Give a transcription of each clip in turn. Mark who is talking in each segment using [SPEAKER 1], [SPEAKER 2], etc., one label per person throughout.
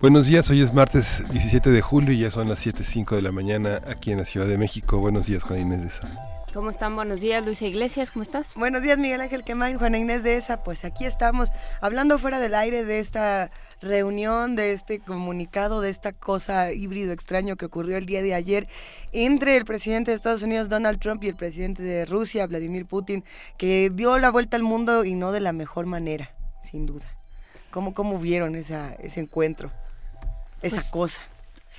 [SPEAKER 1] Buenos días, hoy es martes 17 de julio y ya son las 7.05 de la mañana aquí en la Ciudad de México. Buenos días, Juana Inés de Esa.
[SPEAKER 2] ¿Cómo están? Buenos días, Luisa Iglesias, ¿cómo estás?
[SPEAKER 3] Buenos días, Miguel Ángel Quemain, Juana Inés de Esa. Pues aquí estamos hablando fuera del aire de esta reunión, de este comunicado, de esta cosa híbrido extraño que ocurrió el día de ayer entre el presidente de Estados Unidos, Donald Trump, y el presidente de Rusia, Vladimir Putin, que dio la vuelta al mundo y no de la mejor manera, sin duda. ¿Cómo, cómo vieron esa, ese encuentro? Esa
[SPEAKER 2] Pues,
[SPEAKER 3] cosa.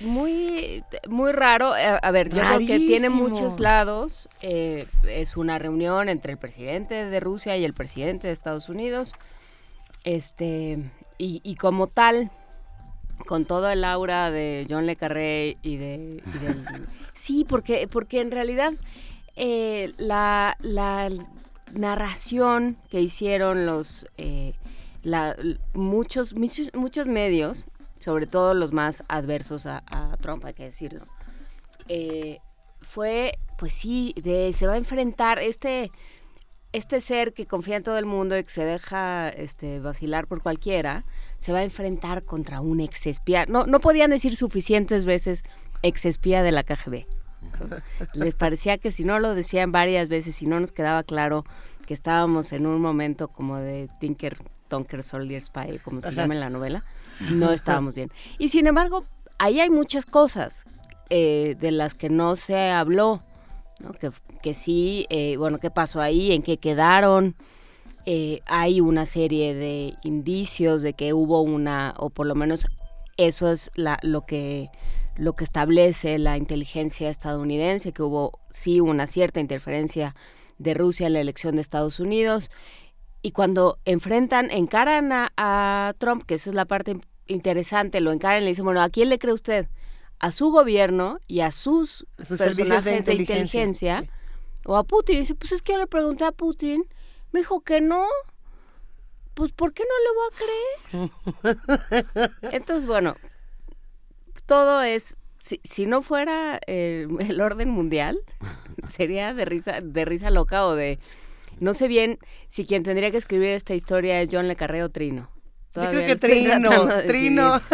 [SPEAKER 2] Muy, muy raro. Eh, A ver, yo creo que tiene muchos lados. Eh, es una reunión entre el presidente de Rusia y el presidente de Estados Unidos. Este, y, y como tal, con todo el aura de John Le Carré y de. y del- sí, porque, porque en realidad eh, la, la narración que hicieron los eh, la- muchos, muchos muchos medios, sobre todo los más adversos a, a Trump, hay que decirlo, eh, fue, pues sí, de se va a enfrentar este este ser que confía en todo el mundo y que se deja este, vacilar por cualquiera, se va a enfrentar contra un ex espía. No, no podían decir suficientes veces ex espía de la KGB. Les parecía que si no lo decían varias veces, si no nos quedaba claro que estábamos en un momento como de Tinker, Tonker, Soldier Spy, como se llama en la novela, no estábamos bien. Y sin embargo, ahí hay muchas cosas eh, de las que no se habló, ¿no? que, que sí, eh, bueno, qué pasó ahí, en qué quedaron. Eh, hay una serie de indicios de que hubo una, o por lo menos eso es la, lo que lo que establece la inteligencia estadounidense, que hubo sí una cierta interferencia de Rusia en la elección de Estados Unidos. Y cuando enfrentan, encaran a, a Trump, que eso es la parte interesante, lo encaran y le dicen, bueno, ¿a quién le cree usted? ¿A su gobierno y a sus,
[SPEAKER 3] A sus servicios de
[SPEAKER 2] personajes de
[SPEAKER 3] inteligencia, sí.
[SPEAKER 2] O a Putin. Y dice, pues es que yo le pregunté a Putin, me dijo que no. Pues, ¿por qué no le voy a creer? Entonces, bueno, todo es, si, si no fuera el, el orden mundial, sería de risa, de risa loca o de, no sé bien si quien tendría que escribir esta historia es John Le Carré o Trino.
[SPEAKER 3] Yo
[SPEAKER 2] Todavía
[SPEAKER 3] creo que Trino,
[SPEAKER 2] de
[SPEAKER 3] Trino.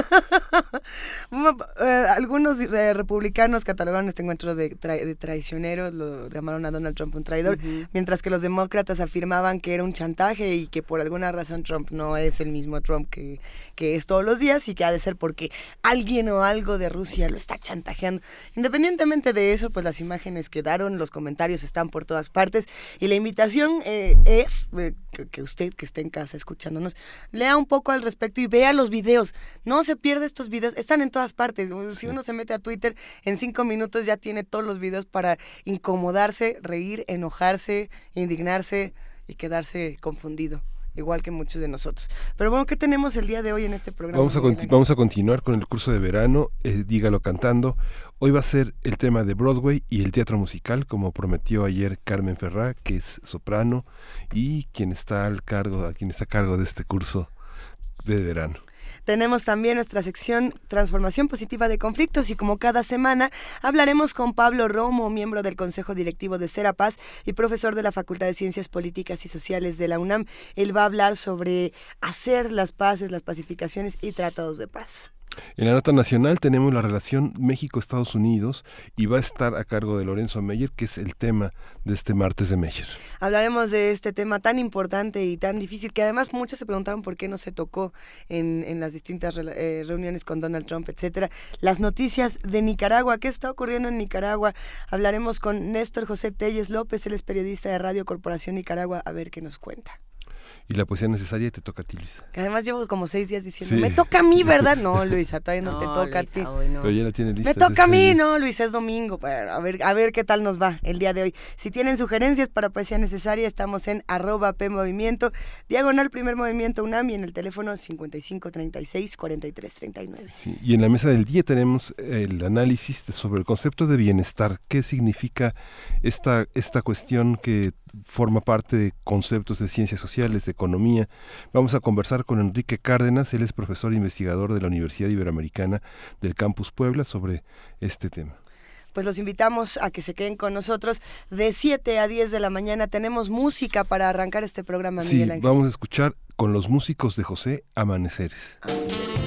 [SPEAKER 3] Eh, algunos eh, republicanos catalogaron este encuentro de, tra- de traicioneros, lo llamaron a Donald Trump un traidor, mientras que los demócratas afirmaban que era un chantaje y que por alguna razón Trump no es el mismo Trump que, que es todos los días y que ha de ser porque alguien o algo de Rusia lo está chantajeando. Independientemente de eso, pues las imágenes quedaron, los comentarios están por todas partes y la invitación eh, es eh, que, que usted que esté en casa escuchándonos lea un poco al respecto y vea los videos. No se pierda estos videos, están en todas partes. Si uno se mete a Twitter, en cinco minutos ya tiene todos los videos para incomodarse, reír, enojarse, indignarse y quedarse confundido, igual que muchos de nosotros. Pero bueno, ¿qué tenemos el día de hoy en este programa?
[SPEAKER 1] Vamos a, vamos a continuar con el curso de verano, eh, Dígalo Cantando. Hoy va a ser el tema de Broadway y el teatro musical, como prometió ayer Carmen Ferrá, que es soprano y quien está al cargo, a quien está a cargo de este curso de verano.
[SPEAKER 3] Tenemos también nuestra sección Transformación Positiva de Conflictos y como cada semana hablaremos con Pablo Romo, miembro del Consejo Directivo de Serapaz y profesor de la Facultad de Ciencias Políticas y Sociales de la UNAM. Él va a hablar sobre hacer las paces, las pacificaciones y tratados de paz.
[SPEAKER 1] En la nota nacional tenemos la relación México-Estados Unidos y va a estar a cargo de Lorenzo Meyer, que es el tema de este martes de Meyer.
[SPEAKER 3] Hablaremos de este tema tan importante y tan difícil que además muchos se preguntaron por qué no se tocó en, en las distintas eh, reuniones con Donald Trump, etcétera. Las noticias de Nicaragua, ¿qué está ocurriendo en Nicaragua? Hablaremos con Néstor José Telles López, él es periodista de Radio Corporación Nicaragua, a ver qué nos cuenta.
[SPEAKER 1] Y la poesía necesaria te toca a ti, Luisa.
[SPEAKER 3] Que además llevo como seis días diciendo, me toca a mí, ¿verdad? No, Luisa, todavía no, te toca a ti.
[SPEAKER 1] Pero ya la tiene lista.
[SPEAKER 3] Me toca a mí, no, Luisa, es domingo. A ver, a ver qué tal nos va el día de hoy. Si tienen sugerencias para poesía necesaria, estamos en arroba P Movimiento, diagonal primer movimiento UNAM y en el teléfono 5536 4339.
[SPEAKER 1] Sí, y en la mesa del día tenemos el análisis sobre el concepto de bienestar. ¿Qué significa esta, esta cuestión que forma parte de conceptos de ciencias sociales, de economía. Vamos a conversar con Enrique Cárdenas, él es profesor e investigador de la Universidad Iberoamericana del Campus Puebla sobre este tema
[SPEAKER 3] pues los invitamos a que se queden con nosotros de 7 a 10 de la mañana. Tenemos música para arrancar este programa, Miguel
[SPEAKER 1] Ángel. Vamos a escuchar con los músicos de José Amaneceres.
[SPEAKER 4] movimiento.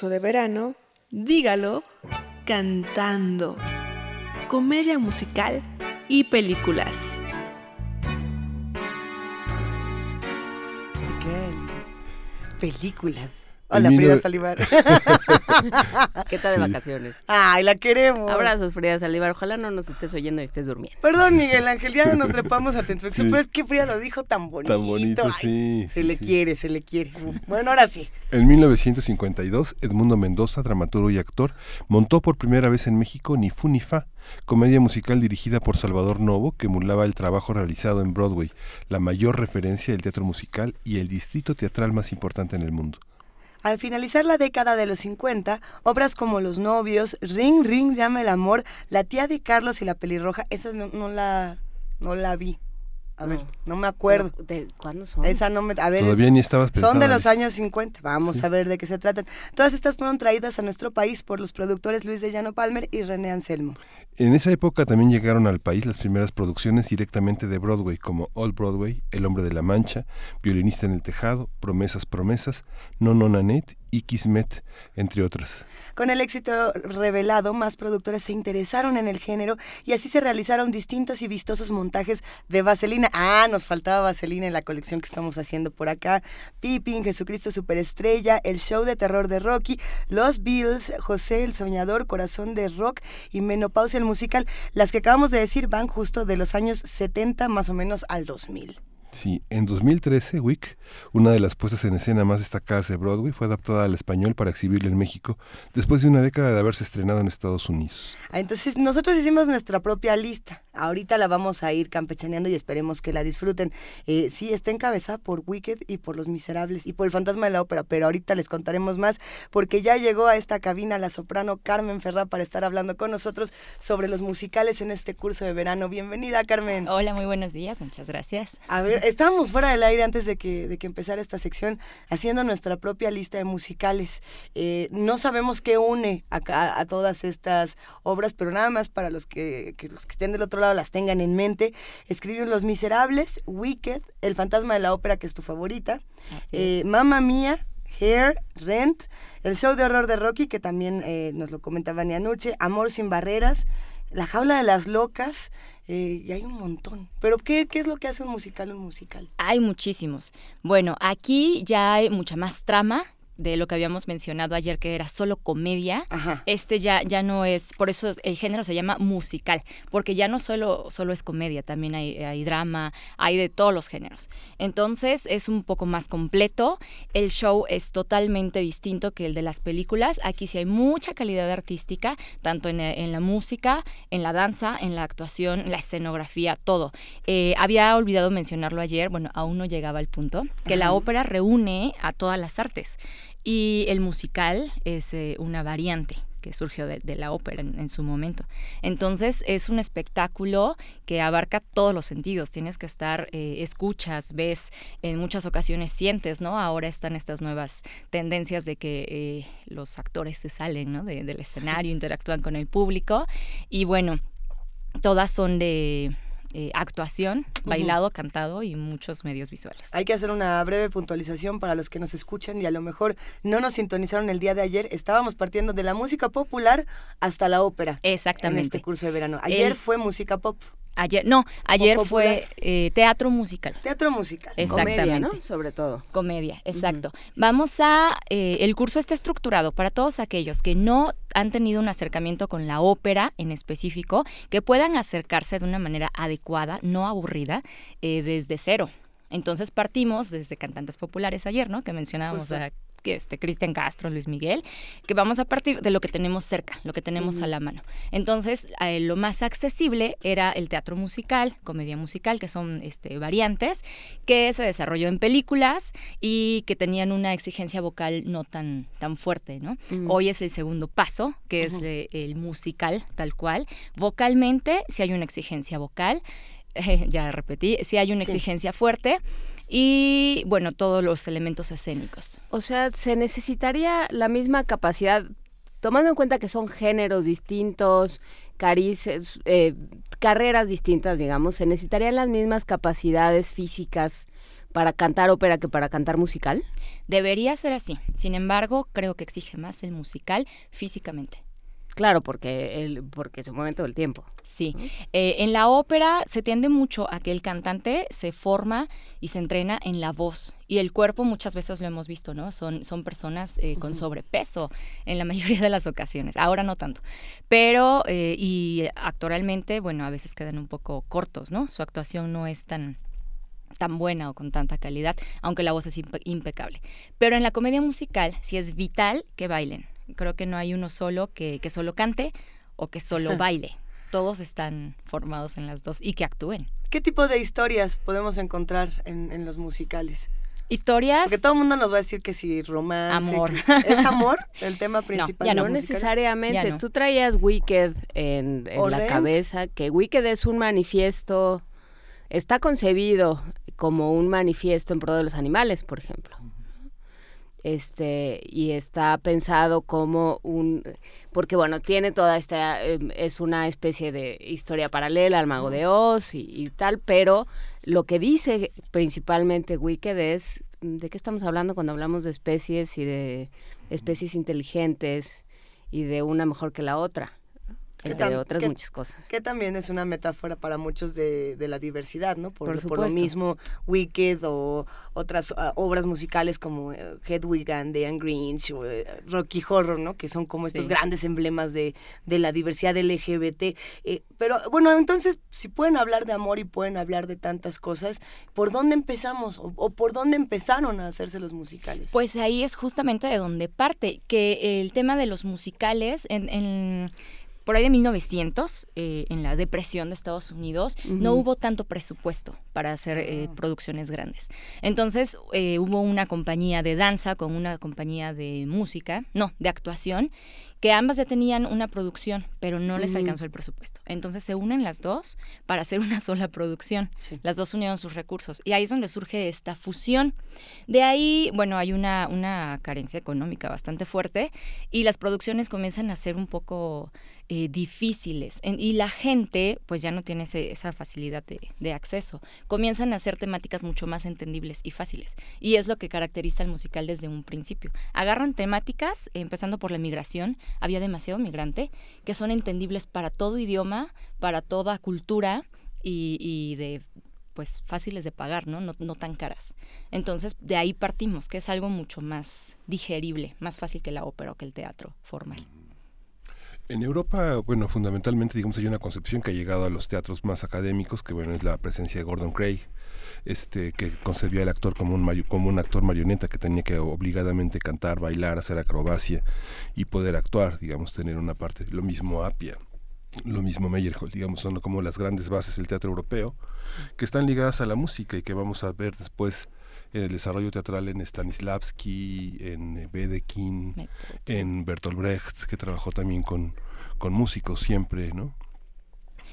[SPEAKER 5] Curso de verano, dígalo, cantando. Comedia musical y películas.
[SPEAKER 3] Películas. Hola, Frida Salivar.
[SPEAKER 2] ¿Qué tal de vacaciones?
[SPEAKER 3] Ay, la queremos.
[SPEAKER 2] Abrazos, Frida Salivar. Ojalá no nos estés oyendo y estés durmiendo.
[SPEAKER 3] Perdón, Miguel Ángel, ya nos trepamos a tu introducción, pero es que Frida lo dijo tan bonito.
[SPEAKER 1] Tan bonito, sí.
[SPEAKER 3] Se le quiere, se le quiere. Bueno, ahora sí.
[SPEAKER 1] En 1952, Edmundo Mendoza, dramaturgo y actor, montó por primera vez en México Ni Fu Ni Fa, comedia musical dirigida por Salvador Novo que emulaba el trabajo realizado en Broadway, la mayor referencia del teatro musical y el distrito teatral más importante en el mundo.
[SPEAKER 3] Al finalizar la década de los 50, obras como Los novios, Ring Ring llama el amor, La tía de Carlos y La pelirroja, esas no, la no la vi. A ver, no me acuerdo.
[SPEAKER 2] ¿De cuándo son?
[SPEAKER 3] Esa no me. A ver,
[SPEAKER 1] Todavía ni estabas
[SPEAKER 3] Son de los años 50. Vamos a ver de qué se tratan. Todas estas fueron traídas a nuestro país por los productores Luis de Llano Palmer y René Anselmo.
[SPEAKER 1] En esa época también llegaron al país las primeras producciones directamente de Broadway, como Old Broadway, El hombre de la mancha, Violinista en el tejado, Promesas, promesas, No No Nanette y Kismet, entre otras.
[SPEAKER 3] Con el éxito revelado, más productores se interesaron en el género y así se realizaron distintos y vistosos montajes de Vaselina. Ah, nos faltaba Vaselina en la colección que estamos haciendo por acá. Pippin, Jesucristo Superestrella, el show de terror de Rocky, Los Bills, José el Soñador, Corazón de Rock y Menopausia el musical. Las que acabamos de decir van justo de los años 70 más o menos al 2000.
[SPEAKER 1] Sí, en 2013, Wick, una de las puestas en escena más destacadas de Broadway, fue adaptada al español para exhibirla en México, después de una década de haberse estrenado en Estados Unidos.
[SPEAKER 3] Ah, entonces, nosotros hicimos nuestra propia lista. Ahorita la vamos a ir campechaneando y esperemos que la disfruten. Eh, sí, está encabezada por Wicked y por Los Miserables y por El Fantasma de la Ópera, pero ahorita les contaremos más porque ya llegó a esta cabina la soprano Carmen Ferrá para estar hablando con nosotros sobre los musicales en este curso de verano. Bienvenida, Carmen.
[SPEAKER 4] Hola, muy buenos días, muchas gracias.
[SPEAKER 3] A ver, estábamos fuera del aire antes de que, de que empezara esta sección haciendo nuestra propia lista de musicales. Eh, no sabemos qué une a, a, todas estas obras, pero nada más para los que, que, los que estén del otro lado las tengan en mente. Escribieron Los Miserables, Wicked, El Fantasma de la Ópera, que es tu favorita, eh, Mamma Mía, Hair, Rent, el show de horror de Rocky, que también eh, nos lo comentaba Nianuche, Amor sin barreras, La jaula de las locas, eh, y hay un montón. Pero ¿qué, ¿qué es lo que hace un musical un musical?
[SPEAKER 4] Hay muchísimos. Bueno, aquí ya hay mucha más trama, de lo que habíamos mencionado ayer, que era solo comedia, este ya, ya no es, por eso el género se llama musical, porque ya no solo, solo es comedia, también hay, hay drama, hay de todos los géneros. Entonces es un poco más completo, el show es totalmente distinto que el de las películas, aquí sí hay mucha calidad artística, tanto en, en la música, en la danza, en la actuación, la escenografía, todo. Eh, había olvidado mencionarlo ayer, bueno, aún no llegaba al punto, que la ópera reúne a todas las artes. Y el musical es eh, una variante que surgió de, la ópera en, su momento. Entonces es un espectáculo que abarca todos los sentidos. Tienes que estar, eh, escuchas, ves, en muchas ocasiones sientes, ¿no? Ahora están estas nuevas tendencias de que eh, los actores se salen, ¿no? del escenario, interactúan con el público. Y bueno, todas son de eh, actuación, bailado, cantado y muchos medios visuales.
[SPEAKER 3] Hay que hacer una breve puntualización para los que nos escuchan y a lo mejor no nos sintonizaron el día de ayer. Estábamos partiendo de la música popular hasta la ópera.
[SPEAKER 4] Exactamente.
[SPEAKER 3] En este curso de verano. Ayer fue música pop.
[SPEAKER 4] Ayer, no, ayer fue eh, teatro musical.
[SPEAKER 3] Teatro musical.
[SPEAKER 4] Exactamente.
[SPEAKER 2] Comedia, ¿no? Sobre todo.
[SPEAKER 4] Comedia, exacto. Vamos a, eh, el curso está estructurado para todos aquellos que no han tenido un acercamiento con la ópera en específico, que puedan acercarse de una manera adecuada, no aburrida, eh, desde cero. Entonces partimos desde cantantes populares ayer, ¿no? Que mencionábamos a este, Cristian Castro, Luis Miguel, que vamos a partir de lo que tenemos cerca, lo que tenemos a la mano. Entonces, eh, lo más accesible era el teatro musical, comedia musical, que son este, variantes, que se desarrolló en películas y que tenían una exigencia vocal no tan, tan fuerte, ¿no? Hoy es el segundo paso, que es el musical, tal cual. Vocalmente, si hay una exigencia vocal, ya repetí, si hay una exigencia fuerte, y bueno, todos los elementos escénicos.
[SPEAKER 2] O sea, se necesitaría la misma capacidad, tomando en cuenta que son géneros distintos, carices, eh, carreras distintas, digamos, se necesitarían las mismas capacidades físicas para cantar ópera que para cantar musical?
[SPEAKER 4] Debería ser así. Sin embargo, creo que exige más el musical físicamente.
[SPEAKER 2] Claro, porque, el, porque es un momento del tiempo.
[SPEAKER 4] Sí. Eh, en la ópera se tiende mucho a que el cantante se forma y se entrena en la voz. Y el cuerpo muchas veces lo hemos visto, ¿no? Son, son personas eh, con sobrepeso en la mayoría de las ocasiones. Ahora no tanto. Pero, eh, y actoralmente, bueno, a veces quedan un poco cortos, ¿no? Su actuación no es tan tan buena o con tanta calidad, aunque la voz es impecable. Pero en la comedia musical sí es vital que bailen Creo que no hay uno solo que, solo cante o que solo baile. Todos están formados en las dos y que actúen.
[SPEAKER 3] ¿Qué tipo de historias podemos encontrar en, los musicales?
[SPEAKER 4] Historias.
[SPEAKER 3] Porque todo el mundo nos va a decir que si romance.
[SPEAKER 4] Amor.
[SPEAKER 3] ¿Es amor el tema principal?
[SPEAKER 2] No, ya no, necesariamente. Tú traías Wicked en, la cabeza, que Wicked es un manifiesto, está concebido como un manifiesto en pro de los animales, por ejemplo este y está pensado como un porque bueno tiene toda esta em, es una especie de historia paralela al mago de Oz y, tal pero lo que dice principalmente Wicked es ¿de qué estamos hablando cuando hablamos de especies y de especies inteligentes y de una mejor que la otra? Entre otras muchas cosas.
[SPEAKER 3] Que también es una metáfora para muchos de, la diversidad, ¿no? Por, por, lo mismo, Wicked o otras ah, obras musicales como eh, Hedwig and the Grinch o eh, Rocky Horror, ¿no? Que son como estos grandes emblemas de, la diversidad LGBT. Eh, pero bueno, entonces, si pueden hablar de amor y pueden hablar de tantas cosas, ¿por dónde empezamos? O, por dónde empezaron a hacerse los musicales?
[SPEAKER 4] Pues ahí es justamente de donde parte, que el tema de los musicales en por ahí de 1900, eh, en la depresión de Estados Unidos, no hubo tanto presupuesto para hacer eh, ah. producciones grandes. Entonces eh, hubo una compañía de danza con una compañía de música, no, de actuación, que ambas ya tenían una producción, pero no les alcanzó el presupuesto. Entonces se unen las dos para hacer una sola producción. Las dos unieron sus recursos y ahí es donde surge esta fusión. De ahí, bueno, hay una, una carencia económica bastante fuerte y las producciones comienzan a ser un poco eh, difíciles y la gente pues ya no tiene esa facilidad de, de, acceso. Comienzan a hacer temáticas mucho más entendibles y fáciles y es lo que caracteriza el musical desde un principio. Agarran temáticas, empezando por la migración, había demasiado migrante, que son entendibles para todo idioma, para toda cultura y, de pues fáciles de pagar, ¿no? ¿no? No tan caras. Entonces, de ahí partimos, que es algo mucho más digerible, más fácil que la ópera o que el teatro formal.
[SPEAKER 1] En Europa, bueno, fundamentalmente, digamos, hay una concepción que ha llegado a los teatros más académicos, que bueno, es la presencia de Gordon Craig, este, que concebía al actor como un, como un actor marioneta que tenía que obligadamente cantar, bailar, hacer acrobacia y poder actuar, digamos, tener una parte. Lo mismo Apia, lo mismo Meyerhold, digamos, son como las grandes bases del teatro europeo, que están ligadas a la música y que vamos a ver después en el desarrollo teatral en Stanislavski, en Wedekind, en Bertolt Brecht, que trabajó también con, con músicos siempre, ¿no?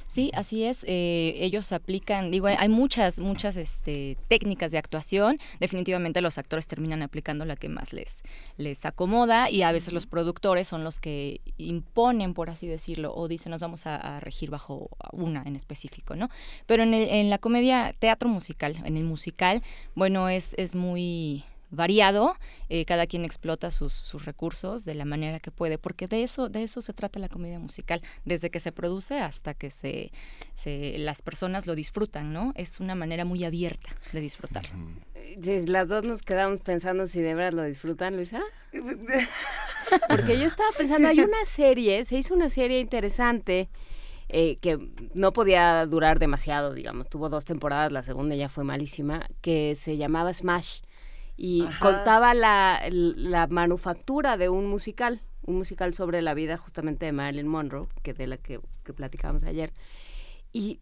[SPEAKER 4] Sí, así es. Eh, ellos aplican, digo, hay muchas, muchas este, técnicas de actuación. Definitivamente los actores terminan aplicando la que más les, les acomoda y a veces los productores son los que imponen, por así decirlo, o dicen nos vamos a, regir bajo una en específico, ¿no? Pero en, el, en la comedia, teatro musical, en el musical, bueno, es, es muy variado, eh, cada quien explota sus, sus, recursos de la manera que puede, porque de eso, de eso se trata la comedia musical, desde que se produce hasta que se, se las personas lo disfrutan, ¿no? Es una manera muy abierta de disfrutarlo.
[SPEAKER 2] Las dos nos quedamos pensando si de verdad lo disfrutan, Luisa. Porque yo estaba pensando, hay una serie, se hizo una serie interesante. Eh, que no podía durar demasiado, digamos, tuvo dos temporadas, la segunda ya fue malísima, que se llamaba Smash y contaba la, la, manufactura de un musical, un musical sobre la vida justamente de Marilyn Monroe, que de la que, que platicábamos ayer. Y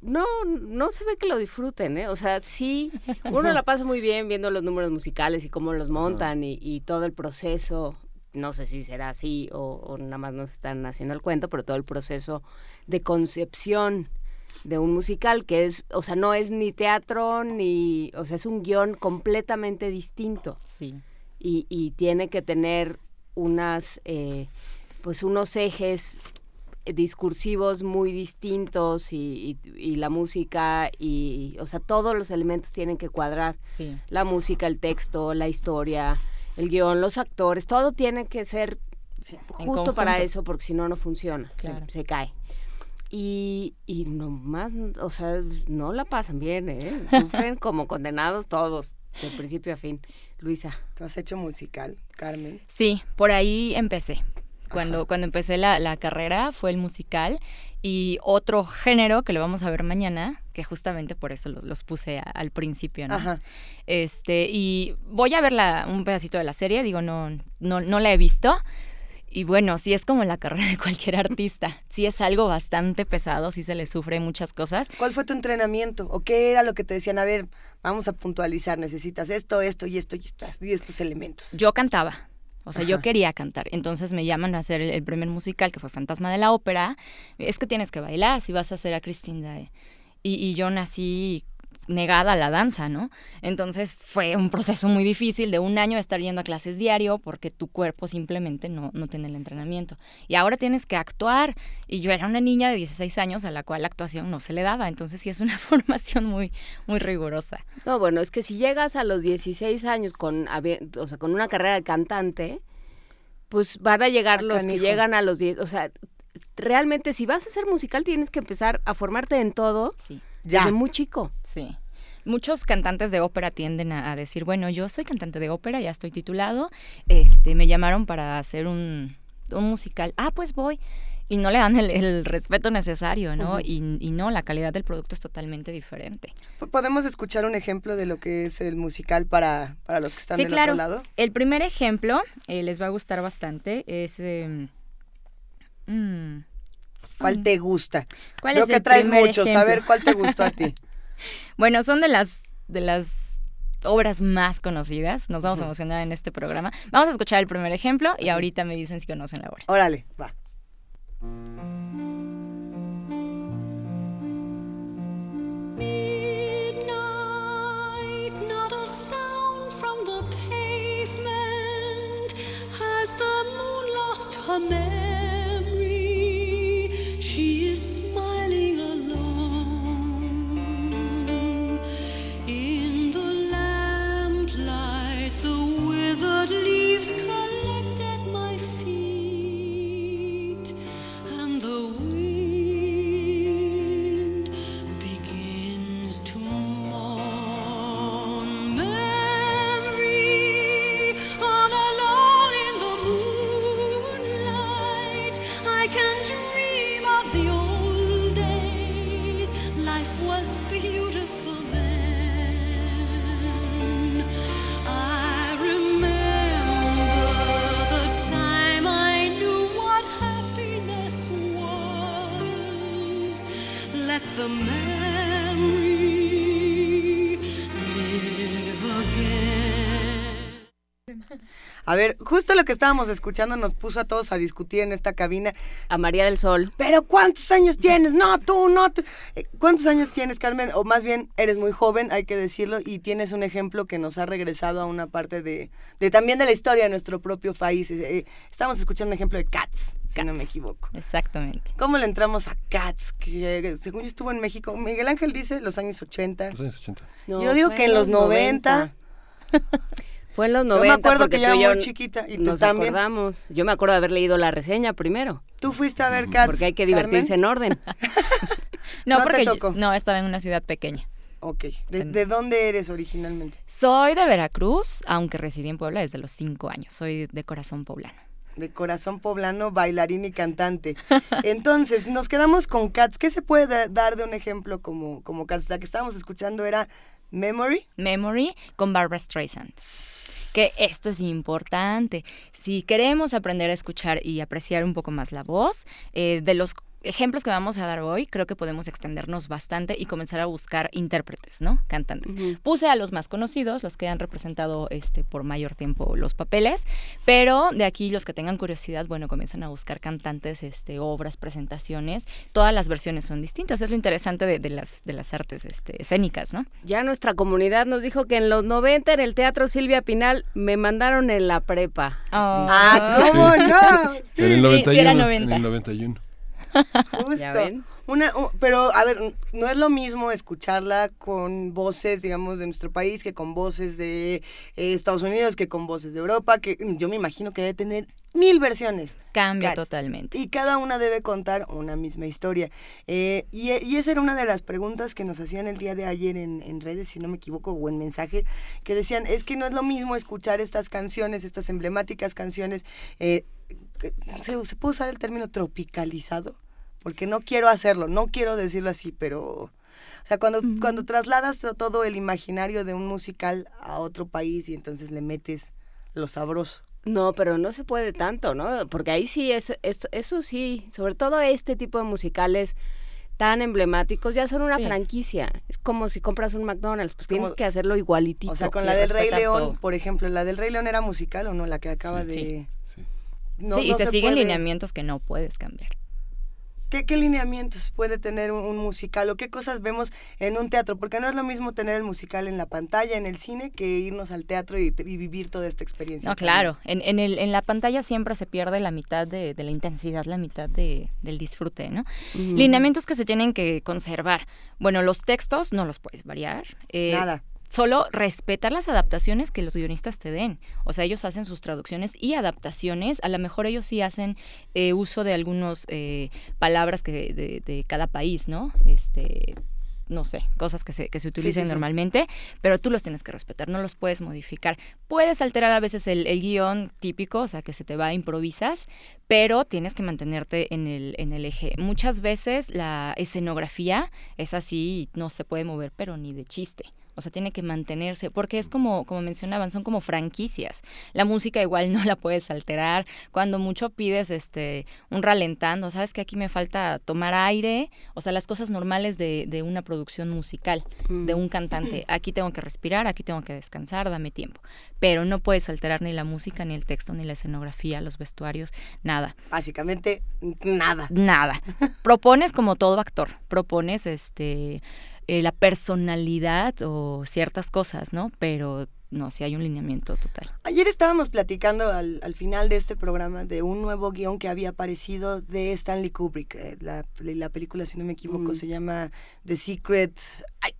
[SPEAKER 2] no, no se ve que lo disfruten, ¿eh? O sea, sí, uno la pasa muy bien viendo los números musicales y cómo los montan y, y todo el proceso. No sé si será así o, o, nada más nos están haciendo el cuento, pero todo el proceso de concepción de un musical que es, o sea, no es ni teatro ni, o sea, es un guion completamente distinto.
[SPEAKER 4] Sí.
[SPEAKER 2] Y, y tiene que tener unas, eh, pues unos ejes discursivos muy distintos y, y, la música y, o sea, todos los elementos tienen que cuadrar.
[SPEAKER 4] Sí.
[SPEAKER 2] La música, el texto, la historia, el guion, los actores, todo tiene que ser justo para eso porque si no, no funciona, se cae. Y, y nomás, o sea, no la pasan bien, ¿eh? Sufren como condenados todos, de principio a fin. Luisa.
[SPEAKER 3] ¿Tú has hecho musical, Carmen?
[SPEAKER 4] Sí, por ahí empecé. Cuando, cuando empecé la, la, carrera fue el musical y otro género que lo vamos a ver mañana, que justamente por eso los, los puse al principio, ¿no? Ajá. Este, y voy a ver la, un pedacito de la serie, digo, no, no, no la he visto, y bueno, sí es como la carrera de cualquier artista. Sí es algo bastante pesado, sí se le sufre muchas cosas.
[SPEAKER 3] ¿Cuál fue tu entrenamiento? ¿O qué era lo que te decían? A ver, vamos a puntualizar, necesitas esto, esto y esto y, y estos elementos.
[SPEAKER 4] Yo cantaba. O sea, yo quería cantar. Entonces me llaman a hacer el, primer musical, que fue Fantasma de la Ópera. Es que tienes que bailar si vas a hacer a Christine Day. Y, y yo nací negada a la danza, ¿no? Entonces fue un proceso muy difícil de un año de estar yendo a clases diario porque tu cuerpo simplemente no, no tiene el entrenamiento. Y ahora tienes que actuar. Y yo era una niña de 16 años a la cual la actuación no se le daba. Entonces sí es una formación muy, muy rigurosa.
[SPEAKER 2] No, bueno, es que si llegas a los 16 años con, o sea, con una carrera de cantante, pues van a llegar los que llegan a los 10, o sea, realmente si vas a ser musical tienes que empezar a formarte en todo sí. desde muy chico.
[SPEAKER 4] Sí. Muchos cantantes de ópera tienden a, decir, bueno, yo soy cantante de ópera, ya estoy titulado, este, me llamaron para hacer un, un musical. Ah, pues voy y no le dan el, respeto necesario, ¿no? y, no, la calidad del producto es totalmente diferente.
[SPEAKER 3] ¿Podemos escuchar un ejemplo de lo que es el musical para, para los que están del otro lado?
[SPEAKER 4] El primer ejemplo eh, les va a gustar bastante, es... Em,
[SPEAKER 3] mm, ¿Cuál te gusta? ¿Cuál Creo que traes muchos, a ver cuál te gustó a ti.
[SPEAKER 4] bueno, son de las de las obras más conocidas. Nos vamos a emocionar en este programa. Vamos a escuchar el primer ejemplo y ahorita me dicen si conocen la obra.
[SPEAKER 3] Órale, va. A justo lo que estábamos escuchando nos puso a todos a discutir en esta cabina.
[SPEAKER 2] A María del Sol.
[SPEAKER 3] Pero ¿cuántos años tienes? No, tú, no. Eh, ¿Cuántos años tienes, Carmen? O más bien, eres muy joven, hay que decirlo, y tienes un ejemplo que nos ha regresado a una parte de, de también de la historia de nuestro propio país. Eh, eh, estamos escuchando un ejemplo de Cats, si no me equivoco.
[SPEAKER 4] Exactamente.
[SPEAKER 3] ¿Cómo le entramos a Cats? Que según yo estuvo en México. Miguel Ángel dice los años 80.
[SPEAKER 1] Los años 80.
[SPEAKER 3] yo digo que en los 90.
[SPEAKER 2] Fue en los 90. Yo
[SPEAKER 3] me acuerdo que ya era muy chiquita. Y
[SPEAKER 2] nos
[SPEAKER 3] también.
[SPEAKER 2] acordamos. Yo me acuerdo de haber leído la reseña primero.
[SPEAKER 3] Tú fuiste a ver Cats.
[SPEAKER 2] Porque hay que divertirse en orden.
[SPEAKER 4] no, porque no, estaba en una ciudad pequeña.
[SPEAKER 3] Ok. ¿De, dónde eres originalmente?
[SPEAKER 4] Soy de Veracruz, aunque residí en Puebla desde los cinco años. Soy de corazón poblano.
[SPEAKER 3] De corazón poblano, bailarín y cantante. Entonces, nos quedamos con Cats. ¿Qué se puede dar de un ejemplo como, como Cats? La que estábamos escuchando era Memory.
[SPEAKER 4] Memory con Barbara Streisand que esto es importante. Si queremos aprender a escuchar y apreciar un poco más la voz, eh, de los ejemplos que vamos a dar hoy, creo que podemos extendernos bastante y comenzar a buscar intérpretes, ¿no? Cantantes. Puse a los más conocidos, los que han representado este por mayor tiempo los papeles, pero de aquí los que tengan curiosidad, bueno, comienzan a buscar cantantes, este, obras, presentaciones. Todas las versiones son distintas. Es lo interesante de, las de las artes este, escénicas, ¿no?
[SPEAKER 2] Ya nuestra comunidad nos dijo que en los 90 en el Teatro Silvia Pinal me mandaron en la prepa.
[SPEAKER 3] Oh. Ah, ¿cómo no?
[SPEAKER 1] en el 91. En el 91.
[SPEAKER 3] Justo. Una, pero, a ver, no es lo mismo escucharla con voces, digamos, de nuestro país que con voces de eh, Estados Unidos, que con voces de Europa, que yo me imagino que debe tener mil versiones.
[SPEAKER 4] Cambia totalmente.
[SPEAKER 3] Y cada una debe contar una misma historia. Eh, y, y, esa era una de las preguntas que nos hacían el día de ayer en, en, redes, si no me equivoco, o en mensaje, que decían, es que no es lo mismo escuchar estas canciones, estas emblemáticas canciones. Eh, ¿se, ¿Se puede usar el término tropicalizado? Porque no quiero hacerlo, no quiero decirlo así, pero... O sea, cuando, cuando trasladas todo el imaginario de un musical a otro país y entonces le metes lo sabroso.
[SPEAKER 2] No, pero no se puede tanto, ¿no? Porque ahí sí, eso, esto, eso sí, sobre todo este tipo de musicales tan emblemáticos ya son una franquicia. Es como si compras un McDonald's, pues tienes que hacerlo igualitito.
[SPEAKER 3] O sea, con la del Rey León, por ejemplo, ¿la del Rey León era musical o no? La que acaba de...
[SPEAKER 4] Sí, sí. y se siguen lineamientos que no puedes cambiar.
[SPEAKER 3] ¿Qué, ¿Qué, lineamientos puede tener un, musical o qué cosas vemos en un teatro? Porque no es lo mismo tener el musical en la pantalla, en el cine, que irnos al teatro y, vivir toda esta experiencia.
[SPEAKER 4] No, claro. En, en, el, en la pantalla siempre se pierde la mitad de, la intensidad, la mitad de, del disfrute, ¿no? Lineamientos que se tienen que conservar. Bueno, los textos no los puedes variar.
[SPEAKER 3] Eh, Nada
[SPEAKER 4] solo respetar las adaptaciones que los guionistas te den. O sea, ellos hacen sus traducciones y adaptaciones. A lo mejor ellos sí hacen eh, uso de algunas eh, palabras que de, de, cada país, ¿no? Este, no sé, cosas que se, que se utilicen normalmente, pero tú los tienes que respetar, no los puedes modificar. Puedes alterar a veces el, el, guion típico, o sea, que se te va, improvisas, pero tienes que mantenerte en el, en el eje. Muchas veces la escenografía es así, no se puede mover, pero ni de chiste. O sea, tiene que mantenerse, porque es como, como mencionaban, son como franquicias. La música igual no la puedes alterar. Cuando mucho pides este un ralentando, sabes que aquí me falta tomar aire, o sea, las cosas normales de, de una producción musical, de mm. un cantante. Aquí tengo que respirar, aquí tengo que descansar, dame tiempo. Pero no puedes alterar ni la música, ni el texto, ni la escenografía, los vestuarios, nada.
[SPEAKER 3] Básicamente, nada.
[SPEAKER 4] Nada. Propones como todo actor, propones este eh, la personalidad o ciertas cosas, ¿no? Pero no, si hay un lineamiento total.
[SPEAKER 3] Ayer estábamos platicando al, al, final de este programa de un nuevo guion que había aparecido de Stanley Kubrick. Eh, la, la, película, si no me equivoco, mm. se llama The Secret.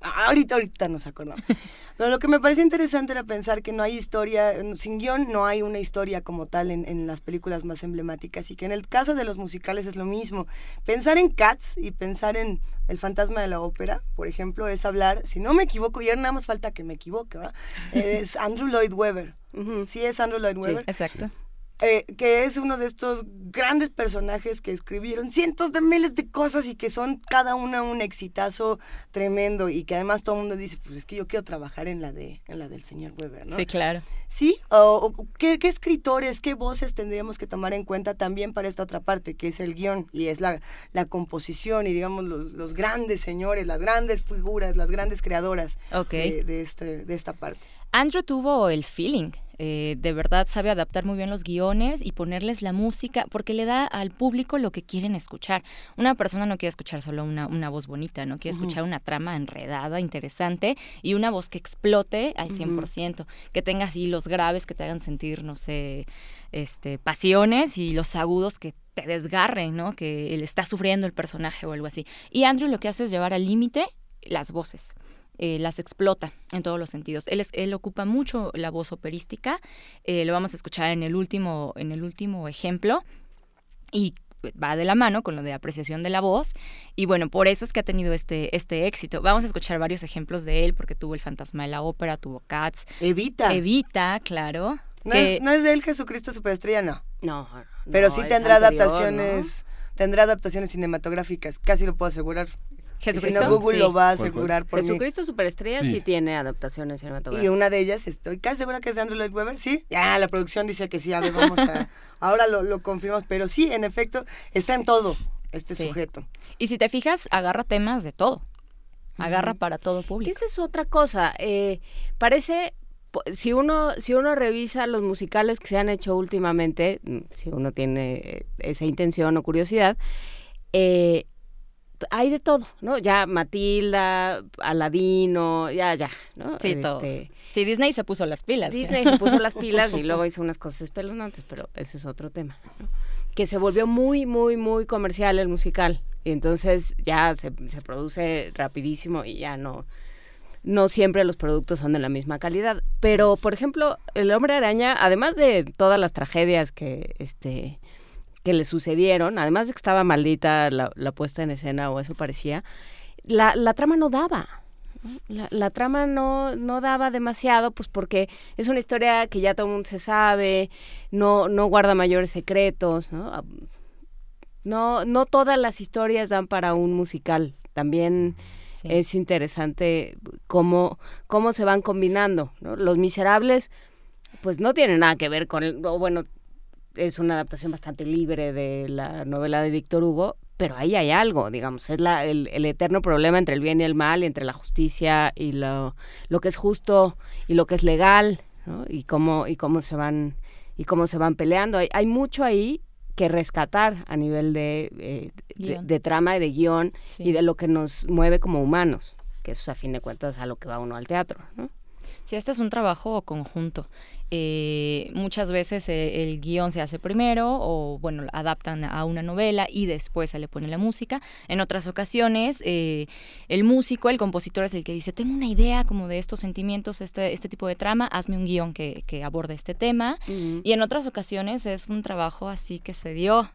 [SPEAKER 3] Ahorita, ahorita nos acordamos. Pero lo que me parece interesante era pensar que no hay historia, sin guion no hay una historia como tal en, en las películas más emblemáticas y que en el caso de los musicales es lo mismo. Pensar en Cats y pensar en El fantasma de la ópera, por ejemplo, es hablar, si no me equivoco, y ahora nada más falta que me equivoque, ¿verdad? es Andrew Lloyd Webber. Sí, es Andrew Lloyd Webber.
[SPEAKER 4] Sí, exacto.
[SPEAKER 3] Eh, que es uno de estos grandes personajes que escribieron cientos de miles de cosas y que son cada una un exitazo tremendo y que además todo el mundo dice, pues es que yo quiero trabajar en la de en la del señor Weber, ¿no?
[SPEAKER 4] Sí, claro.
[SPEAKER 3] Sí, o, ¿qué, escritores, qué voces tendríamos que tomar en cuenta también para esta otra parte, que es el guion y es la, la composición y digamos los, los grandes señores, las grandes figuras, las grandes creadoras de, de, este, de esta parte.
[SPEAKER 4] Andrew tuvo el feeling. Eh, de verdad sabe adaptar muy bien los guiones y ponerles la música porque le da al público lo que quieren escuchar. Una persona no quiere escuchar solo una, una voz bonita, no quiere escuchar una trama enredada, interesante y una voz que explote al 100%, que tenga así los graves que te hagan sentir, no sé, este, pasiones y los agudos que te desgarren, ¿no? Que él está sufriendo el personaje o algo así. Y Andrew lo que hace es llevar al límite las voces. Eh, las explota en todos los sentidos. Él, él ocupa mucho la voz operística, eh, lo vamos a escuchar en el último, en el último ejemplo, y va de la mano con lo de apreciación de la voz y bueno, por eso es que ha tenido este, este éxito. Vamos a escuchar varios ejemplos de él porque tuvo El fantasma de la ópera, tuvo Cats.
[SPEAKER 3] Evita.
[SPEAKER 4] Evita, claro.
[SPEAKER 3] No, es, no es de él Jesucristo Superestrella, no.
[SPEAKER 2] No.
[SPEAKER 3] Pero sí tendrá adaptaciones, tendrá adaptaciones cinematográficas, casi lo puedo asegurar.
[SPEAKER 4] Jesucristo.
[SPEAKER 3] Si no, Google lo va a asegurar por
[SPEAKER 2] Jesucristo Superestrella sí. tiene adaptaciones cinematográficas.
[SPEAKER 3] Y una de ellas, estoy casi segura que es de Andrew Lloyd Webber, ¿sí? Ya, la producción dice que sí, a ver, vamos a... ahora lo, lo confirmamos, pero sí, en efecto, está en todo este sujeto.
[SPEAKER 4] Y si te fijas, agarra temas de todo. Agarra para todo público.
[SPEAKER 2] Esa es otra cosa. Eh, parece si uno si uno revisa los musicales que se han hecho últimamente, mm, si uno tiene eh, esa intención o curiosidad, eh, hay de todo, ¿no? Ya Matilda, Aladino, ya, ya, ¿no?
[SPEAKER 4] Sí, todos. Este, sí, Disney se puso las pilas.
[SPEAKER 2] Disney se puso las pilas y luego hizo unas cosas espeluznantes, pero ese es otro tema, Que se volvió muy, muy, muy comercial el musical. Y entonces ya se, se produce rapidísimo y ya no, no siempre los productos son de la misma calidad. Pero, por ejemplo, El Hombre Araña, además de todas las tragedias que, este, que le sucedieron, además de que estaba maldita la, puesta en escena o eso parecía, la, la trama no daba. La, la, trama no, no daba demasiado, pues porque es una historia que ya todo el mundo se sabe, no, no guarda mayores secretos, ¿no? Ah, no, no todas las historias dan para un musical. También es interesante cómo, cómo se van combinando. ¿no? Los miserables, pues no tienen nada que ver con, o bueno, es una adaptación bastante libre de la novela de Víctor Hugo, pero ahí hay algo, digamos, es la, el, eterno problema entre el bien y el mal, entre la justicia y lo, lo que es justo y lo que es legal, ¿no? y cómo y cómo se van y cómo se van peleando. Hay, hay mucho ahí que rescatar a nivel de, eh, de, trama y de guion y de lo que nos mueve como humanos, que eso es a fin de cuentas a lo que va uno al teatro, ¿no?
[SPEAKER 4] Sí, este es un trabajo conjunto. Eh, muchas veces eh, el guion se hace primero o, bueno, adaptan a una novela y después se le pone la música. En otras ocasiones, eh, el músico, el compositor es el que dice, tengo una idea como de estos sentimientos, este, este tipo de trama, hazme un guion que, que aborde este tema. Y en otras ocasiones es un trabajo así que se dio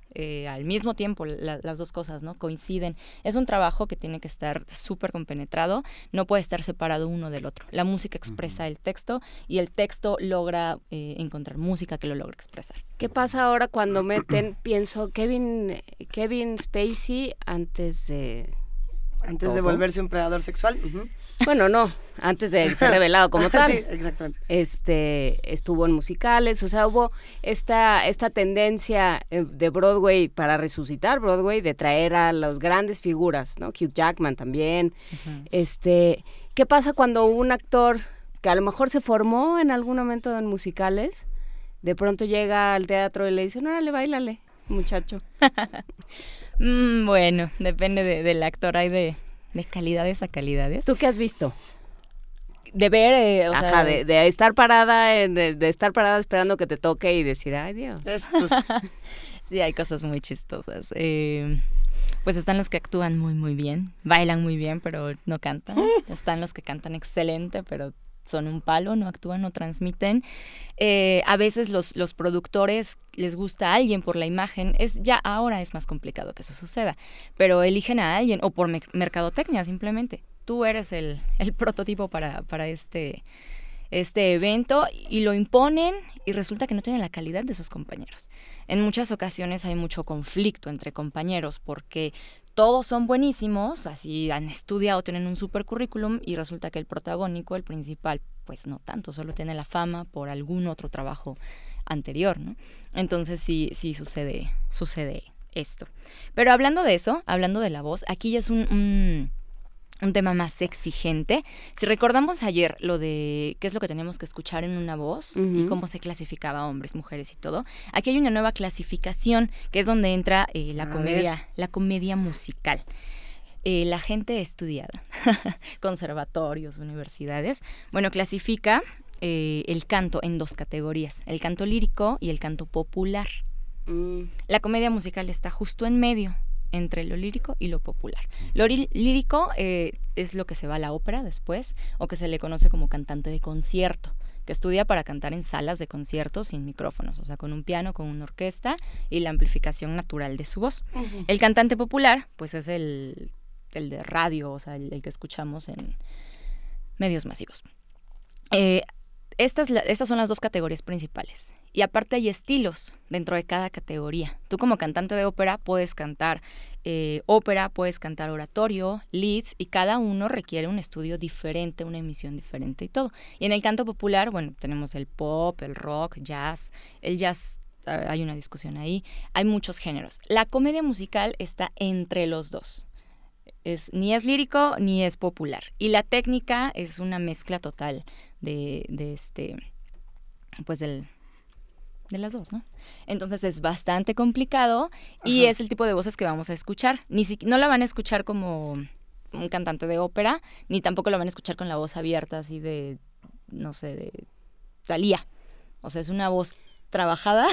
[SPEAKER 4] al mismo tiempo, las dos cosas, ¿no? Coinciden. Es un trabajo que tiene que estar súper compenetrado, no puede estar separado uno del otro. La música expresa el texto y el texto logra eh, encontrar música que lo logre expresar.
[SPEAKER 2] ¿Qué pasa ahora cuando meten, pienso, Kevin, Kevin Spacey antes de...
[SPEAKER 3] Antes de volverse un predador sexual.
[SPEAKER 2] Bueno, no, antes de ser revelado como tal. Este, estuvo en musicales, o sea, hubo esta, esta tendencia eh, de Broadway para resucitar Broadway, de traer a las grandes figuras, ¿no? Hugh Jackman también. Este, ¿qué pasa cuando un actor que a lo mejor se formó en algún momento en musicales, de pronto llega al teatro y le dicen, órale, bailale, muchacho.
[SPEAKER 4] Mm, bueno, depende del actor, hay de, calidades a calidades.
[SPEAKER 2] ¿Tú qué has visto?
[SPEAKER 4] De ver, eh, o
[SPEAKER 2] Ajá, de, estar parada, de, estar parada esperando que te toque y decir, ay Dios.
[SPEAKER 4] sí, hay cosas muy chistosas. Eh, pues están los que actúan muy, muy bien, bailan muy bien, pero no cantan. Están los que cantan excelente, pero son un palo, no actúan, no transmiten. Eh, a veces los, los productores les gusta a alguien por la imagen, es ya ahora es más complicado que eso suceda, pero eligen a alguien o por mercadotecnia simplemente. Tú eres el, el prototipo para, para este, este evento y lo imponen y resulta que no tienen la calidad de sus compañeros. En muchas ocasiones hay mucho conflicto entre compañeros porque todos son buenísimos, así han estudiado, tienen un super currículum y resulta que el protagónico, el principal, pues no tanto, solo tiene la fama por algún otro trabajo anterior, ¿no? Entonces sí, sí sucede, sucede esto. Pero hablando de eso, hablando de la voz, aquí ya es un un tema más exigente. Si recordamos ayer lo de qué es lo que teníamos que escuchar en una voz y cómo se clasificaba hombres, mujeres y todo, aquí hay una nueva clasificación que es donde entra eh, la comedia, la comedia musical. Eh, la gente estudiada, conservatorios, universidades, bueno, clasifica eh, el canto en dos categorías, el canto lírico y el canto popular. Mm. La comedia musical está justo en medio, entre lo lírico y lo popular. Lo lírico eh, es lo que se va a la ópera después, o que se le conoce como cantante de concierto, que estudia para cantar en salas de conciertos sin micrófonos, o sea, con un piano, con una orquesta y la amplificación natural de su voz. El cantante popular, pues es el, de radio, o sea, el, que escuchamos en medios masivos. Eh, estas, estas son las dos categorías principales. Y aparte hay estilos dentro de cada categoría. Tú como cantante de ópera puedes cantar eh, ópera, puedes cantar oratorio, lead, y cada uno requiere un estudio diferente, una emisión diferente y todo. Y en el canto popular, bueno, tenemos el pop, el rock, jazz. El jazz, ah, hay una discusión ahí. Hay muchos géneros. La comedia musical está entre los dos. Es, ni es lírico ni es popular. Y la técnica es una mezcla total de, de este, pues del de las dos, ¿no? Entonces es bastante complicado y es el tipo de voces que vamos a escuchar. Ni si, no la van a escuchar como un cantante de ópera, ni tampoco la van a escuchar con la voz abierta así de, no sé, de Talía. O sea, es una voz trabajada.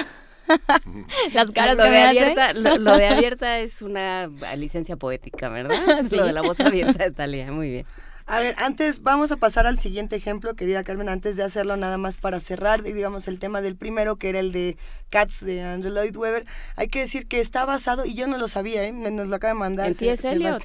[SPEAKER 4] Las caras
[SPEAKER 2] lo de abierta, lo, de abierta es una licencia poética, ¿verdad? Lo de la voz abierta de Talía, muy bien.
[SPEAKER 3] A ver, antes vamos a pasar al siguiente ejemplo, querida Carmen, antes de hacerlo nada más para cerrar, digamos, el tema del primero, que era el de Cats de Andrew Lloyd Webber. Hay que decir que está basado, y yo no lo sabía, ¿eh? nos lo acaba de mandar.
[SPEAKER 2] ¿En T.S. Eliot?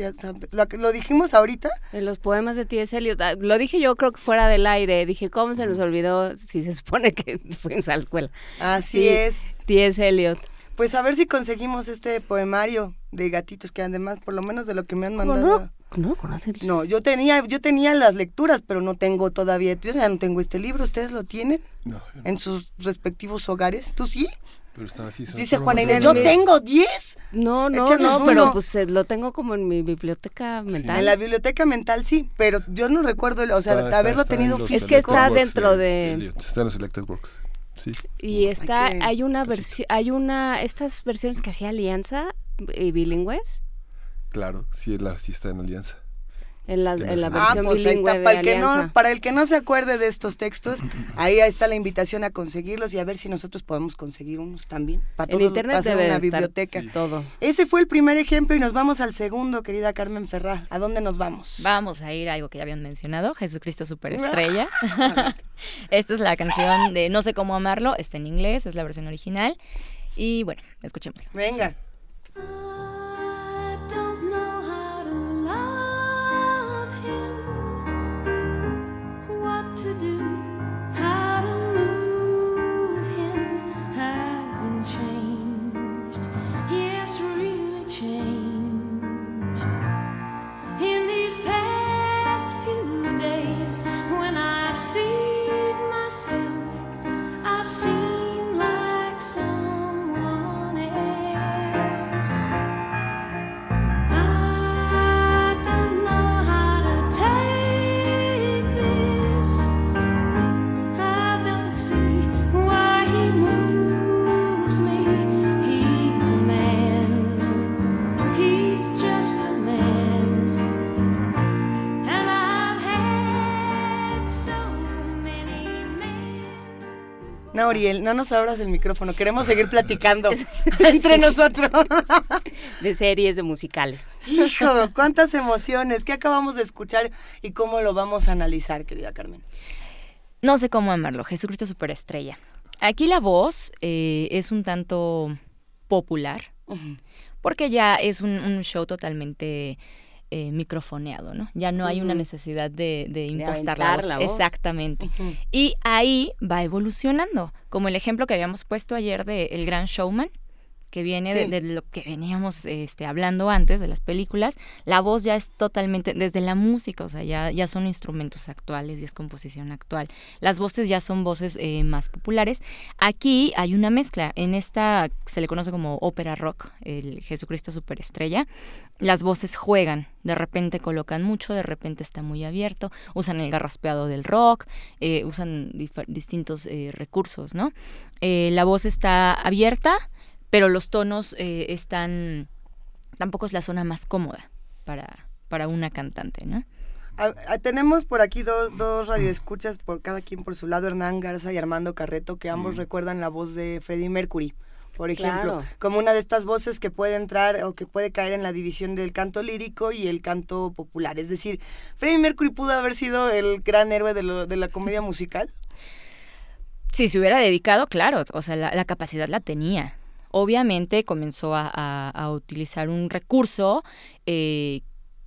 [SPEAKER 3] Lo, lo, dijimos ahorita.
[SPEAKER 2] En los poemas de T.S. Eliot. Ah, lo dije yo creo que fuera del aire. Dije, ¿cómo se nos olvidó si se supone que fuimos a la escuela?
[SPEAKER 3] Así es.
[SPEAKER 2] T.S. Eliot.
[SPEAKER 3] Pues a ver si conseguimos este poemario de gatitos, que además, por lo menos de lo que me han mandado...
[SPEAKER 2] No,
[SPEAKER 3] No, yo tenía, yo tenía las lecturas, pero no tengo todavía, yo ya no tengo este libro, ¿ustedes lo tienen? No. En sus respectivos hogares, ¿tú sí?
[SPEAKER 1] Pero está así,
[SPEAKER 3] Dice Juan Inés, yo tengo 10.
[SPEAKER 2] No, no, no, pero pues eh, lo tengo como en mi biblioteca mental.
[SPEAKER 3] En la biblioteca mental sí, pero yo no recuerdo, o sea, haberlo tenido
[SPEAKER 2] físico. Es que está dentro de...
[SPEAKER 1] Está en los Selected Works. sí.
[SPEAKER 2] Y está, hay, una versión, hay una, estas versiones que hacía Alianza eh, bilingües.
[SPEAKER 1] Claro, sí, la, sí está en Alianza.
[SPEAKER 2] En la, en la versión
[SPEAKER 3] ah, pues
[SPEAKER 2] bilingüe
[SPEAKER 3] para, el que no, para el que no se acuerde de estos textos, ahí está la invitación a conseguirlos y a ver si nosotros podemos conseguir unos también. Para
[SPEAKER 2] en internet
[SPEAKER 3] hacer una biblioteca.
[SPEAKER 2] Todo.
[SPEAKER 3] Ese fue el primer ejemplo y nos vamos al segundo, querida Carmen Ferrá. ¿A dónde nos vamos?
[SPEAKER 4] Vamos a ir a algo que ya habían mencionado, Jesucristo Superestrella. Esta es la canción de No sé cómo amarlo, está en inglés, es la versión original. Y bueno, escuchemos.
[SPEAKER 3] Venga. when I've seen myself, I seem like some. No, no nos abras el micrófono, queremos seguir platicando entre nosotros.
[SPEAKER 2] de series, de musicales.
[SPEAKER 3] Hijo, cuántas emociones, ¿qué acabamos de escuchar y cómo lo vamos a analizar, querida Carmen?
[SPEAKER 4] No sé cómo amarlo, Jesucristo Superestrella. Aquí la voz eh, es un tanto popular, porque ya es un show totalmente eh, microfoneado, ¿no? Ya no hay una necesidad de, de impostar la, voz. Exactamente. Y ahí va evolucionando, como el ejemplo que habíamos puesto ayer de El Gran Showman, que viene de, lo que veníamos este, hablando antes de las películas, la voz ya es totalmente, desde la música, o sea, ya, ya son instrumentos actuales y es composición actual. Las voces ya son voces eh, más populares. Aquí hay una mezcla, en esta se le conoce como ópera rock, el Jesucristo Superestrella, las voces juegan, de repente colocan mucho, de repente está muy abierto, usan el garraspeado del rock, eh, usan distintos eh, recursos, ¿no? la voz está abierta, pero los tonos eh, están, tampoco es la zona más cómoda para, para una cantante, ¿no?
[SPEAKER 3] tenemos por aquí dos, dos radioescuchas, por cada quien por su lado, Hernán Garza y Armando Carreto, que ambos mm. recuerdan la voz de Freddie Mercury, por ejemplo, como una de estas voces que puede entrar o que puede caer en la división del canto lírico y el canto popular. Es decir, Freddie Mercury pudo haber sido el gran héroe de, de la comedia musical.
[SPEAKER 4] Si se hubiera dedicado, claro, o sea, la capacidad la tenía obviamente comenzó a, utilizar un recurso eh,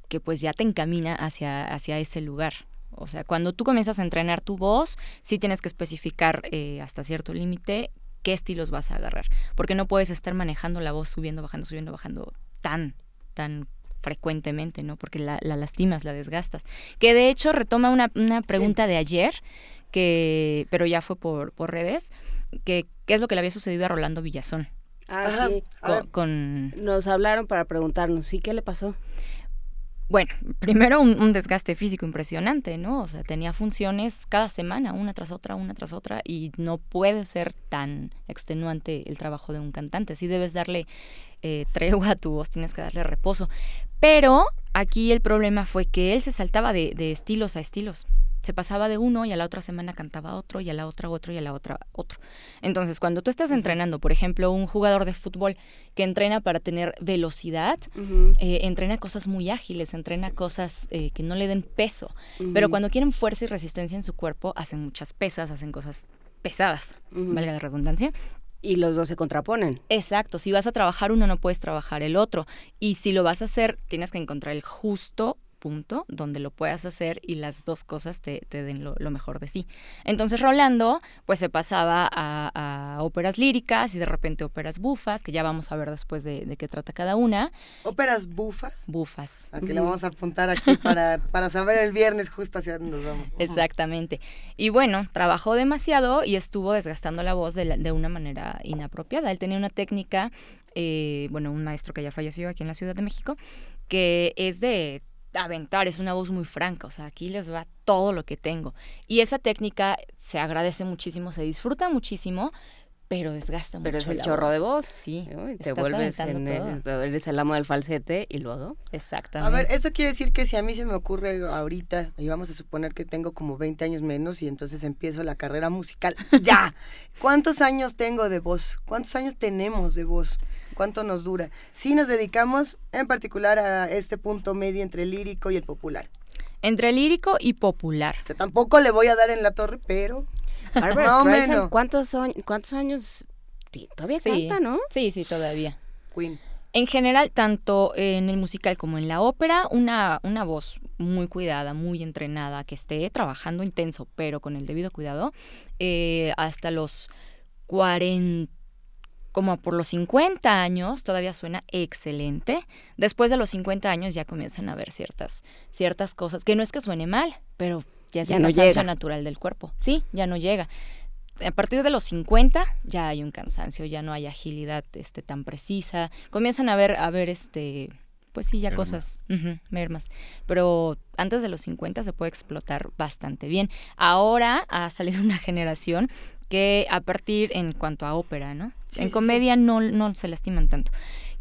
[SPEAKER 4] que pues ya te encamina hacia, hacia ese lugar. O sea, cuando tú comienzas a entrenar tu voz, sí tienes que especificar eh, hasta cierto límite qué estilos vas a agarrar, porque no puedes estar manejando la voz subiendo, bajando, subiendo, bajando tan, tan frecuentemente, ¿no? Porque la, lastimas, la desgastas. Que de hecho retoma una, pregunta de ayer, que, pero ya fue por, por redes, que qué es lo que le había sucedido a Rolando Villazón.
[SPEAKER 2] Ah, sí. Con, Nos hablaron para preguntarnos, ¿y qué le pasó?
[SPEAKER 4] Bueno, primero un, desgaste físico impresionante, ¿no? O sea, tenía funciones cada semana, una tras otra, una tras otra, y no puede ser tan extenuante el trabajo de un cantante. Sí debes darle eh, tregua a tu voz, tienes que darle reposo. Pero aquí el problema fue que él se saltaba de, de estilos a estilos. Se pasaba de uno y a la otra semana cantaba otro y a la otra otro y a la otra otro. Entonces, cuando tú estás entrenando, por ejemplo, un jugador de fútbol que entrena para tener velocidad, eh, entrena cosas muy ágiles, entrena cosas eh, que no le den peso, pero cuando quieren fuerza y resistencia en su cuerpo, hacen muchas pesas, hacen cosas pesadas, valga la redundancia,
[SPEAKER 2] y los dos se contraponen.
[SPEAKER 4] Exacto, si vas a trabajar uno no puedes trabajar el otro y si lo vas a hacer tienes que encontrar el justo punto donde lo puedas hacer y las dos cosas te, den lo, mejor de sí. Entonces Rolando pues se pasaba a, óperas líricas y de repente óperas bufas, que ya vamos a ver después de, qué trata cada una.
[SPEAKER 3] ¿Óperas bufas?
[SPEAKER 4] Bufas.
[SPEAKER 3] Aquí le vamos a apuntar aquí para, para saber el viernes justo hacia dónde nos vamos.
[SPEAKER 4] Exactamente. Y bueno, trabajó demasiado y estuvo desgastando la voz de, de una manera inapropiada. Él tenía una técnica, eh, bueno, un maestro que ya falleció aquí en la Ciudad de México, que es de aventar, es una voz muy franca, o sea, aquí les va todo lo que tengo. Y esa técnica se agradece muchísimo, se disfruta muchísimo, pero desgasta mucho.
[SPEAKER 2] Pero es el chorro de voz.
[SPEAKER 4] Sí.
[SPEAKER 2] te vuelves en el, eres el amo del falsete y luego.
[SPEAKER 4] Exactamente.
[SPEAKER 3] A ver, eso quiere decir que si a mí se me ocurre ahorita, y vamos a suponer que tengo como 20 años menos y entonces empiezo la carrera musical, ¡ya! ¿Cuántos años tengo de voz? ¿Cuántos años tenemos de voz? ¿Cuánto nos dura? Si nos dedicamos en particular a este punto medio entre el lírico y el popular.
[SPEAKER 4] Entre lírico y popular.
[SPEAKER 3] O sea, tampoco le voy a dar en la torre, pero
[SPEAKER 2] ¿cuántos, ¿cuántos años todavía canta, no?
[SPEAKER 4] Sí, sí, todavía.
[SPEAKER 3] Queen.
[SPEAKER 4] En general, tanto en el musical como en la ópera, una, una voz muy cuidada, muy entrenada, que esté trabajando intenso, pero con el debido cuidado, eh, hasta los 40, como por los 50 años, todavía suena excelente. Después de los 50 años ya comienzan a ver ciertas, ciertas cosas, que no es que suene mal, pero ya es el no cansancio natural del cuerpo. Sí, ya no llega. A partir de los 50 ya hay un cansancio, ya no hay agilidad este, tan precisa. Comienzan a ver, a ver este, pues sí, ya cosas, mermas. Pero antes de los 50 se puede explotar bastante bien. Ahora ha salido una generación que a partir, en cuanto a ópera, ¿no? En comedia no, no se lastiman tanto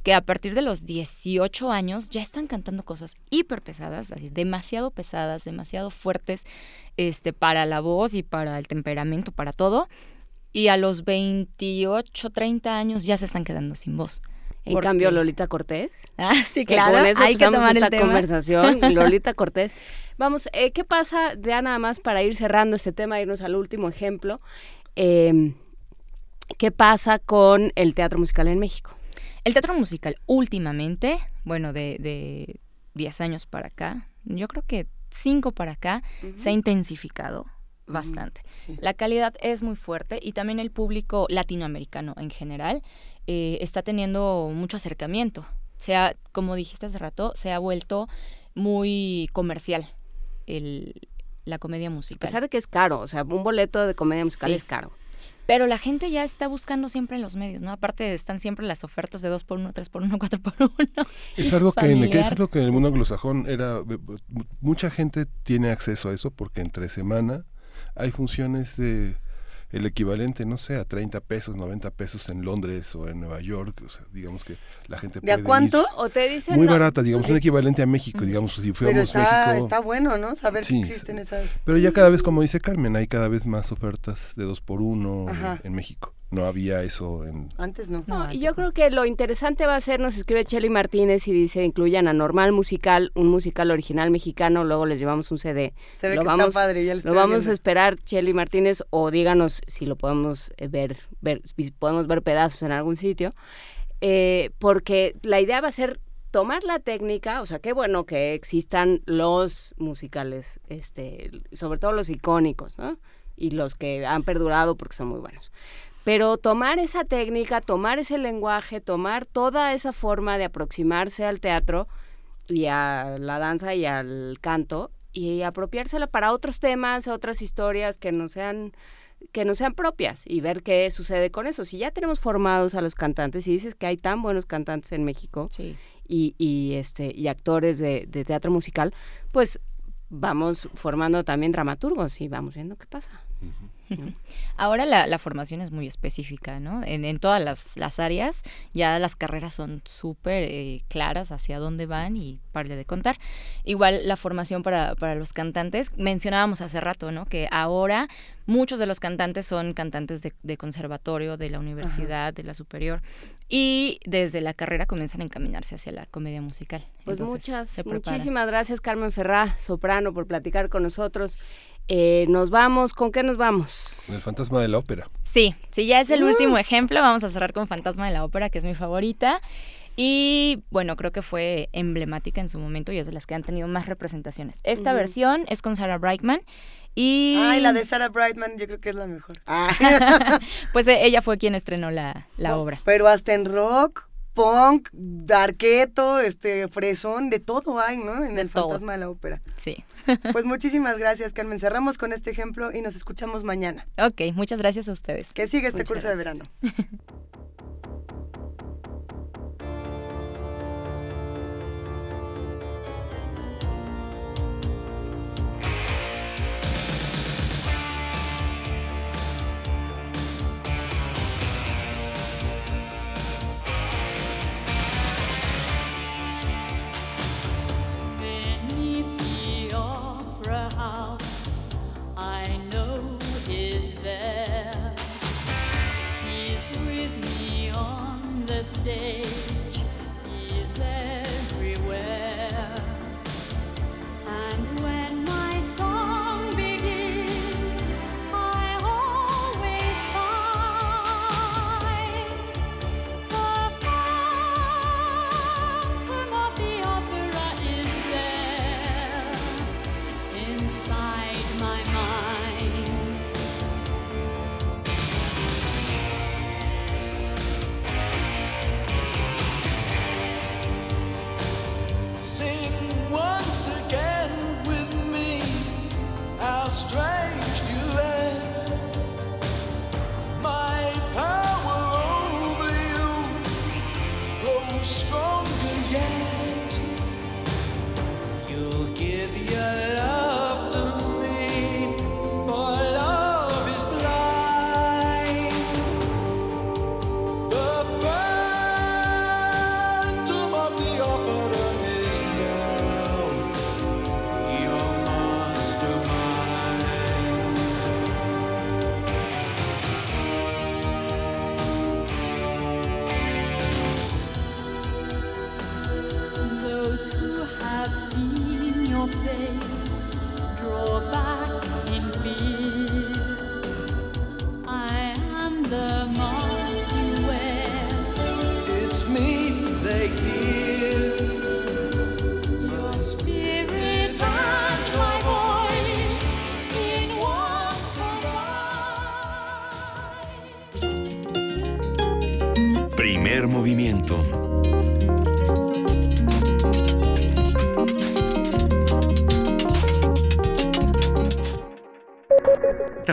[SPEAKER 4] que a partir de los 18 años ya están cantando cosas hiper pesadas, así, demasiado pesadas, demasiado fuertes este, para la voz y para el temperamento, para todo. Y a los 28, 30 años ya se están quedando sin voz.
[SPEAKER 2] En cambio, Lolita Cortés.
[SPEAKER 4] Ah, sí, claro. hay que tomar esta
[SPEAKER 2] conversación. Lolita Cortés. Vamos, eh, ¿qué pasa, ya nada más para ir cerrando este tema, irnos al último ejemplo? Eh, ¿Qué pasa con el teatro musical en México?
[SPEAKER 4] El teatro musical últimamente, bueno, de, de 10 años para acá, yo creo que 5 para acá, se ha intensificado bastante. La calidad es muy fuerte y también el público latinoamericano en general eh, está teniendo mucho acercamiento. Se ha, como dijiste hace rato, se ha vuelto muy comercial el, la comedia musical.
[SPEAKER 2] A pesar de que es caro, o sea, un boleto de comedia musical es caro.
[SPEAKER 4] Pero la gente ya está buscando siempre en los medios, ¿no? Aparte están siempre las ofertas de 2 por 1 3 por 1 4 por 1
[SPEAKER 1] Es algo que en, es algo que en el mundo anglosajón era mucha gente tiene acceso a eso porque entre semana hay funciones de el equivalente, no sé, a 30 pesos, 90 pesos en Londres o en Nueva York, o sea, digamos que la gente puede
[SPEAKER 3] ¿De a cuánto?
[SPEAKER 2] ¿O te dicen
[SPEAKER 1] Muy barata, digamos, un equivalente a México, digamos, si fuéramos
[SPEAKER 3] Pero está,
[SPEAKER 1] México...
[SPEAKER 3] está bueno, ¿no? Saber que existen esas...
[SPEAKER 1] Pero ya cada vez, como dice Carmen, hay cada vez más ofertas de dos por uno en México no había eso en...
[SPEAKER 3] Antes no.
[SPEAKER 2] y yo creo que lo interesante va a ser, nos escribe Chelly Martínez y dice, incluyan a Normal Musical, un musical original mexicano, luego les llevamos un CD.
[SPEAKER 3] Se ve lo que vamos, está padre, ya
[SPEAKER 2] Lo vamos a esperar, Chelly Martínez, o díganos si lo podemos eh, ver, ver si podemos ver pedazos en algún sitio, eh, porque la idea va a ser tomar la técnica, o sea, qué bueno que existan los musicales, este, sobre todo los icónicos, ¿no? Y los que han perdurado porque son muy buenos. Pero tomar esa técnica, tomar ese lenguaje, tomar toda esa forma de aproximarse al teatro y a la danza y al canto y apropiársela para otros temas, otras historias que no sean que no sean propias y ver qué sucede con eso. Si ya tenemos formados a los cantantes y dices que hay tan buenos cantantes en México y, y, este y actores de, de teatro musical, pues vamos formando también dramaturgos y vamos viendo qué pasa.
[SPEAKER 4] Ahora la, formación es muy específica, ¿no? En, todas las, áreas ya las carreras son súper eh, claras hacia dónde van y parle de contar. Igual la formación para, los cantantes, mencionábamos hace rato, ¿no? Que ahora muchos de los cantantes son cantantes de, conservatorio, de la universidad, de la superior, y desde la carrera comienzan a encaminarse hacia la comedia musical.
[SPEAKER 2] Pues muchas, muchísimas gracias Carmen Ferrá, soprano, por platicar con nosotros. Eh, nos vamos, ¿con qué nos vamos?
[SPEAKER 1] El fantasma de la ópera.
[SPEAKER 4] Sí, sí, ya es el último ejemplo. Vamos a cerrar con Fantasma de la ópera, que es mi favorita. Y bueno, creo que fue emblemática en su momento y es de las que han tenido más representaciones. Esta versión es con Sarah Brightman. Y...
[SPEAKER 3] Ay, la de Sarah Brightman yo creo que es la mejor.
[SPEAKER 4] pues eh, ella fue quien estrenó la, la obra.
[SPEAKER 3] Pero hasta en rock, punk, darketo, este, fresón, de todo hay, ¿no? En el fantasma de la ópera.
[SPEAKER 4] Sí.
[SPEAKER 3] Pues muchísimas gracias, Carmen. Cerramos con este ejemplo y nos escuchamos mañana.
[SPEAKER 4] Ok, muchas gracias a ustedes.
[SPEAKER 3] Que siga este curso de verano.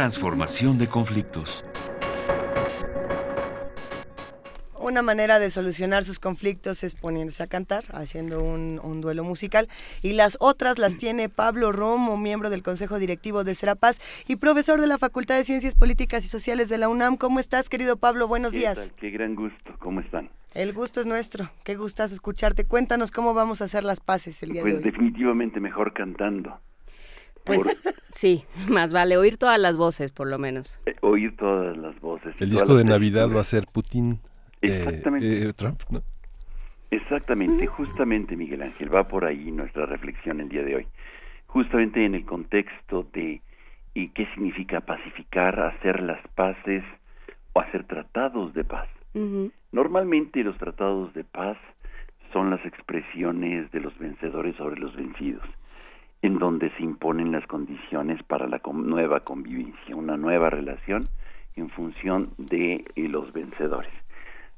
[SPEAKER 6] Transformación de conflictos.
[SPEAKER 3] Una manera de solucionar sus conflictos es ponerse a cantar, haciendo un, duelo musical. Y las otras las tiene Pablo Romo, miembro del Consejo Directivo de Serapaz y profesor de la Facultad de Ciencias Políticas y Sociales de la UNAM. ¿Cómo estás, querido Pablo? Buenos días.
[SPEAKER 7] Qué gran gusto. ¿Cómo están?
[SPEAKER 3] El gusto es nuestro. Qué gustas escucharte. Cuéntanos cómo vamos a hacer las paces el día
[SPEAKER 7] de
[SPEAKER 3] pues
[SPEAKER 7] hoy. Pues definitivamente mejor cantando.
[SPEAKER 2] Pues sí, más vale oír todas las voces, por lo menos.
[SPEAKER 7] Eh, oír todas las voces.
[SPEAKER 1] El disco de Navidad va a ser Putin,
[SPEAKER 7] eh, Exactamente.
[SPEAKER 1] Eh, Trump, ¿no?
[SPEAKER 7] Exactamente, justamente Miguel Ángel, va por ahí nuestra reflexión el día de hoy. Justamente en el contexto de y qué significa pacificar, hacer las paces o hacer tratados de paz. Normalmente los tratados de paz son las expresiones de los vencedores sobre los vencidos en donde se imponen las condiciones para la nueva convivencia, una nueva relación en función de eh, los vencedores.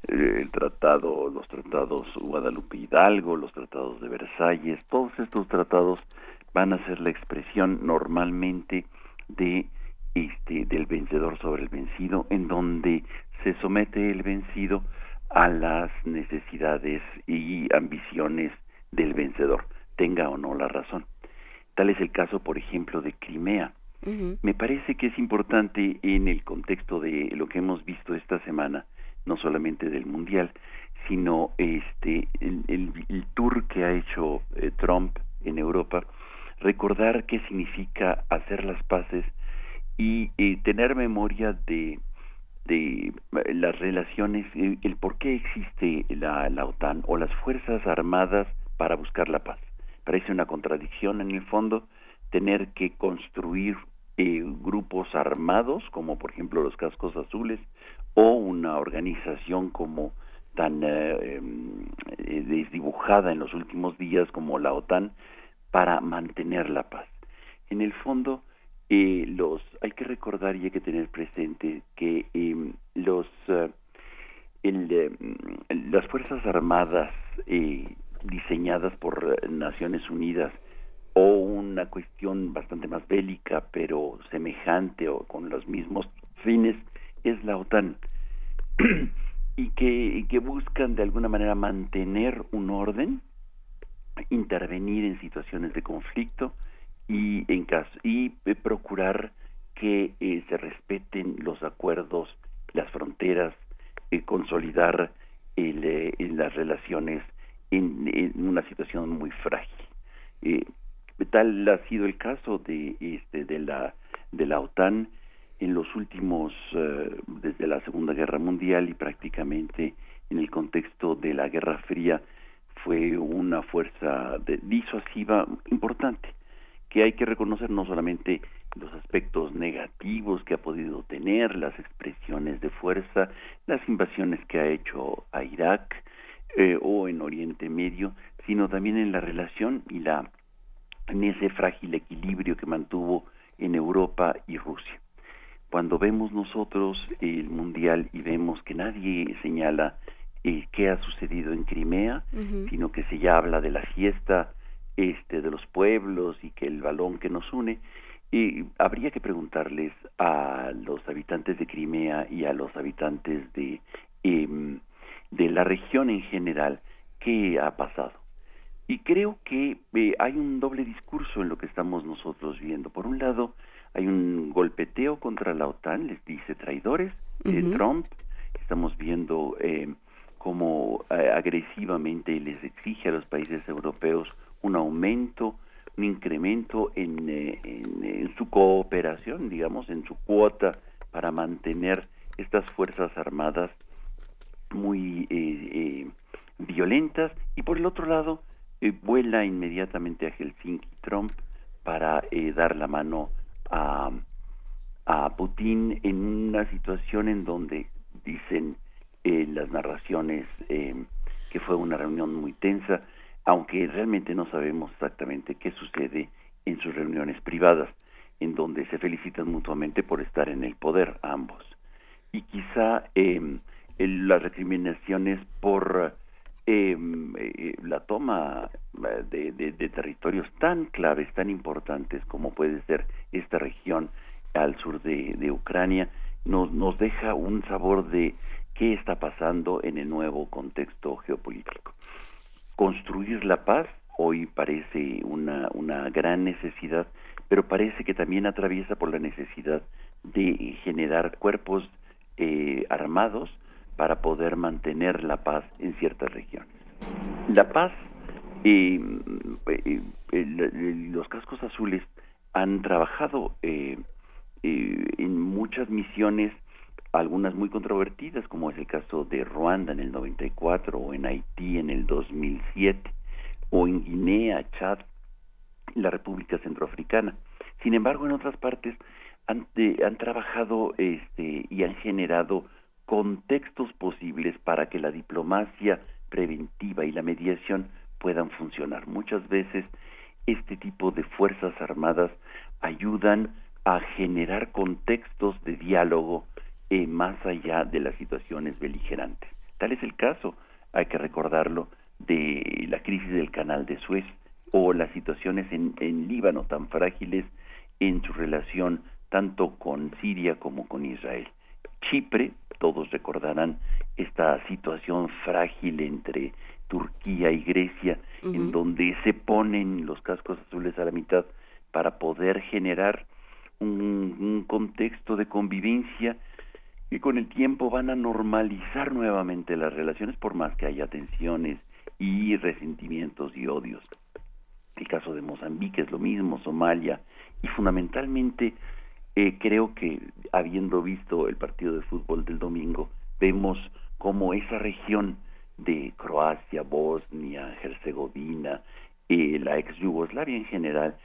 [SPEAKER 7] Eh, el tratado, los tratados Guadalupe Hidalgo, los tratados de Versalles, todos estos tratados van a ser la expresión normalmente de este del vencedor sobre el vencido, en donde se somete el vencido a las necesidades y ambiciones del vencedor, tenga o no la razón. Tal es el caso, por ejemplo, de Crimea. Me parece que es importante en el contexto de lo que hemos visto esta semana, no solamente del Mundial, sino este el, tour que ha hecho eh, Trump en Europa, recordar qué significa hacer las paces y eh, tener memoria de, de eh, las relaciones, el, por qué existe la, la OTAN o las Fuerzas Armadas para buscar la paz parece una contradicción en el fondo tener que construir eh, grupos armados como por ejemplo los cascos azules o una organización como tan eh, em, eh, desdibujada en los últimos días como la OTAN para mantener la paz. En el fondo, los hay que recordar y hay que tener presente que em, los em, las fuerzas armadas diseñadas por eh, Naciones Unidas o una cuestión bastante más bélica pero semejante o con los mismos fines es la OTAN. Y que, que buscan de alguna manera mantener un orden intervenir en situaciones de conflicto y en caso y eh, procurar que eh, se respeten los acuerdos las fronteras consolidar las relaciones en, una situación muy frágil. Eh, tal ha sido el caso de, este, de, la, de la OTAN en los últimos, eh, desde la Segunda Guerra Mundial y prácticamente en el contexto de la Guerra Fría fue una fuerza disuasiva importante que hay que reconocer no solamente los aspectos negativos que ha podido tener, las expresiones de fuerza, las invasiones que ha hecho a Irak eh, o en Oriente Medio, sino también en la relación y la en ese frágil equilibrio que mantuvo en Europa y Rusia. Cuando vemos nosotros el mundial y vemos que nadie señala eh, qué ha sucedido en Crimea, sino que se ya habla de la fiesta este de los pueblos y que el balón que nos une, y habría que preguntarles a los habitantes de Crimea y a los habitantes de, em, de la región en general qué ha pasado. Y creo que eh, hay un doble discurso en lo que estamos nosotros viendo. Por un lado, hay un golpeteo contra la OTAN, les dice traidores, de Trump. Estamos viendo eh, cómo eh, agresivamente les exige a los países europeos un aumento, un incremento en, en, su cooperación, digamos, en su cuota para mantener estas fuerzas armadas muy violentas. Y por el otro lado, eh, vuela inmediatamente a Helsinki Trump para eh, dar la mano a, Putin en una situación en donde dicen eh, las narraciones que fue una reunión muy tensa, aunque realmente no sabemos exactamente qué sucede en sus reuniones privadas, en donde se felicitan mutuamente por estar en el poder ambos. Y quizá las recriminaciones por Em, eh, la toma eh, de, territorios tan claves, tan importantes como puede ser esta región al sur de, Ucrania, nos, nos deja un sabor de qué está pasando en el nuevo contexto geopolítico. Construir la paz hoy parece una, una gran necesidad, pero parece que también atraviesa por la necesidad de generar cuerpos eh, armados para poder mantener la paz en ciertas regiones. La paz, y los cascos azules han trabajado eh, eh, en muchas misiones, algunas muy controvertidas, como es el caso de Ruanda en el 94 o en Haití en el 2007 o en Guinea, Chad, la República Centroafricana. Sin embargo, en otras partes han, han trabajado este, y han generado contextos posibles para que la diplomacia preventiva y la mediación puedan funcionar. Muchas veces este tipo de fuerzas armadas ayudan a generar contextos de diálogo eh, más allá de las situaciones beligerantes. Tal es el caso, hay que recordarlo, de la crisis del canal de Suez o las situaciones en, en Líbano tan frágiles en su relación tanto con Siria como con Israel. Chipre, todos recordarán esta situación frágil entre Turquía y Grecia, en donde se ponen los cascos azules a la mitad para poder generar un, contexto de convivencia que con el tiempo van a normalizar nuevamente las relaciones por más que haya tensiones y resentimientos y odios. El caso de Mozambique es lo mismo, Somalia, y fundamentalmente eh, creo que habiendo visto el partido de fútbol del domingo, vemos como esa región de Croacia, Bosnia, Herzegovina, eh, la ex Yugoslavia en general,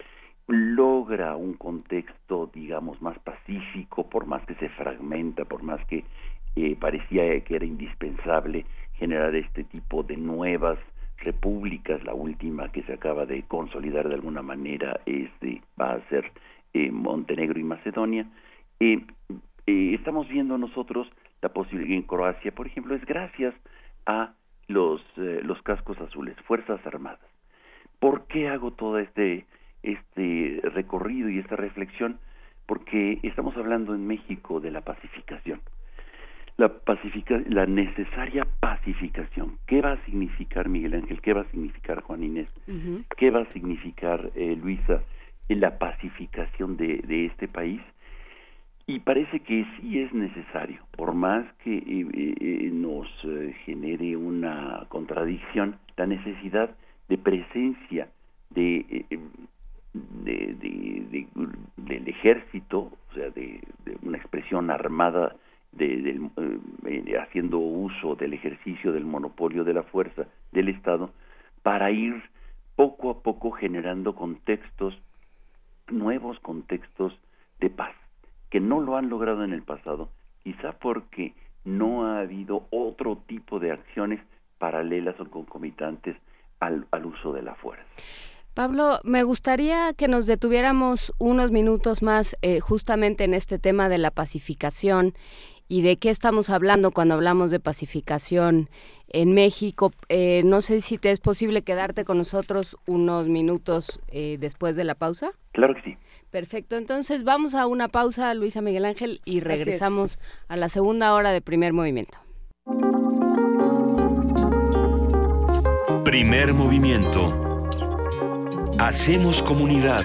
[SPEAKER 7] logra un contexto, digamos, más pacífico, por más que se fragmenta, por más que eh, parecía que era indispensable generar este tipo de nuevas repúblicas, la última que se acaba de consolidar de alguna manera este, va a ser eh, Montenegro y Macedonia. Eh, eh, estamos viendo nosotros la posibilidad en Croacia, por ejemplo, es gracias a los, los cascos azules, Fuerzas Armadas. ¿Por qué hago todo este, este recorrido y esta reflexión? Porque estamos hablando en México de la pacificación. La, pacifica, la necesaria pacificación. ¿Qué va a significar Miguel Ángel? ¿Qué va a significar Juan Inés? ¿Qué va a significar Luisa? La pacificación de, de este país. Y parece que sí es necesario, por más que eh, eh, eh, nos genere una contradicción, la necesidad de presencia de, de, del ejército, o sea, de, una expresión armada de, eh, haciendo uso del ejercicio del monopolio de la fuerza del Estado para ir poco a poco generando contextos nuevos contextos de paz que no lo han logrado en el pasado quizá porque no ha habido otro tipo de acciones paralelas o concomitantes al, uso de la fuerza.
[SPEAKER 2] Pablo, me gustaría que nos detuviéramos unos minutos más eh, justamente en este tema de la pacificación y de qué estamos hablando cuando hablamos de pacificación en México. Eh, no sé si te es posible quedarte con nosotros unos minutos eh, después de la pausa.
[SPEAKER 7] Claro que sí.
[SPEAKER 2] Perfecto, entonces vamos a una pausa, Luisa Miguel Ángel, y regresamos a la segunda hora de primer movimiento.
[SPEAKER 6] Primer movimiento. Hacemos comunidad.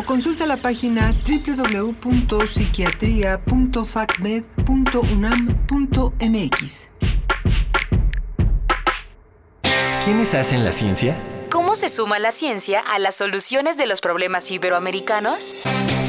[SPEAKER 8] o consulta la página www.psiquiatria.facmed.unam.mx.
[SPEAKER 9] ¿Quiénes hacen la ciencia?
[SPEAKER 10] ¿Cómo se suma la ciencia a las soluciones de los problemas iberoamericanos?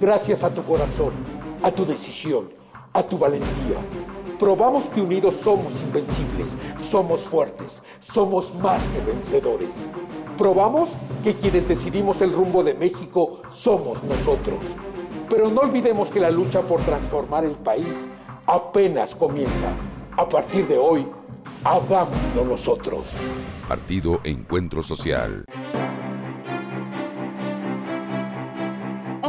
[SPEAKER 11] Gracias a tu corazón, a tu decisión, a tu valentía. Probamos que unidos somos invencibles, somos fuertes, somos más que vencedores. Probamos que quienes decidimos el rumbo de México somos nosotros. Pero no olvidemos que la lucha por transformar el país apenas comienza. A partir de hoy, hagámoslo nosotros.
[SPEAKER 12] Partido Encuentro Social.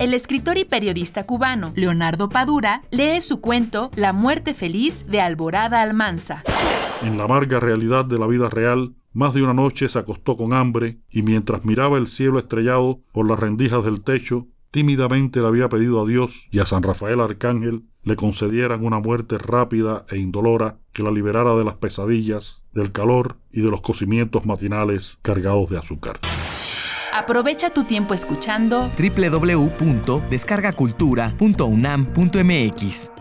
[SPEAKER 13] El escritor y periodista cubano Leonardo Padura lee su cuento La muerte feliz de Alborada Almanza.
[SPEAKER 14] En la amarga realidad de la vida real, más de una noche se acostó con hambre y mientras miraba el cielo estrellado por las rendijas del techo, tímidamente le había pedido a Dios y a San Rafael Arcángel le concedieran una muerte rápida e indolora que la liberara de las pesadillas, del calor y de los cocimientos matinales cargados de azúcar.
[SPEAKER 13] Aprovecha tu tiempo escuchando
[SPEAKER 15] www.descargacultura.unam.mx.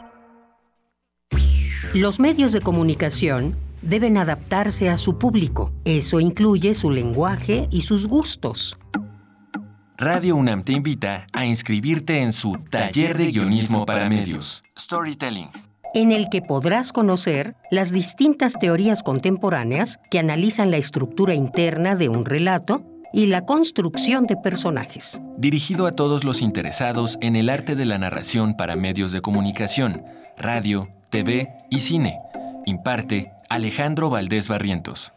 [SPEAKER 15] Los medios de comunicación deben adaptarse a su público. Eso incluye su lenguaje y sus gustos.
[SPEAKER 9] Radio UNAM te invita a inscribirte en su taller de guionismo para medios, Storytelling
[SPEAKER 15] en el que podrás conocer las distintas teorías contemporáneas que analizan la estructura interna de un relato y la construcción de personajes.
[SPEAKER 9] Dirigido a todos los interesados en el arte de la narración para medios de comunicación, radio, TV y cine. Imparte Alejandro Valdés Barrientos.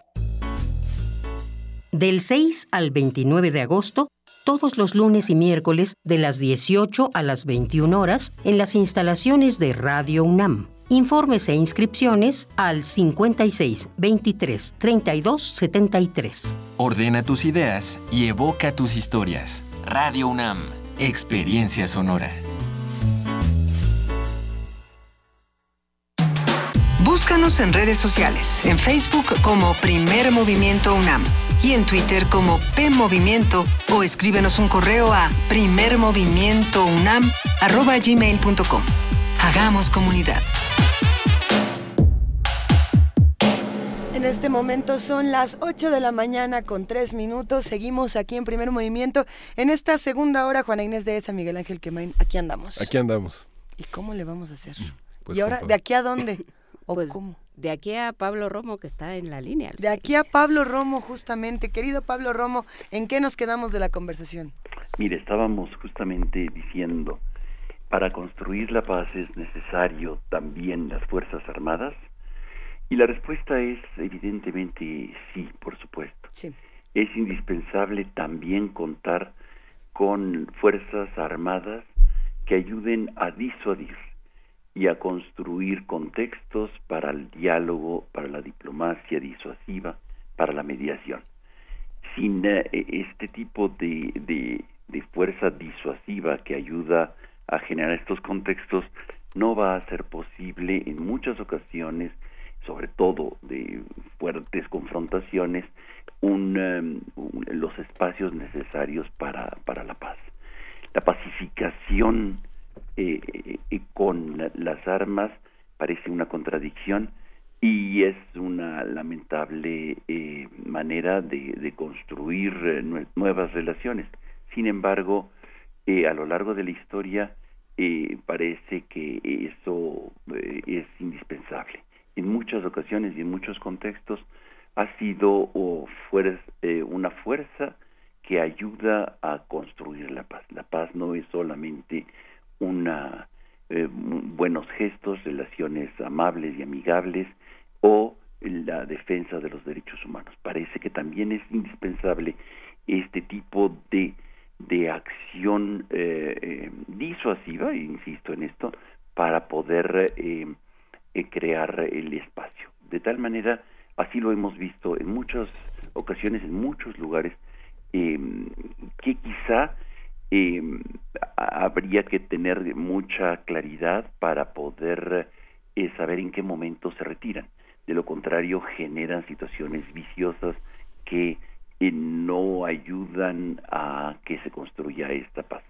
[SPEAKER 15] Del 6 al 29 de agosto, todos los lunes y miércoles de las 18 a las 21 horas en las instalaciones de Radio UNAM. Informes e inscripciones al 56 23 32 73.
[SPEAKER 9] Ordena tus ideas y evoca tus historias. Radio UNAM, Experiencia Sonora.
[SPEAKER 8] Búscanos en redes sociales, en Facebook como Primer Movimiento UNAM y en Twitter como P Movimiento o escríbenos un correo a primermovimientounam arroba gmail.com. Hagamos comunidad.
[SPEAKER 3] En este momento son las 8 de la mañana con 3 minutos. Seguimos aquí en primer movimiento. En esta segunda hora, Juana Inés de esa, Miguel Ángel Quemain, aquí andamos.
[SPEAKER 1] Aquí andamos.
[SPEAKER 3] ¿Y cómo le vamos a hacer? Pues ¿Y ahora de aquí a dónde? ¿O
[SPEAKER 2] pues,
[SPEAKER 3] cómo?
[SPEAKER 2] De aquí a Pablo Romo, que está en la línea.
[SPEAKER 3] De aquí a Pablo Romo, justamente. Querido Pablo Romo, ¿en qué nos quedamos de la conversación?
[SPEAKER 7] Mire, estábamos justamente diciendo, para construir la paz es necesario también las Fuerzas Armadas. Y la respuesta es evidentemente sí, por supuesto.
[SPEAKER 3] Sí.
[SPEAKER 7] Es indispensable también contar con Fuerzas Armadas que ayuden a disuadir y a construir contextos para el diálogo, para la diplomacia disuasiva, para la mediación. Sin eh, este tipo de, de, de, fuerza disuasiva que ayuda a generar estos contextos, no va a ser posible en muchas ocasiones, sobre todo de fuertes confrontaciones, un, um, los espacios necesarios para, para la paz. La pacificación eh, eh, con las armas parece una contradicción y es una lamentable eh, manera de, construir nuevas relaciones. Sin embargo, a lo largo de la historia parece que eso es indispensable. En muchas ocasiones y en muchos contextos ha sido una fuerza que ayuda a construir la paz. La paz no es solamente una eh, buenos gestos, relaciones amables y amigables o la defensa de los derechos humanos. Parece que también es indispensable este tipo de, de acción eh, eh, disuasiva, insisto en esto, para poder crear el espacio. De tal manera, así lo hemos visto en muchas ocasiones, en muchos lugares, que quizá eh, habría que tener mucha claridad para poder eh, saber en qué momento se retiran. De lo contrario, generan situaciones viciosas que eh, no ayudan a que se construya esta paz.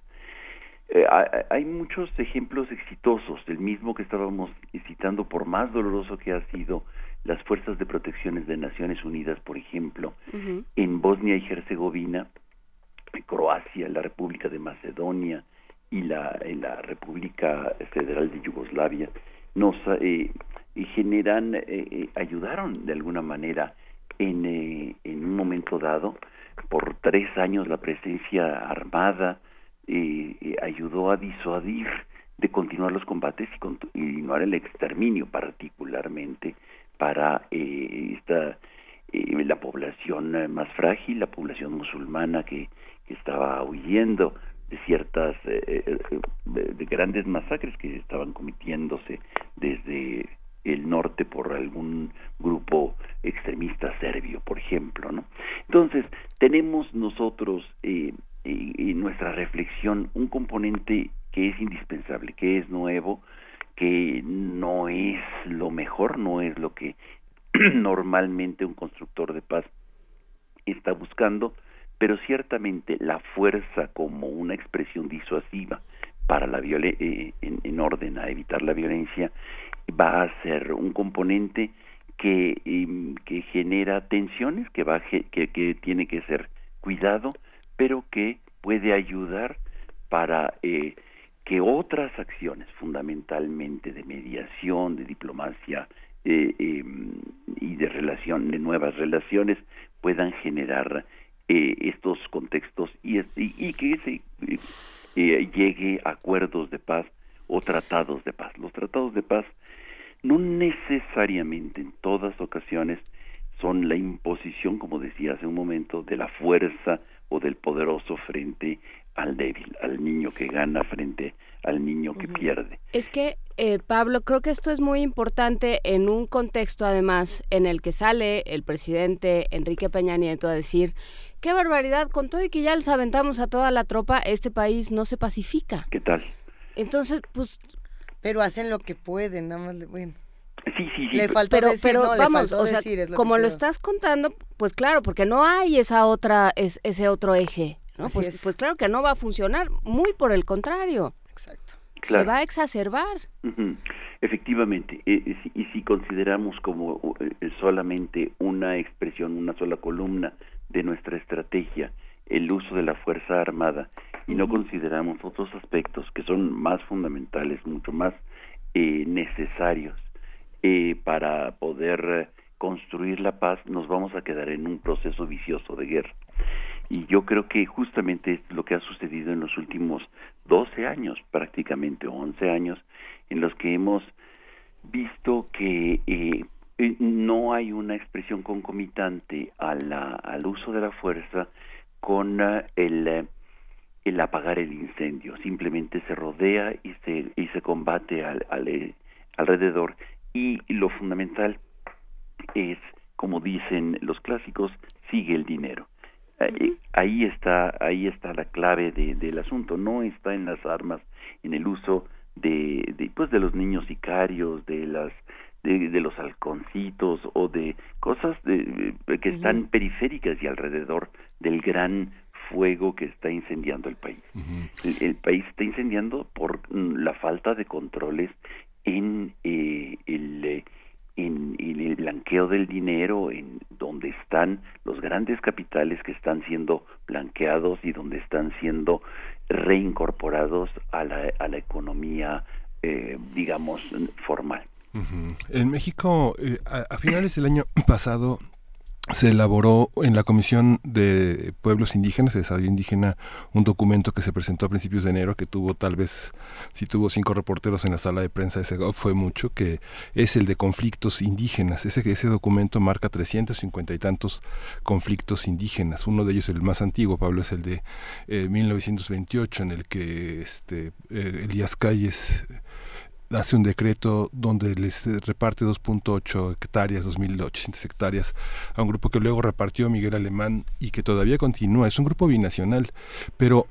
[SPEAKER 7] Eh, hay muchos ejemplos exitosos, del mismo que estábamos citando, por más doloroso que ha sido las fuerzas de protecciones de Naciones Unidas, por ejemplo, en Bosnia y Herzegovina, Croacia, la República de Macedonia y la, la República Federal de Yugoslavia, nos eh, generan, eh, eh, ayudaron de alguna manera en, en un momento dado, por tres años la presencia armada ayudó a disuadir de continuar los combates y continuar el exterminio particularmente para esta la población más frágil, la población musulmana que que estaba huyendo de ciertas eh, eh, de grandes masacres que estaban cometiéndose desde el norte por algún grupo extremista serbio, por ejemplo, ¿no? Entonces tenemos nosotros eh, en nuestra reflexión un componente que es indispensable, que es nuevo, que no es lo mejor, no es lo que normalmente un constructor de paz está buscando, pero ciertamente la fuerza como una expresión disuasiva para la eh, en, orden a evitar la violencia va a ser un componente que, em, que genera tensiones, que, va, que, que tiene que ser cuidado, pero que puede ayudar para eh, que otras acciones, fundamentalmente de mediación, de diplomacia eh, em, y de relación, de nuevas relaciones, puedan generar eh, estos contextos y, que se eh, llegue acuerdos de paz o tratados de paz. Los tratados de paz no necesariamente en todas ocasiones son la imposición, como decía hace un momento, de la fuerza o del poderoso frente al débil, al niño que gana frente al niño que pierde.
[SPEAKER 2] Es que, eh, Pablo, creo que esto es muy importante en un contexto, además, en el que sale el presidente Enrique Peña Nieto a decir qué barbaridad, con todo y que ya los aventamos a toda la tropa, este país no se pacifica.
[SPEAKER 7] ¿Qué tal?
[SPEAKER 2] Entonces, pues...
[SPEAKER 3] Pero hacen lo que pueden, nada más, bueno.
[SPEAKER 7] Sí, sí,
[SPEAKER 3] sí. Le faltó
[SPEAKER 2] pero,
[SPEAKER 3] decir,
[SPEAKER 2] pero vamos,
[SPEAKER 3] o
[SPEAKER 2] sea, como lo estás contando, pues claro, porque no hay esa otra, ese otro eje, ¿no? Pues, pues, claro que no va a funcionar, muy por el contrario.
[SPEAKER 3] Exacto.
[SPEAKER 2] se va a exacerbar.
[SPEAKER 7] Efectivamente, eh, y si consideramos como solamente una expresión, una sola columna de nuestra estrategia, el uso de la Fuerza Armada, y no consideramos otros aspectos que son más fundamentales, mucho más necesarios para poder construir la paz, nos vamos a quedar en un proceso vicioso de guerra. Y yo creo que justamente es lo que ha sucedido en los últimos 12 años, prácticamente 11 años, en los que hemos visto que eh, eh, no hay una expresión concomitante a la, al uso de la fuerza con eh, el, el apagar el incendio. Simplemente se rodea y se, y se combate al, alrededor. Y lo fundamental es, como dicen los clásicos, sigue el dinero. Ahí está, ahí está la clave del asunto. No está en las armas, en el uso de, de pues de los niños sicarios, de las de, los halconcitos o de cosas de, que están periféricas y alrededor del gran fuego que está incendiando el país. el, país está incendiando por mm, la falta de controles en eh, el eh, en, el blanqueo del dinero, en donde están los grandes capitales que están siendo blanqueados y donde están siendo reincorporados a la, a la economía, eh, digamos, formal.
[SPEAKER 1] En México, eh, a, finales del año pasado, se elaboró en la Comisión de Pueblos Indígenas, de Desarrollo Indígena, un documento que se presentó a principios de enero, que tuvo tal vez, si tuvo cinco reporteros en la sala de prensa Segov, fue mucho, que es el de conflictos indígenas. Ese, ese documento marca 350 y tantos conflictos indígenas. Uno de ellos, el más antiguo, Pablo, es el de 1928, eh, en el que este, eh, Elías Calles hace un decreto donde les reparte 2.8 hectáreas, 2.800 hectáreas a un grupo que luego repartió Miguel Alemán y que todavía continúa. Es un grupo binacional, pero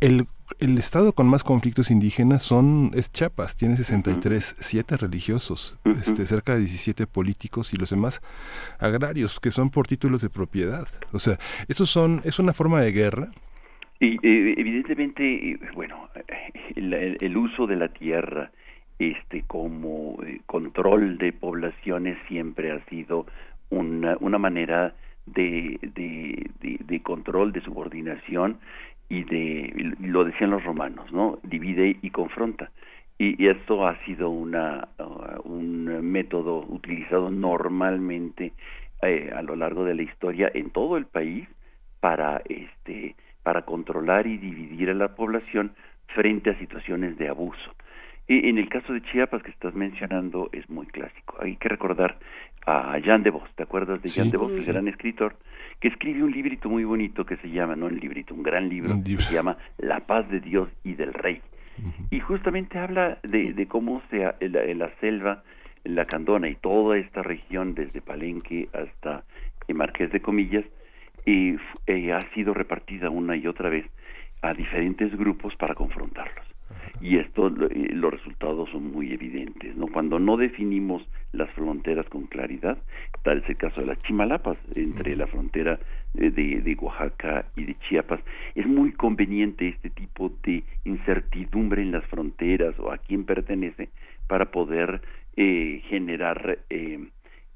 [SPEAKER 1] el, el estado con más conflictos indígenas son es Chiapas, tiene 63, 7 religiosos, este, cerca de 17 políticos y los demás agrarios que son por títulos de propiedad. O sea, esos son es una forma de guerra.
[SPEAKER 7] Y eh, evidentemente, bueno, el uso de la tierra, este como eh, control de poblaciones siempre ha sido una, una manera de, de, de, control, de subordinación y de, lo decían los romanos, ¿no? Divide y confronta. Y, esto ha sido una, uh, un método utilizado normalmente eh, a lo largo de la historia en todo el país para, este, para controlar y dividir a la población frente a situaciones de abuso. Y en el caso de Chiapas que estás mencionando es muy clásico. Hay que recordar a Jan de Vos, ¿te acuerdas de Jan de Vos, el gran escritor? Que escribe un librito muy bonito que se llama, no un librito, un gran libro, que se llama La paz de Dios y del Rey. Y justamente habla de, de cómo se, en la, selva, en la Candona y toda esta región, desde Palenque hasta el Marqués de Comillas, eh, ha sido repartida una y otra vez a diferentes grupos para confrontarlos y esto eh, los resultados son muy evidentes no cuando no definimos las fronteras con claridad tal es el caso de las Chimalapas entre la frontera de, de, Oaxaca y de Chiapas es muy conveniente este tipo de incertidumbre en las fronteras o a quién pertenece para poder eh, generar eh,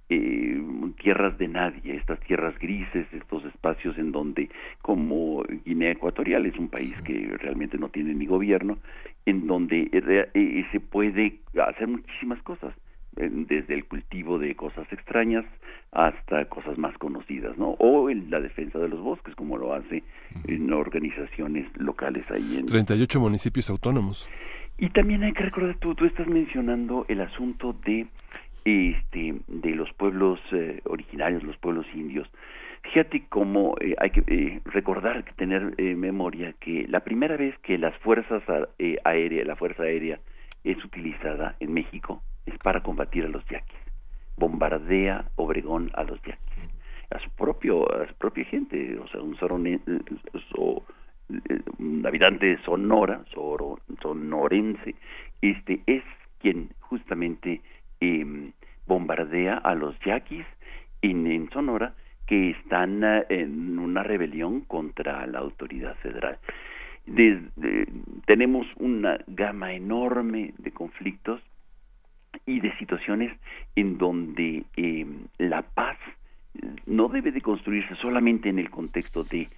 [SPEAKER 7] eh, tierras de nadie, estas tierras grises, estos espacios en donde, como Guinea Ecuatorial es un país que realmente no tiene ni gobierno, en donde eh, eh, se puede hacer muchísimas cosas, desde el cultivo de cosas extrañas hasta cosas más conocidas, ¿no? O en la defensa de los bosques, como lo hace en organizaciones locales ahí en...
[SPEAKER 1] 38 municipios autónomos.
[SPEAKER 7] Y también hay que recordar, tú, tú estás mencionando el asunto de este, de los pueblos eh, originarios, los pueblos indios. Fíjate cómo eh, hay que eh, recordar, que tener memoria que la primera vez que las fuerzas aéreas, la fuerza aérea es utilizada en México es para combatir a los yaquis. Bombardea Obregón a los yaquis, a su propio, a su propia gente, o sea, un, un habitante de Sonora, sonorense, este es quien justamente eh, bombardea a los yaquis en, Sonora que están eh, en una rebelión contra la autoridad federal. tenemos una gama enorme de conflictos y de situaciones en donde eh, la paz no debe de construirse solamente en el contexto de,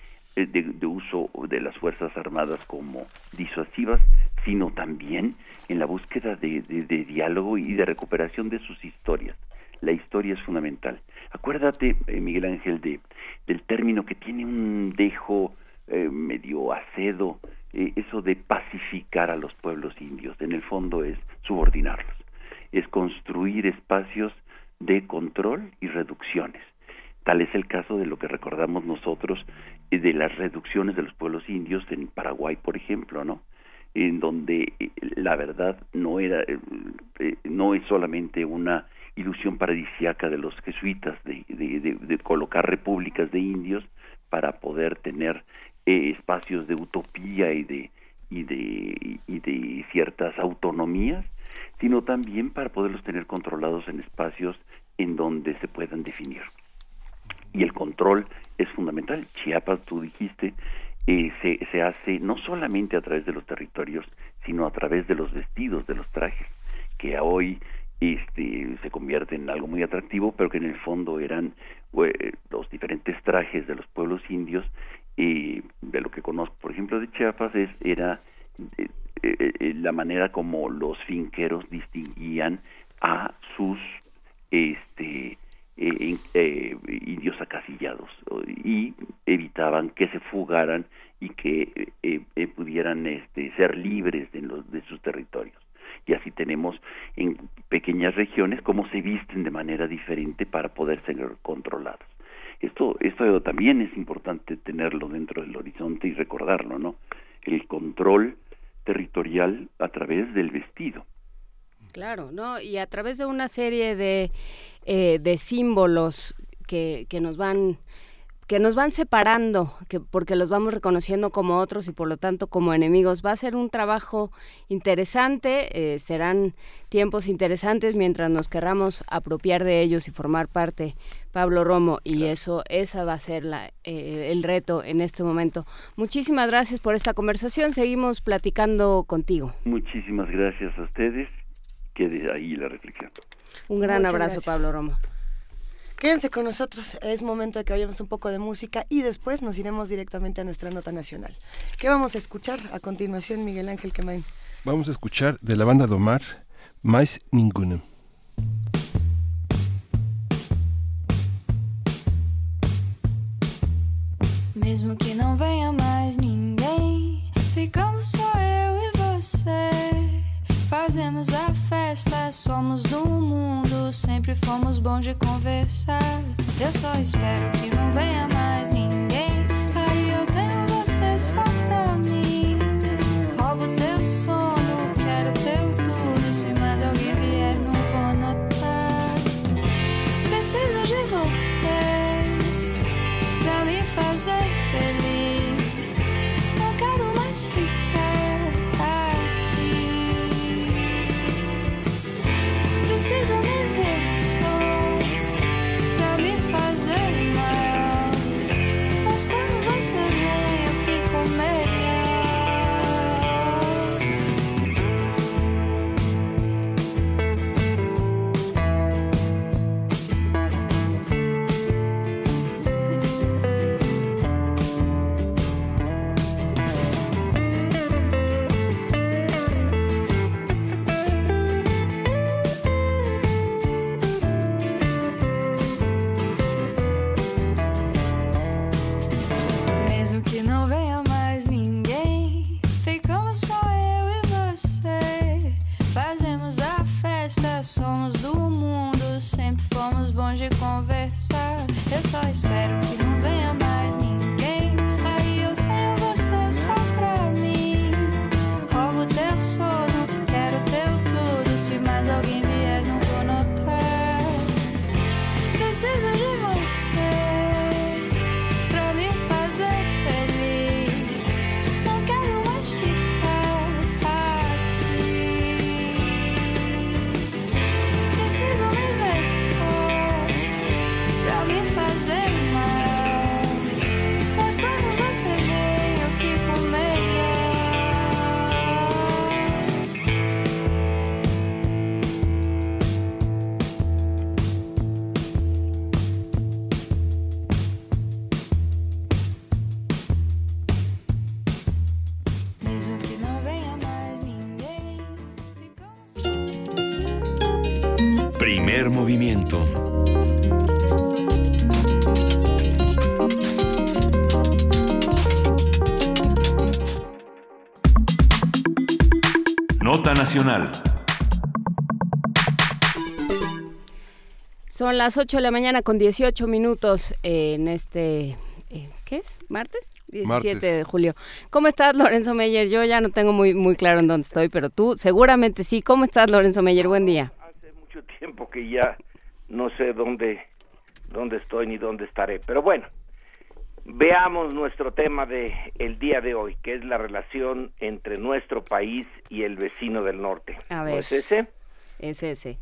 [SPEAKER 7] de, uso de las Fuerzas Armadas como disuasivas, sino también en la búsqueda de, diálogo y de recuperación de sus historias. La historia es fundamental. Acuérdate, eh, Miguel Ángel, de, del término que tiene un dejo eh, medio acedo, eh, eso de pacificar a los pueblos indios. En el fondo es subordinarlos, es construir espacios de control y reducciones. Tal es el caso de lo que recordamos nosotros de las reducciones de los pueblos indios en Paraguay, por ejemplo, ¿no? en donde eh, la verdad no era eh, eh, no es solamente una ilusión paradisiaca de los jesuitas de, colocar repúblicas de indios para poder tener espacios de utopía y de y de y de ciertas autonomías sino también para poderlos tener controlados en espacios en donde se puedan definir y el control es fundamental Chiapas tú dijiste eh, se, se hace no solamente a través de los territorios, sino a través de los vestidos, de los trajes, que hoy este, se convierte en algo muy atractivo, pero que en el fondo eran eh, los diferentes trajes de los pueblos indios. y de lo que conozco, por ejemplo, de Chiapas, es, era eh, la manera como los finqueros distinguían a sus este, eh, eh, indios acasillados y evitaban que se fugaran y que eh, eh, pudieran este, ser libres de, los, de sus territorios. Y así tenemos en pequeñas regiones cómo se visten de manera diferente para poder ser controlados. Esto, esto también es importante tenerlo dentro del horizonte y recordarlo, ¿no? El control territorial a través del vestido.
[SPEAKER 2] Claro, ¿no? Y a través de una serie de, eh, de símbolos que, que nos van que nos van separando, que porque los vamos reconociendo como otros y por lo tanto como enemigos. Va a ser un trabajo interesante, eh, serán tiempos interesantes mientras nos querramos apropiar de ellos y formar parte, Pablo Romo, y eso, esa va a ser la, eh, el reto en este momento. Muchísimas gracias por esta conversación, seguimos platicando contigo.
[SPEAKER 7] Muchísimas gracias a ustedes quede ahí la reflexión.
[SPEAKER 2] Un gran abrazo, Pablo Romo.
[SPEAKER 3] Quédense con nosotros, es momento de que vayamos un poco de música y después nos iremos directamente a nuestra nota nacional. ¿Qué vamos a escuchar a continuación, Miguel Ángel Quemain?
[SPEAKER 1] Vamos a escuchar de la banda Domar, Mais Ninguno.
[SPEAKER 16] Mesmo que não venha mais ninguém, ficamos só eu. Fazemos a festa, somos do mundo, sempre fomos bons de conversar. Eu só espero que não venha mais ninguém.
[SPEAKER 9] Nacional.
[SPEAKER 2] Son las 8 de la mañana con 18 minutos en este... Eh, ¿Qué es? ¿Martes? 17 de julio. ¿Cómo estás, Lorenzo Meyer? Yo ya no tengo muy, muy claro en dónde estoy, pero tú seguramente sí. ¿Cómo estás, Lorenzo Meyer? Buen día.
[SPEAKER 17] Hace mucho tiempo que ya no sé dónde, dónde estoy ni dónde estaré. Pero bueno, veamos nuestro tema de el día de hoy, que es la relación entre nuestro país y el vecino del norte.
[SPEAKER 2] A ver.
[SPEAKER 17] es ese?
[SPEAKER 2] Es ese.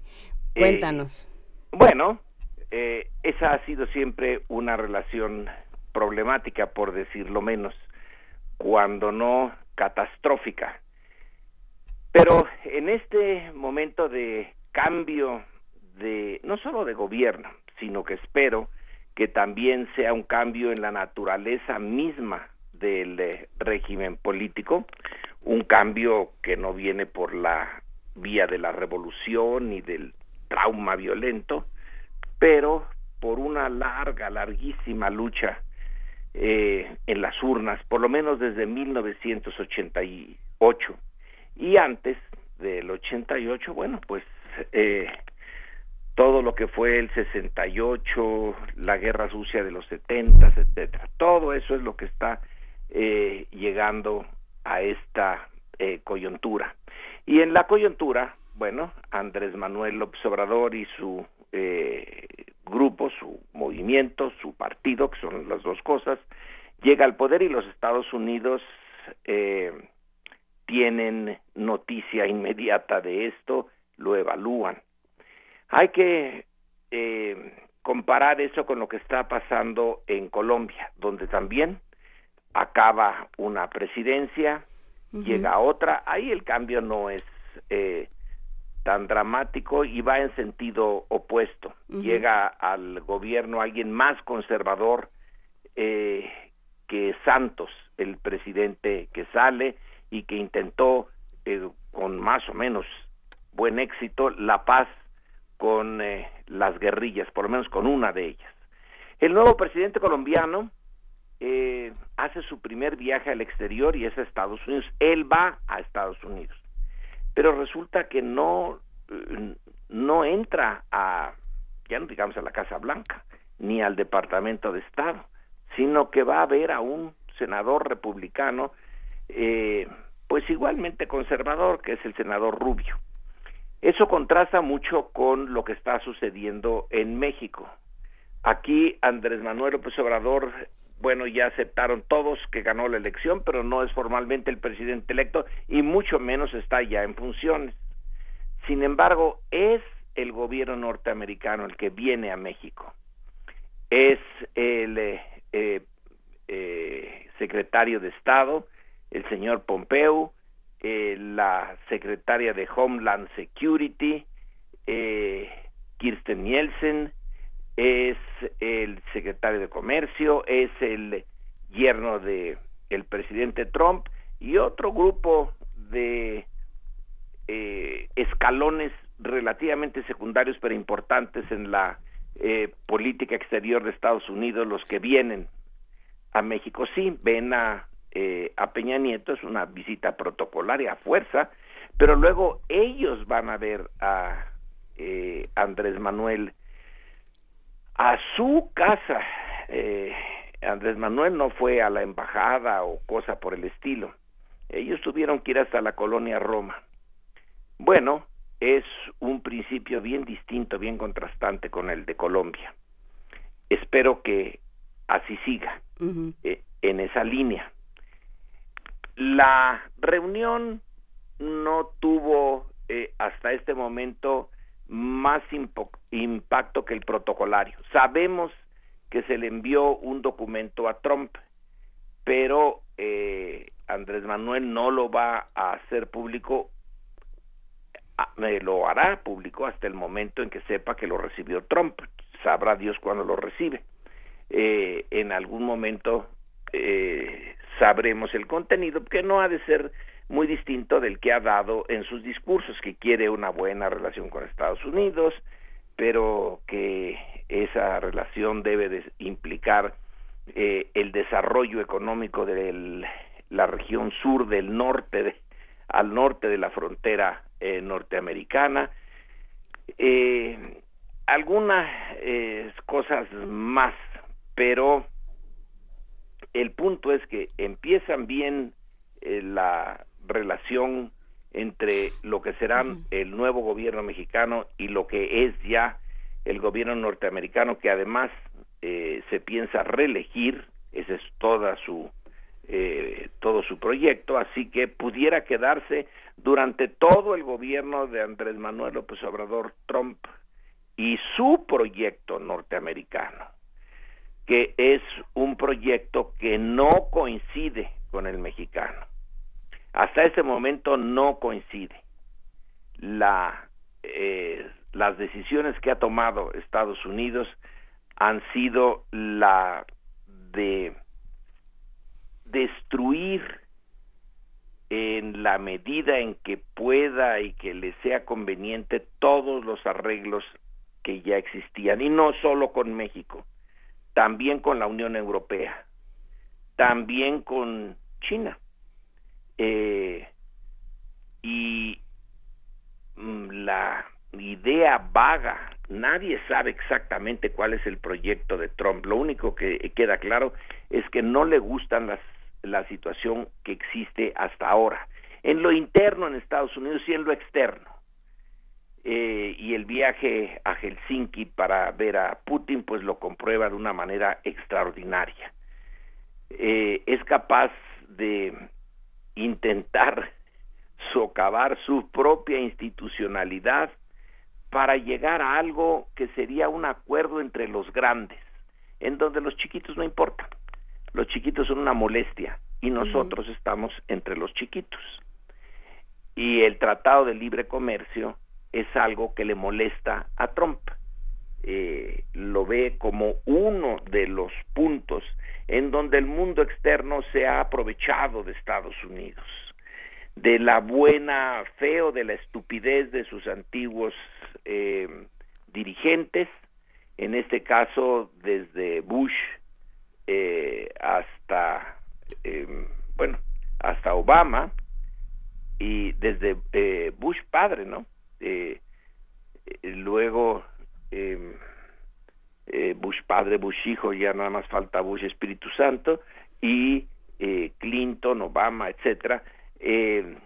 [SPEAKER 2] Cuéntanos.
[SPEAKER 17] Eh, bueno, eh, esa ha sido siempre una relación problemática, por decirlo menos, cuando no catastrófica. Pero en este momento de cambio de, no solo de gobierno, sino que espero que también sea un cambio en la naturaleza misma del eh, régimen político, un cambio que no viene por la vía de la revolución ni del trauma violento, pero por una larga, larguísima lucha eh, en las urnas, por lo menos desde 1988. Y antes del 88, bueno, pues eh, todo lo que fue el 68, la guerra sucia de los 70, etcétera. Todo eso es lo que está eh, llegando a esta eh, coyuntura. Y en la coyuntura, bueno, Andrés Manuel López Obrador y su eh, grupo, su movimiento, su partido, que son las dos cosas, llega al poder y los Estados Unidos eh, tienen noticia inmediata de esto, lo evalúan. Hay que eh, comparar eso con lo que está pasando en Colombia, donde también acaba una presidencia, llega otra, ahí el cambio no es eh, tan dramático y va en sentido opuesto. Llega al gobierno alguien más conservador eh, que Santos, el presidente que sale y que intentó eh, con más o menos buen éxito la paz con eh, las guerrillas, por lo menos con una de ellas. El nuevo presidente colombiano eh, hace su primer viaje al exterior y es a Estados Unidos. Él va a Estados Unidos pero resulta que no no entra a ya no digamos a la Casa Blanca ni al Departamento de Estado, sino que va a ver a un senador republicano eh, pues igualmente conservador que es el senador Rubio. Eso contrasta mucho con lo que está sucediendo en México. Aquí Andrés Manuel López Obrador bueno, ya aceptaron todos que ganó la elección, pero no es formalmente el presidente electo y mucho menos está ya en funciones. Sin embargo, es el gobierno norteamericano el que viene a México. Es el eh, eh, eh, secretario de Estado, el señor Pompeo, la secretaria de Homeland Security, Kirsten Nielsen, es el secretario de Comercio, es el yerno de el presidente Trump y otro grupo de eh, escalones relativamente secundarios pero importantes en la eh, política exterior de Estados Unidos los que vienen a México. Sí ven a eh, a Peña Nieto es una visita protocolaria a fuerza pero luego ellos van a ver a Andrés Manuel a su casa. Eh, Andrés Manuel no fue a la embajada o cosa por el estilo. Ellos tuvieron que ir hasta la colonia Roma. Bueno, es un principio bien distinto, bien contrastante con el de Colombia. Espero que así siga eh, en esa línea. La reunión no tuvo eh, hasta este momento más impacto que el protocolario. Sabemos que se le envió un documento a Trump, pero eh, Andrés Manuel no lo va a hacer público, lo hará público hasta el momento en que sepa que lo recibió Trump. Sabrá Dios cuándo lo recibe. Eh, en algún momento eh, sabremos el contenido, que no ha de ser muy distinto del que ha dado en sus discursos, que quiere una buena relación con Estados Unidos, pero que esa relación debe de implicar eh, el desarrollo económico de la región sur del norte al norte de la frontera eh, norteamericana. Eh, algunas cosas más pero el punto es que empiezan bien la relación entre lo que serán el nuevo gobierno mexicano y lo que es ya el gobierno norteamericano que además eh, se piensa reelegir, ese es toda su eh, todo su proyecto, así que pudiera quedarse durante todo el gobierno de Andrés Manuel López Obrador Trump y su proyecto norteamericano, que es un proyecto que no coincide con el mexicano. Hasta ese momento no coincide. La, eh, las decisiones que ha tomado Estados Unidos han sido la de destruir en la medida en que pueda y que le sea conveniente todos los arreglos que ya existían y no solo con México, también con la Unión Europea, también con China. Eh, y mm, la idea vaga Nadie sabe exactamente cuál es el proyecto de Trump. Lo único que queda claro es que no le gustan las, la situación que existe hasta ahora, en lo interno en Estados Unidos y en lo externo. Eh, y el viaje a Helsinki para ver a Putin pues lo comprueba de una manera extraordinaria. Eh, es capaz de intentar socavar su propia institucionalidad para llegar a algo que sería un acuerdo entre los grandes, en donde los chiquitos no importan. Los chiquitos son una molestia y nosotros estamos entre los chiquitos. Y el Tratado de Libre Comercio es algo que le molesta a Trump. Eh, lo ve como uno de los puntos en donde el mundo externo se ha aprovechado de Estados Unidos de la buena fe o de la estupidez de sus antiguos eh, dirigentes, en este caso desde Bush eh, hasta, em, bueno, hasta Obama y desde eh, Bush padre, ¿no? Luego em, Bush padre, Bush hijo, ya nada más falta Bush Espíritu Santo y Clinton, Obama, etcétera eh,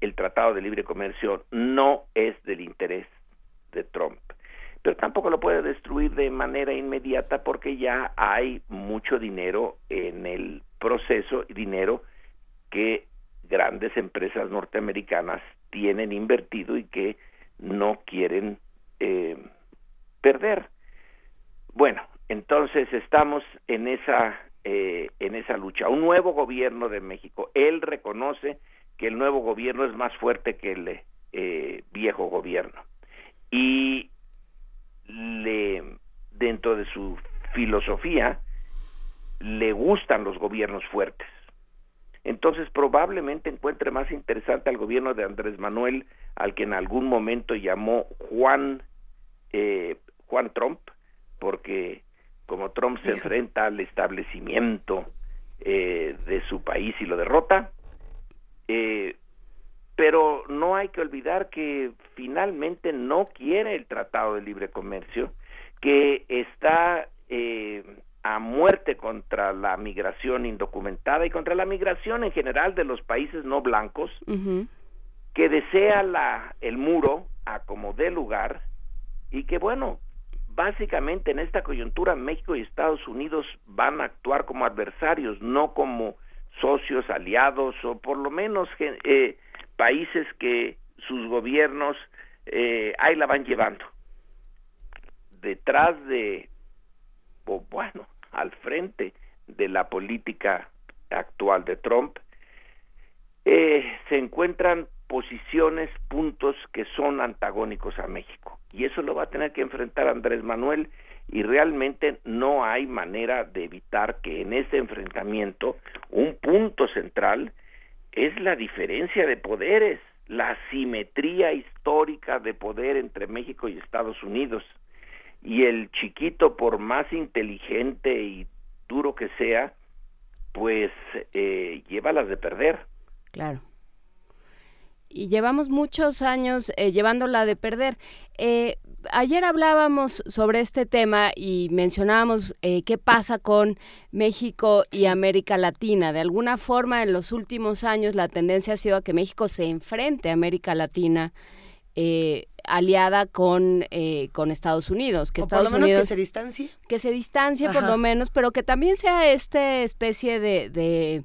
[SPEAKER 17] el Tratado de Libre Comercio no es del interés de Trump. Pero tampoco lo puede destruir de manera inmediata porque ya hay mucho dinero en el proceso, dinero que grandes empresas norteamericanas tienen invertido y que no quieren eh, perder. Bueno, entonces estamos en esa eh, en esa lucha. Un nuevo gobierno de México, él reconoce que el nuevo gobierno es más fuerte que el eh, viejo gobierno y le dentro de su filosofía le gustan los gobiernos fuertes. Entonces probablemente encuentre más interesante al gobierno de Andrés Manuel, al que en algún momento llamó Juan eh, Juan Trump, porque como Trump se enfrenta al establecimiento eh, de su país y lo derrota, eh, pero no hay que olvidar que finalmente no quiere el Tratado de Libre Comercio, que está eh, a muerte contra la migración indocumentada y contra la migración en general de los países no blancos, que desea la, el muro a como dé lugar y que bueno, básicamente en esta coyuntura México y Estados Unidos van a actuar como adversarios, no como socios, aliados o por lo menos eh, países que sus gobiernos eh, ahí la van llevando. Detrás de, o bueno, al frente de la política actual de Trump, eh, se encuentran posiciones, puntos que son antagónicos a México. Y eso lo va a tener que enfrentar Andrés Manuel y realmente no hay manera de evitar que en ese enfrentamiento un punto central es la diferencia de poderes, la simetría histórica de poder entre México y Estados Unidos. Y el chiquito, por más inteligente y duro que sea, pues eh, lleva las de perder.
[SPEAKER 2] Claro. Y llevamos muchos años eh, llevándola de perder. Eh, ayer hablábamos sobre este tema y mencionábamos eh, qué pasa con México y América Latina. De alguna forma, en los últimos años, la tendencia ha sido a que México se enfrente a América Latina. Eh, aliada con, eh, con Estados Unidos.
[SPEAKER 3] Que Estados por lo menos que se distancie.
[SPEAKER 2] Que se distancie por lo menos, pero que también sea esta especie de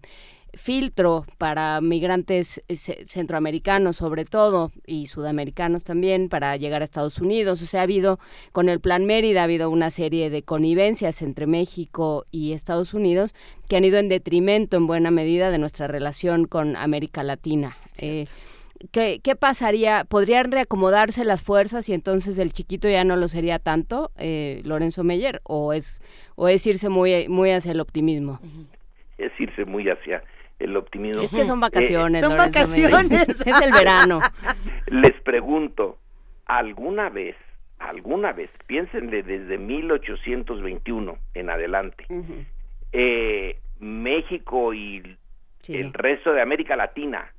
[SPEAKER 2] filtro para migrantes eh, centroamericanos sobre todo y sudamericanos también para llegar a Estados Unidos. O sea, ha habido con el Plan Mérida ha habido una serie de connivencias entre México y Estados Unidos que han ido en detrimento en buena medida de nuestra relación con América Latina. Eh, ¿qué, pasaría? ¿Podrían reacomodarse las fuerzas y entonces el chiquito ya no lo sería tanto, eh, Lorenzo Meyer? ¿O es, ¿O es irse muy, muy hacia el optimismo?
[SPEAKER 17] Es irse muy hacia el optimismo.
[SPEAKER 2] Es que son vacaciones.
[SPEAKER 3] son vacaciones.
[SPEAKER 2] es el verano.
[SPEAKER 17] Les pregunto, ¿alguna vez, alguna vez, piénsenle desde 1821 en adelante, eh, México y el resto de América Latina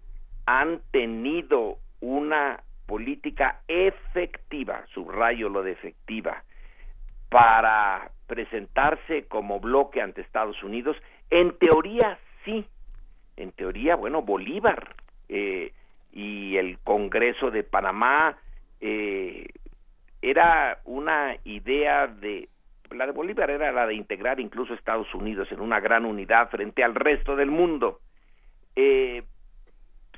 [SPEAKER 17] han tenido una política efectiva, subrayo lo de efectiva, para presentarse como bloque ante Estados Unidos? En teoría sí, en teoría, bueno, Bolívar eh, y el Congreso de Panamá eh, era una idea de la de Bolívar era la de integrar incluso Estados Unidos en una gran unidad frente al resto del mundo. Eh,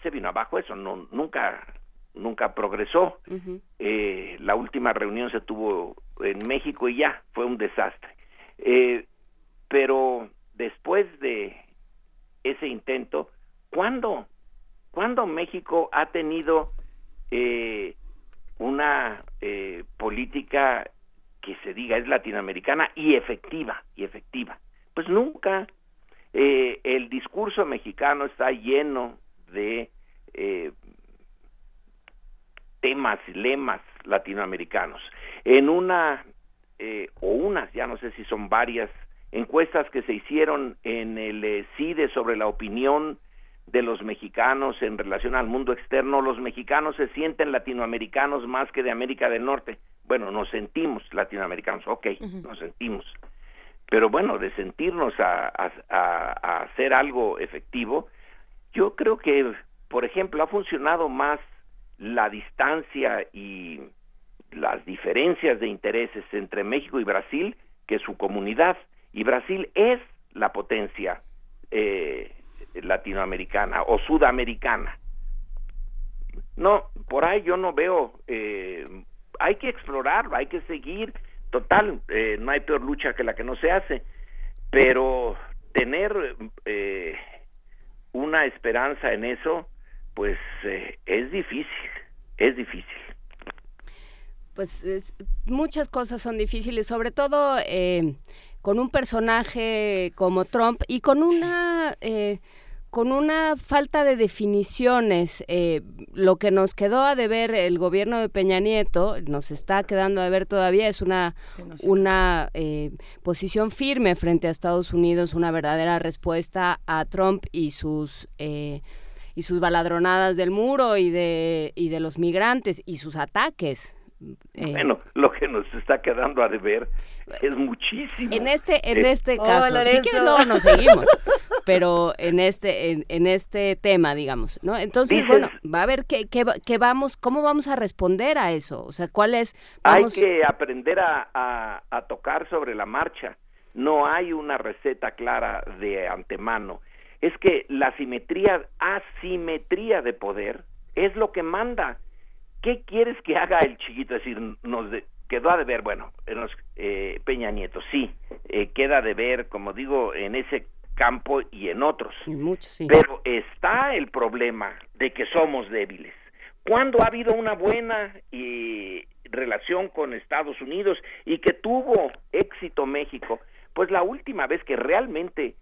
[SPEAKER 17] se vino abajo eso, no, nunca, nunca progresó. la última reunión se tuvo en México y ya fue un desastre. pero después de ese intento, ¿cuándo? ¿Cuándo México ha tenido eh, una eh, política que se diga es latinoamericana y efectiva, y efectiva? Pues nunca. Eh, el discurso mexicano está lleno de temas y lemas latinoamericanos. En una, o unas, ya no sé si son varias, encuestas que se hicieron en el eh, CIDE sobre la opinión de los mexicanos en relación al mundo externo, los mexicanos se sienten latinoamericanos más que de América del Norte. Bueno, nos sentimos latinoamericanos, ok, nos sentimos. Pero bueno, de sentirnos a, a hacer algo efectivo, yo creo que, por ejemplo, ha funcionado más la distancia y las diferencias de intereses entre México y Brasil que su comunidad. Y Brasil es la potencia eh, latinoamericana o sudamericana. No, por ahí yo no veo, eh, hay que explorarlo, hay que seguir, total, eh, no hay peor lucha que la que no se hace, pero tener una esperanza en eso, pues es difícil, es difícil.
[SPEAKER 2] Pues muchas cosas son difíciles, sobre todo eh, con un personaje como Trump y con una eh, con una falta de definiciones. Eh, lo que nos quedó a deber el gobierno de Peña Nieto, nos está quedando a deber todavía, es una, una eh, posición firme frente a Estados Unidos, una verdadera respuesta a Trump y sus... y sus baladronadas del muro y de, y de los migrantes y sus ataques
[SPEAKER 17] eh, bueno, lo que nos está quedando a deber es muchísimo.
[SPEAKER 2] En este, en este caso, sí que no nos seguimos, pero en este, en, este tema, digamos, ¿no? Entonces, bueno, va a ver qué, qué, vamos, cómo vamos a responder a eso, o sea, cuál es.
[SPEAKER 17] Hay que aprender a, a tocar sobre la marcha. No hay una receta clara de antemano. Es que la simetría, asimetría de poder es lo que manda ¿qué quieres que haga el chiquito? Es decir, nos quedó a deber, bueno, eh, Peña Nieto, sí, eh, queda de ver, como digo, en ese campo y en otros. Pero está el problema de que somos débiles. ¿Cuándo ha habido una buena eh, relación con Estados Unidos y que tuvo éxito México? Pues la última vez que realmente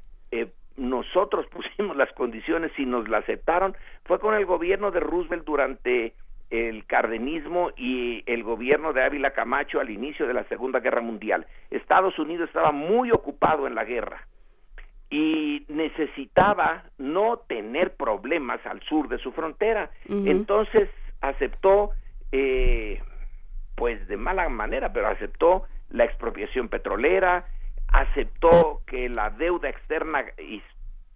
[SPEAKER 17] nosotros pusimos las condiciones y nos la aceptaron fue con el gobierno de Roosevelt durante el cardenismo y el gobierno de Ávila Camacho al inicio de la Segunda Guerra Mundial. Estados Unidos estaba muy ocupado en la guerra y necesitaba no tener problemas al sur de su frontera. Entonces aceptó, eh, pues de mala manera, pero aceptó la expropiación petrolera, aceptó que la deuda externa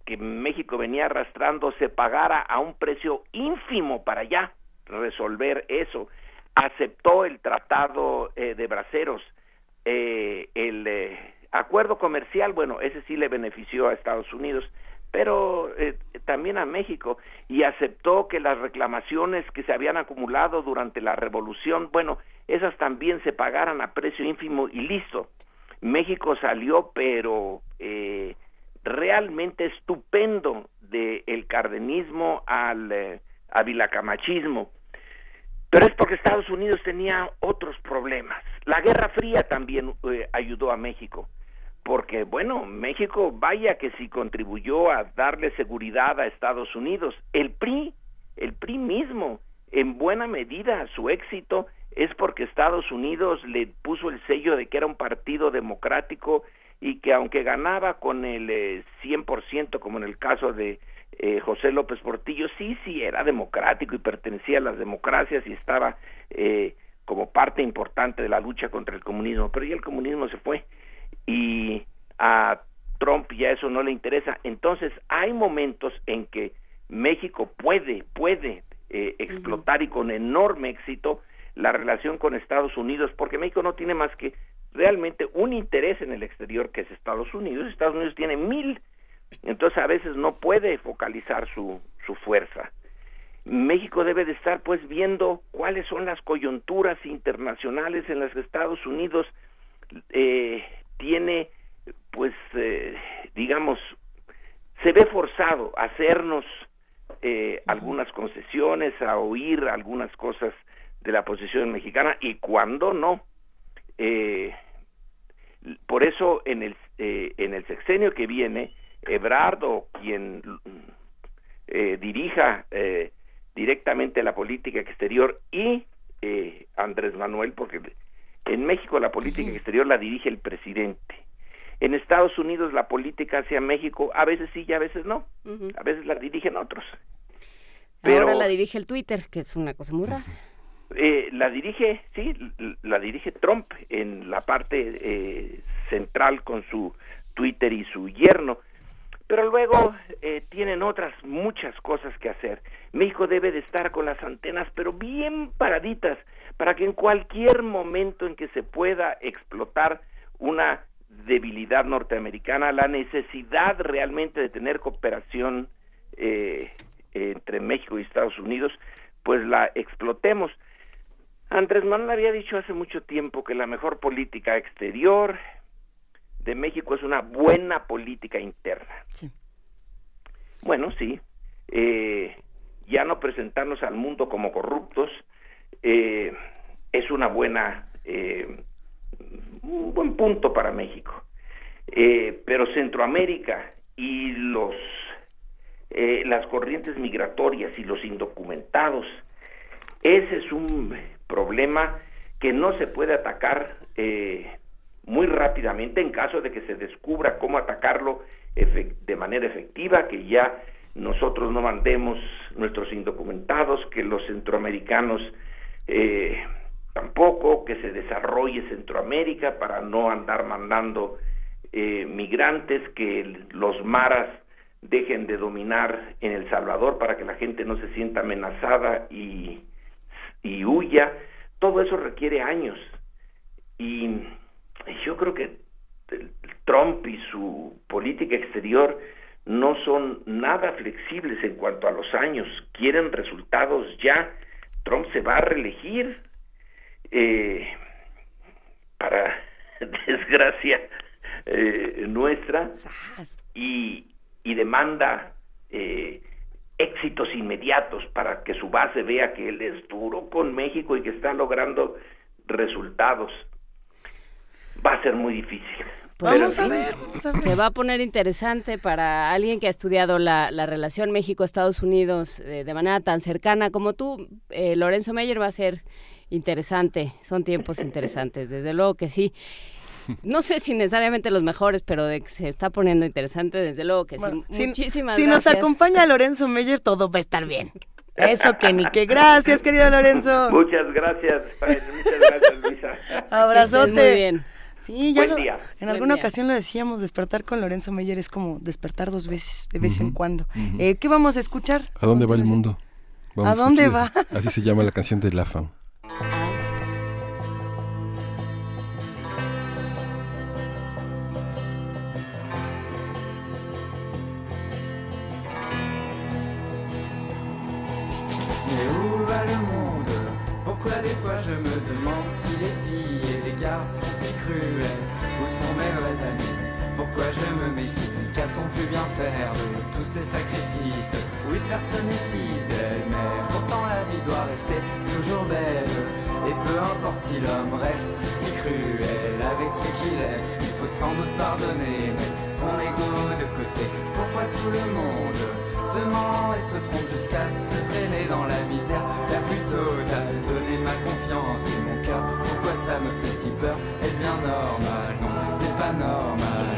[SPEAKER 17] que México venía arrastrando se pagara a un precio ínfimo para ya resolver eso. Aceptó el tratado eh, de Braceros, eh, el eh, acuerdo comercial, bueno, ese sí le benefició a Estados Unidos, pero también a México, y aceptó que las reclamaciones que se habían acumulado durante la revolución, bueno, esas también se pagaran a precio ínfimo y listo. México salió, pero eh, realmente estupendo del cardenismo al eh, avilacamachismo. Pero es porque Estados Unidos tenía otros problemas. La Guerra Fría también eh, ayudó a México, porque bueno, México vaya que sí contribuyó a darle seguridad a Estados Unidos. El PRI, el PRI mismo, en buena medida su éxito es porque Estados Unidos le puso el sello de que era un partido democrático y que aunque ganaba con el eh, 100% como en el caso de eh, José López Portillo, sí, sí, era democrático y pertenecía a las democracias y estaba eh, como parte importante de la lucha contra el comunismo, pero ya el comunismo se fue y a Trump ya eso no le interesa. Entonces hay momentos en que México puede, puede eh, explotar y con enorme éxito la relación con Estados Unidos, porque México no tiene más que realmente un interés en el exterior que es Estados Unidos. Estados Unidos tiene mil, entonces a veces no puede focalizar su, su fuerza. México debe de estar pues viendo cuáles son las coyunturas internacionales en las que Estados Unidos eh, tiene pues eh, digamos se ve forzado a hacernos eh, algunas concesiones, a oír algunas cosas de la posición mexicana y cuando no. Eh, por eso en el, eh, en el sexenio que viene, Ebrardo, quien eh, dirija eh, directamente la política exterior y eh, Andrés Manuel, porque en México la política exterior la dirige el presidente. En Estados Unidos la política hacia México a veces sí y a veces no. A veces la dirigen otros.
[SPEAKER 2] Pero, Ahora la dirige el Twitter, que es una cosa muy rara.
[SPEAKER 17] Eh, la dirige, sí, la dirige Trump en la parte eh, central con su Twitter y su yerno, pero luego eh, tienen otras muchas cosas que hacer. México debe de estar con las antenas, pero bien paraditas, para que en cualquier momento en que se pueda explotar una debilidad norteamericana, la necesidad realmente de tener cooperación entre México y Estados Unidos, pues la explotemos. Andrés Manuel había dicho hace mucho tiempo que la mejor política exterior de México es una buena política interna. Bueno, sí. Eh, ya no presentarnos al mundo como corruptos eh, es una buena eh, un buen punto para México. pero Centroamérica y los las corrientes migratorias y los indocumentados ese es un problema que no se puede atacar eh, muy rápidamente en caso de que se descubra cómo atacarlo de manera efectiva, que ya nosotros no mandemos nuestros indocumentados, que los centroamericanos eh, tampoco, que se desarrolle Centroamérica para no andar mandando eh, migrantes, que los maras dejen de dominar en El Salvador para que la gente no se sienta amenazada y y huya, todo eso requiere años. Y yo creo que Trump y su política exterior no son nada flexibles en cuanto a los años, quieren resultados ya. Trump se va a reelegir eh, para desgracia eh, nuestra y, y demanda eh, éxitos inmediatos para que su base vea que él es duro con México y que está logrando resultados. Va a ser muy difícil,
[SPEAKER 2] Pues vamos, a ver, Se va a poner interesante para alguien que ha estudiado la, relación México-Estados Unidos eh, de manera tan cercana como tú. Eh, Lorenzo Meyer va a ser interesante. Son tiempos interesantes, desde luego que sí. No sé si necesariamente los mejores, pero de que se está poniendo interesante, desde luego que sí.
[SPEAKER 3] Si,
[SPEAKER 2] Muchísimas
[SPEAKER 3] si nos acompaña Lorenzo Meyer, todo va a estar bien. Eso que ni que gracias, querido Lorenzo.
[SPEAKER 17] Muchas gracias, muchas gracias, Luisa.
[SPEAKER 3] Abrazote.
[SPEAKER 2] Muy bien.
[SPEAKER 3] Sí, ya en alguna ocasión lo decíamos, despertar con Lorenzo Meyer es como despertar dos veces, de vez en cuando. eh, ¿Qué vamos a escuchar?
[SPEAKER 1] ¿A dónde va el mundo?
[SPEAKER 3] ¿A dónde va?
[SPEAKER 1] Así se llama la canción de La Fam.
[SPEAKER 18] Pourquoi des fois je me demande Pourquoi je me méfie Qu'a-t-on pu bien faire de tous ces sacrifices Oui, personne n'est fidèle, mais pourtant la vie doit rester toujours belle. Et peu importe si l'homme reste si cruel avec ce qu'il est, il faut sans doute pardonner, mettre son ego de côté. Pourquoi tout le monde se ment et se trompe jusqu'à se traîner dans la misère la plus totale Donner ma confiance et mon cœur, pourquoi ça me fait si peur Est-ce bien normal? Non, ce n'est pas normal.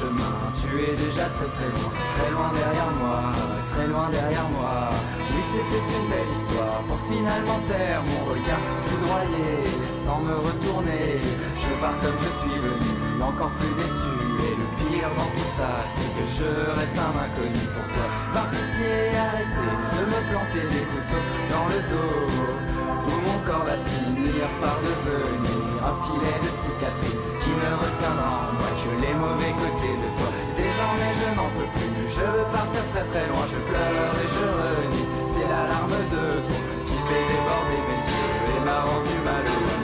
[SPEAKER 18] Tu es déjà très très loin, très loin derrière moi, très loin derrière moi. Oui, c'était une belle histoire pour finalement taire mon regard foudroyé, sans me retourner. Je pars comme je suis venu, encore plus déçu. Et le pire dans tout ça, c'est que je reste un inconnu pour toi. Par pitié, arrêtez de me planter des couteaux dans le dos mon corps va finir par devenir un filet de cicatrices qui ne retiendra en moi que les mauvais côtés de toi. Désormais je n'en peux plus, je veux partir très très loin, je pleure et je renie. C'est l'alarme de trop qui fait déborder mes yeux et m'a rendu malheureux.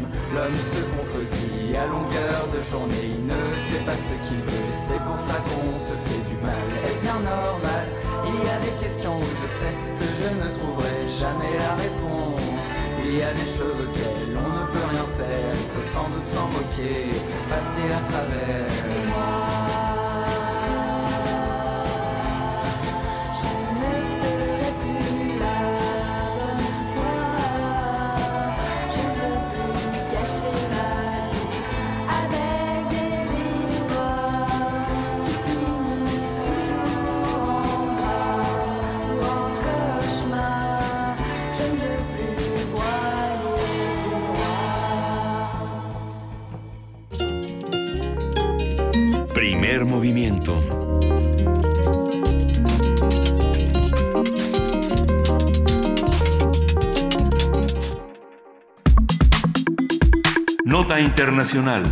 [SPEAKER 18] L'homme se contredit à longueur de journée, il ne sait pas ce qu'il veut, c'est pour ça qu'on se fait du mal. Est-ce bien normal? Il y a des questions où je sais que je ne trouverai jamais la réponse. Il y a des choses auxquelles on ne peut rien faire, il faut sans doute s'en moquer, passer à travers.
[SPEAKER 6] Movimiento. Nota Internacional.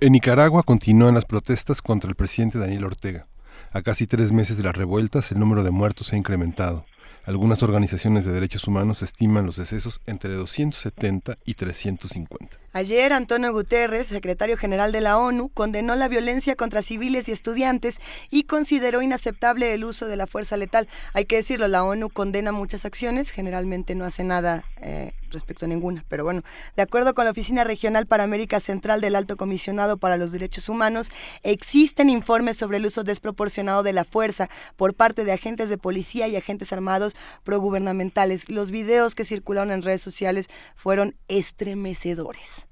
[SPEAKER 1] En Nicaragua continúan las protestas contra el presidente Daniel Ortega. A casi tres meses de las revueltas, el número de muertos se ha incrementado. Algunas organizaciones de derechos humanos estiman los decesos entre 270 y 350.
[SPEAKER 3] Ayer, Antonio Guterres, secretario general de la ONU, condenó la violencia contra civiles y estudiantes y consideró inaceptable el uso de la fuerza letal. Hay que decirlo, la ONU condena muchas acciones, generalmente no hace nada eh, respecto a ninguna. Pero bueno, de acuerdo con la Oficina Regional para América Central del Alto Comisionado para los Derechos Humanos, existen informes sobre el uso desproporcionado de la fuerza por parte de agentes de policía y agentes armados progubernamentales. Los videos que circularon en redes sociales fueron estremecedores.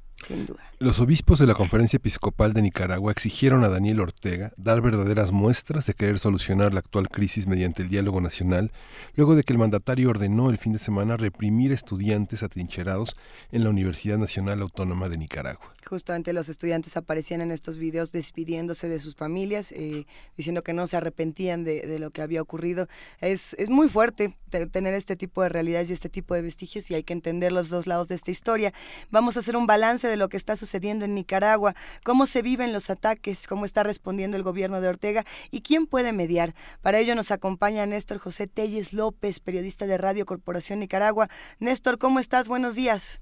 [SPEAKER 1] Los obispos de la Conferencia Episcopal de Nicaragua exigieron a Daniel Ortega dar verdaderas muestras de querer solucionar la actual crisis mediante el diálogo nacional, luego de que el mandatario ordenó el fin de semana reprimir estudiantes atrincherados en la Universidad Nacional Autónoma de Nicaragua.
[SPEAKER 3] Justamente los estudiantes aparecían en estos videos despidiéndose de sus familias, eh, diciendo que no se arrepentían de, lo que había ocurrido. Es, es muy fuerte tener este tipo de realidades y este tipo de vestigios y hay que entender los dos lados de esta historia. Vamos a hacer un balance de lo que está sucediendo en Nicaragua, cómo se viven los ataques, cómo está respondiendo el gobierno de Ortega y quién puede mediar. Para ello nos acompaña Néstor José Telles López, periodista de Radio Corporación Nicaragua. Néstor, ¿cómo estás? Buenos días.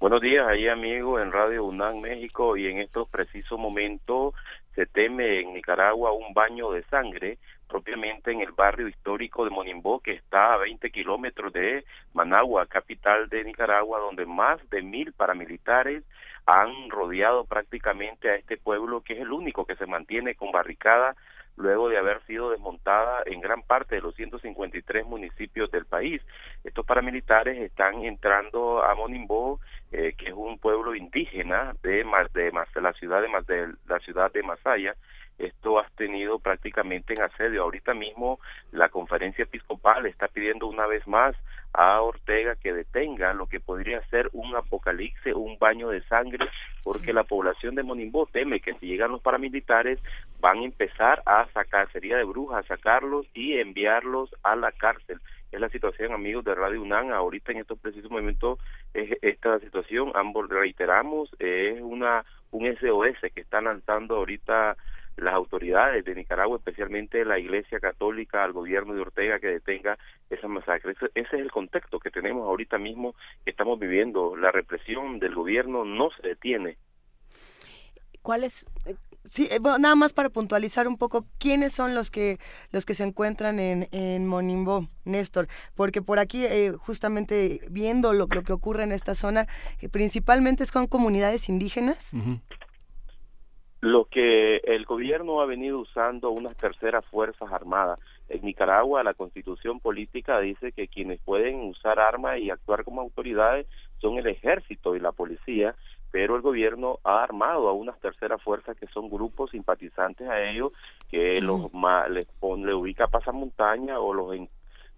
[SPEAKER 19] Buenos días, ahí amigo en Radio UNAM México y en estos precisos momentos se teme en Nicaragua un baño de sangre propiamente en el barrio histórico de Monimbó, que está a 20 kilómetros de Managua, capital de Nicaragua, donde más de mil paramilitares han rodeado prácticamente a este pueblo, que es el único que se mantiene con barricada luego de haber sido desmontada en gran parte de los 153 municipios del país. Estos paramilitares están entrando a Monimbó, eh, que es un pueblo indígena de, de, de la ciudad de, de la ciudad de Masaya, esto ha tenido prácticamente en asedio. Ahorita mismo la conferencia episcopal está pidiendo una vez más a Ortega que detenga lo que podría ser un apocalipsis, un baño de sangre, porque la población de Monimbó teme que si llegan los paramilitares van a empezar a sacar, sería de brujas, sacarlos y enviarlos a la cárcel. Es la situación, amigos de Radio UNAM, ahorita en estos precisos momentos es esta situación, ambos reiteramos, es una un SOS que está lanzando ahorita las autoridades de Nicaragua, especialmente la Iglesia Católica, al gobierno de Ortega que detenga esa masacre. Ese, es el contexto que tenemos ahorita mismo, que estamos viviendo. La represión del gobierno no se detiene.
[SPEAKER 3] ¿Cuál es? Eh, sí, eh, nada más para puntualizar un poco, ¿quiénes son los que los que se encuentran en, en Monimbo, Néstor? Porque por aquí, eh, justamente viendo lo, lo, que ocurre en esta zona, principalmente son comunidades indígenas
[SPEAKER 19] lo que el gobierno ha venido usando unas terceras fuerzas armadas. En Nicaragua la constitución política dice que quienes pueden usar armas y actuar como autoridades son el ejército y la policía, pero el gobierno ha armado a unas terceras fuerzas que son grupos simpatizantes a ellos, que los les, pone, le ubica pasamontaña o los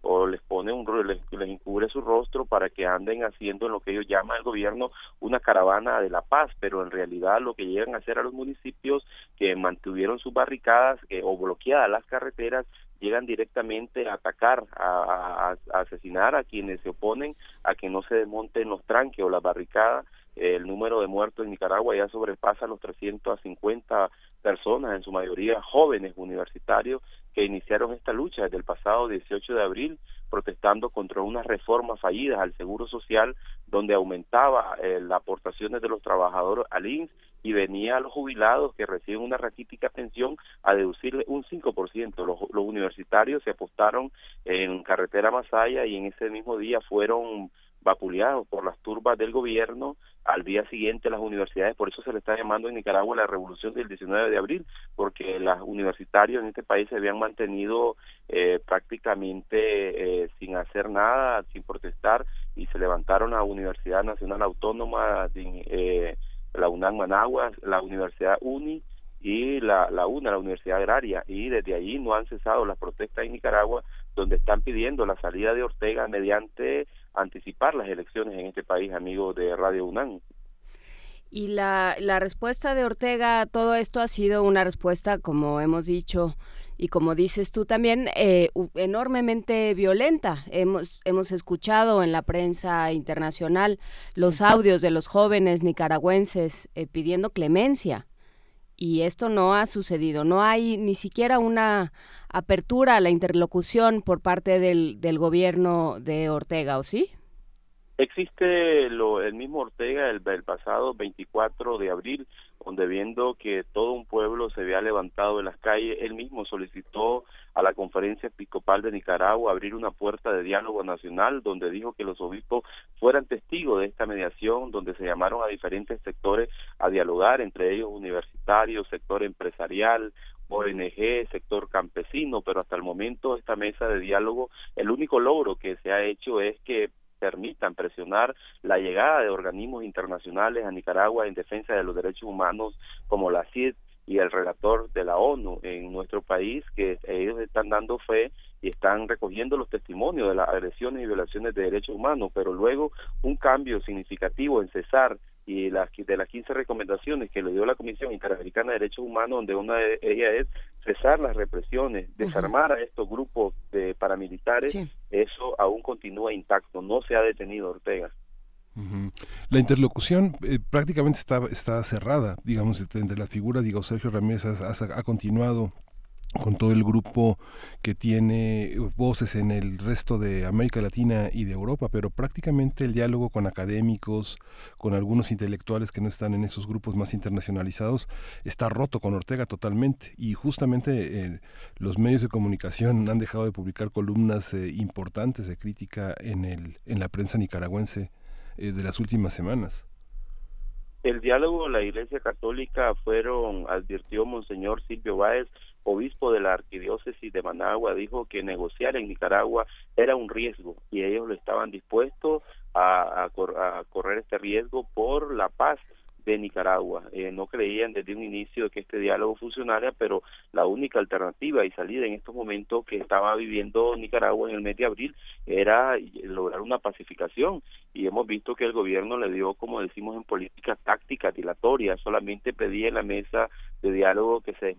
[SPEAKER 19] o les pone un les, les encubre su rostro para que anden haciendo en lo que ellos llaman el gobierno una caravana de la paz, pero en realidad lo que llegan a hacer a los municipios que mantuvieron sus barricadas eh, o bloqueadas las carreteras llegan directamente a atacar, a, a, asesinar a quienes se oponen a que no se desmonten los tranques o las barricadas. El número de muertos en Nicaragua ya sobrepasa los 350 personas, en su mayoría jóvenes universitarios, que iniciaron esta lucha desde el pasado 18 de abril protestando contra unas reformas fallidas al Seguro Social donde aumentaba eh, las aportaciones de los trabajadores al INS y venía a los jubilados que reciben una raquítica pensión a deducirle un 5%. Los, los universitarios se apostaron en carretera Masaya y en ese mismo día fueron vapuleados por las turbas del gobierno al día siguiente las universidades, por eso se le está llamando en Nicaragua la revolución del 19 de abril, porque los universitarios en este país se habían mantenido eh, prácticamente eh, sin hacer nada, sin protestar, y se levantaron la Universidad Nacional Autónoma, de, eh, la UNAM Managua, la Universidad UNI, y la, la UNA, la Universidad Agraria, y desde allí no han cesado las protestas en Nicaragua, donde están pidiendo la salida de Ortega mediante anticipar las elecciones en este país, amigos de Radio UNAM.
[SPEAKER 2] Y la, la respuesta de Ortega a todo esto ha sido una respuesta, como hemos dicho, y como dices tú también, eh, enormemente violenta. Hemos, hemos escuchado en la prensa internacional los audios de los jóvenes nicaragüenses eh, pidiendo clemencia y esto no ha sucedido. No hay ni siquiera una apertura a la interlocución por parte del, del gobierno de Ortega, ¿o sí?
[SPEAKER 19] Existe lo, el mismo Ortega el, el, pasado 24 de abril, donde viendo que todo un pueblo se había levantado en las calles, él mismo solicitó a la Conferencia Episcopal de Nicaragua abrir una puerta de diálogo nacional, donde dijo que los obispos fueran testigos de esta mediación, donde se llamaron a diferentes sectores a dialogar, entre ellos universitarios, sector empresarial, ONG, sector campesino, pero hasta el momento esta mesa de diálogo, el único logro que se ha hecho es que permitan presionar la llegada de organismos internacionales a Nicaragua en defensa de los derechos humanos como la CID y el relator de la ONU en nuestro país, que ellos están dando fe y están recogiendo los testimonios de las agresiones y violaciones de derechos humanos, pero luego un cambio significativo en cesar y las de las 15 recomendaciones que le dio la Comisión Interamericana de Derechos Humanos, donde una de ellas es cesar las represiones, desarmar a estos grupos de paramilitares, eso aún continúa intacto, no se ha detenido Ortega.
[SPEAKER 1] La interlocución eh, prácticamente está, está cerrada, digamos, entre las figuras, digo, Sergio Ramírez ha, ha continuado con todo el grupo que tiene voces en el resto de América Latina y de Europa, pero prácticamente el diálogo con académicos, con algunos intelectuales que no están en esos grupos más internacionalizados, está roto con Ortega totalmente. Y justamente eh, los medios de comunicación han dejado de publicar columnas eh, importantes de crítica en, el, en la prensa nicaragüense eh, de las últimas semanas.
[SPEAKER 19] El diálogo la Iglesia Católica fueron, advirtió Monseñor Silvio Báez, obispo de la arquidiócesis de Managua, dijo que negociar en Nicaragua era un riesgo y ellos lo estaban dispuestos a, a correr este riesgo por la paz de Nicaragua. Eh, no creían desde un inicio que este diálogo funcionara, pero la única alternativa y salida en estos momentos que estaba viviendo Nicaragua en el mes de abril era lograr una pacificación y hemos visto que el gobierno le dio, como decimos en política, táctica dilatoria, solamente pedía en la mesa de diálogo que se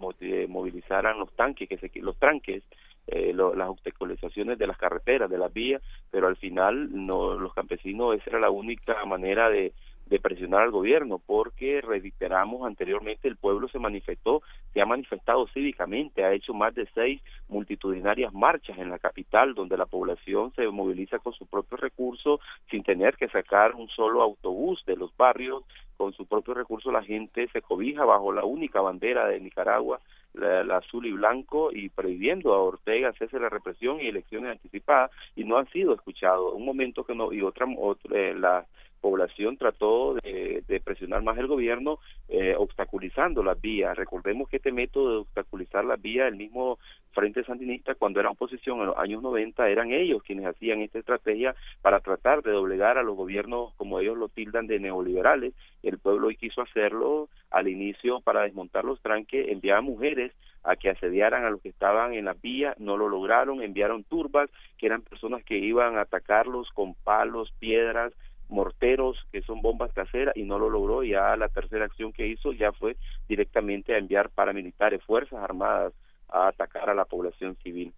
[SPEAKER 19] movilizaran los tanques, que se, los tranques, eh, las obstaculizaciones de las carreteras, de las vías, pero al final no los campesinos esa era la única manera de de presionar al gobierno, porque reiteramos anteriormente el pueblo se manifestó, se ha manifestado cívicamente, ha hecho más de seis multitudinarias marchas en la capital, donde la población se moviliza con sus propios recursos, sin tener que sacar un solo autobús de los barrios, con su propio recurso la gente se cobija bajo la única bandera de Nicaragua, la, azul y blanco, y prohibiendo a Ortega hacerse la represión y elecciones anticipadas, y no han sido escuchados. Un momento que no, y otra, otra eh, la población trató de, presionar más el gobierno eh, obstaculizando las vías. Recordemos que este método de obstaculizar las vías, el mismo Frente Sandinista, cuando era oposición en los años 90, eran ellos quienes hacían esta estrategia para tratar de doblegar a los gobiernos, como ellos lo tildan, de neoliberales. El pueblo hoy quiso hacerlo al inicio para desmontar los tranques, enviaba mujeres a que asediaran a los que estaban en la vía, no lo lograron, enviaron turbas, que eran personas que iban a atacarlos con palos, piedras, morteros que son bombas caseras y no lo logró ya la tercera acción que hizo ya fue directamente a enviar paramilitares fuerzas armadas a atacar a la población civil.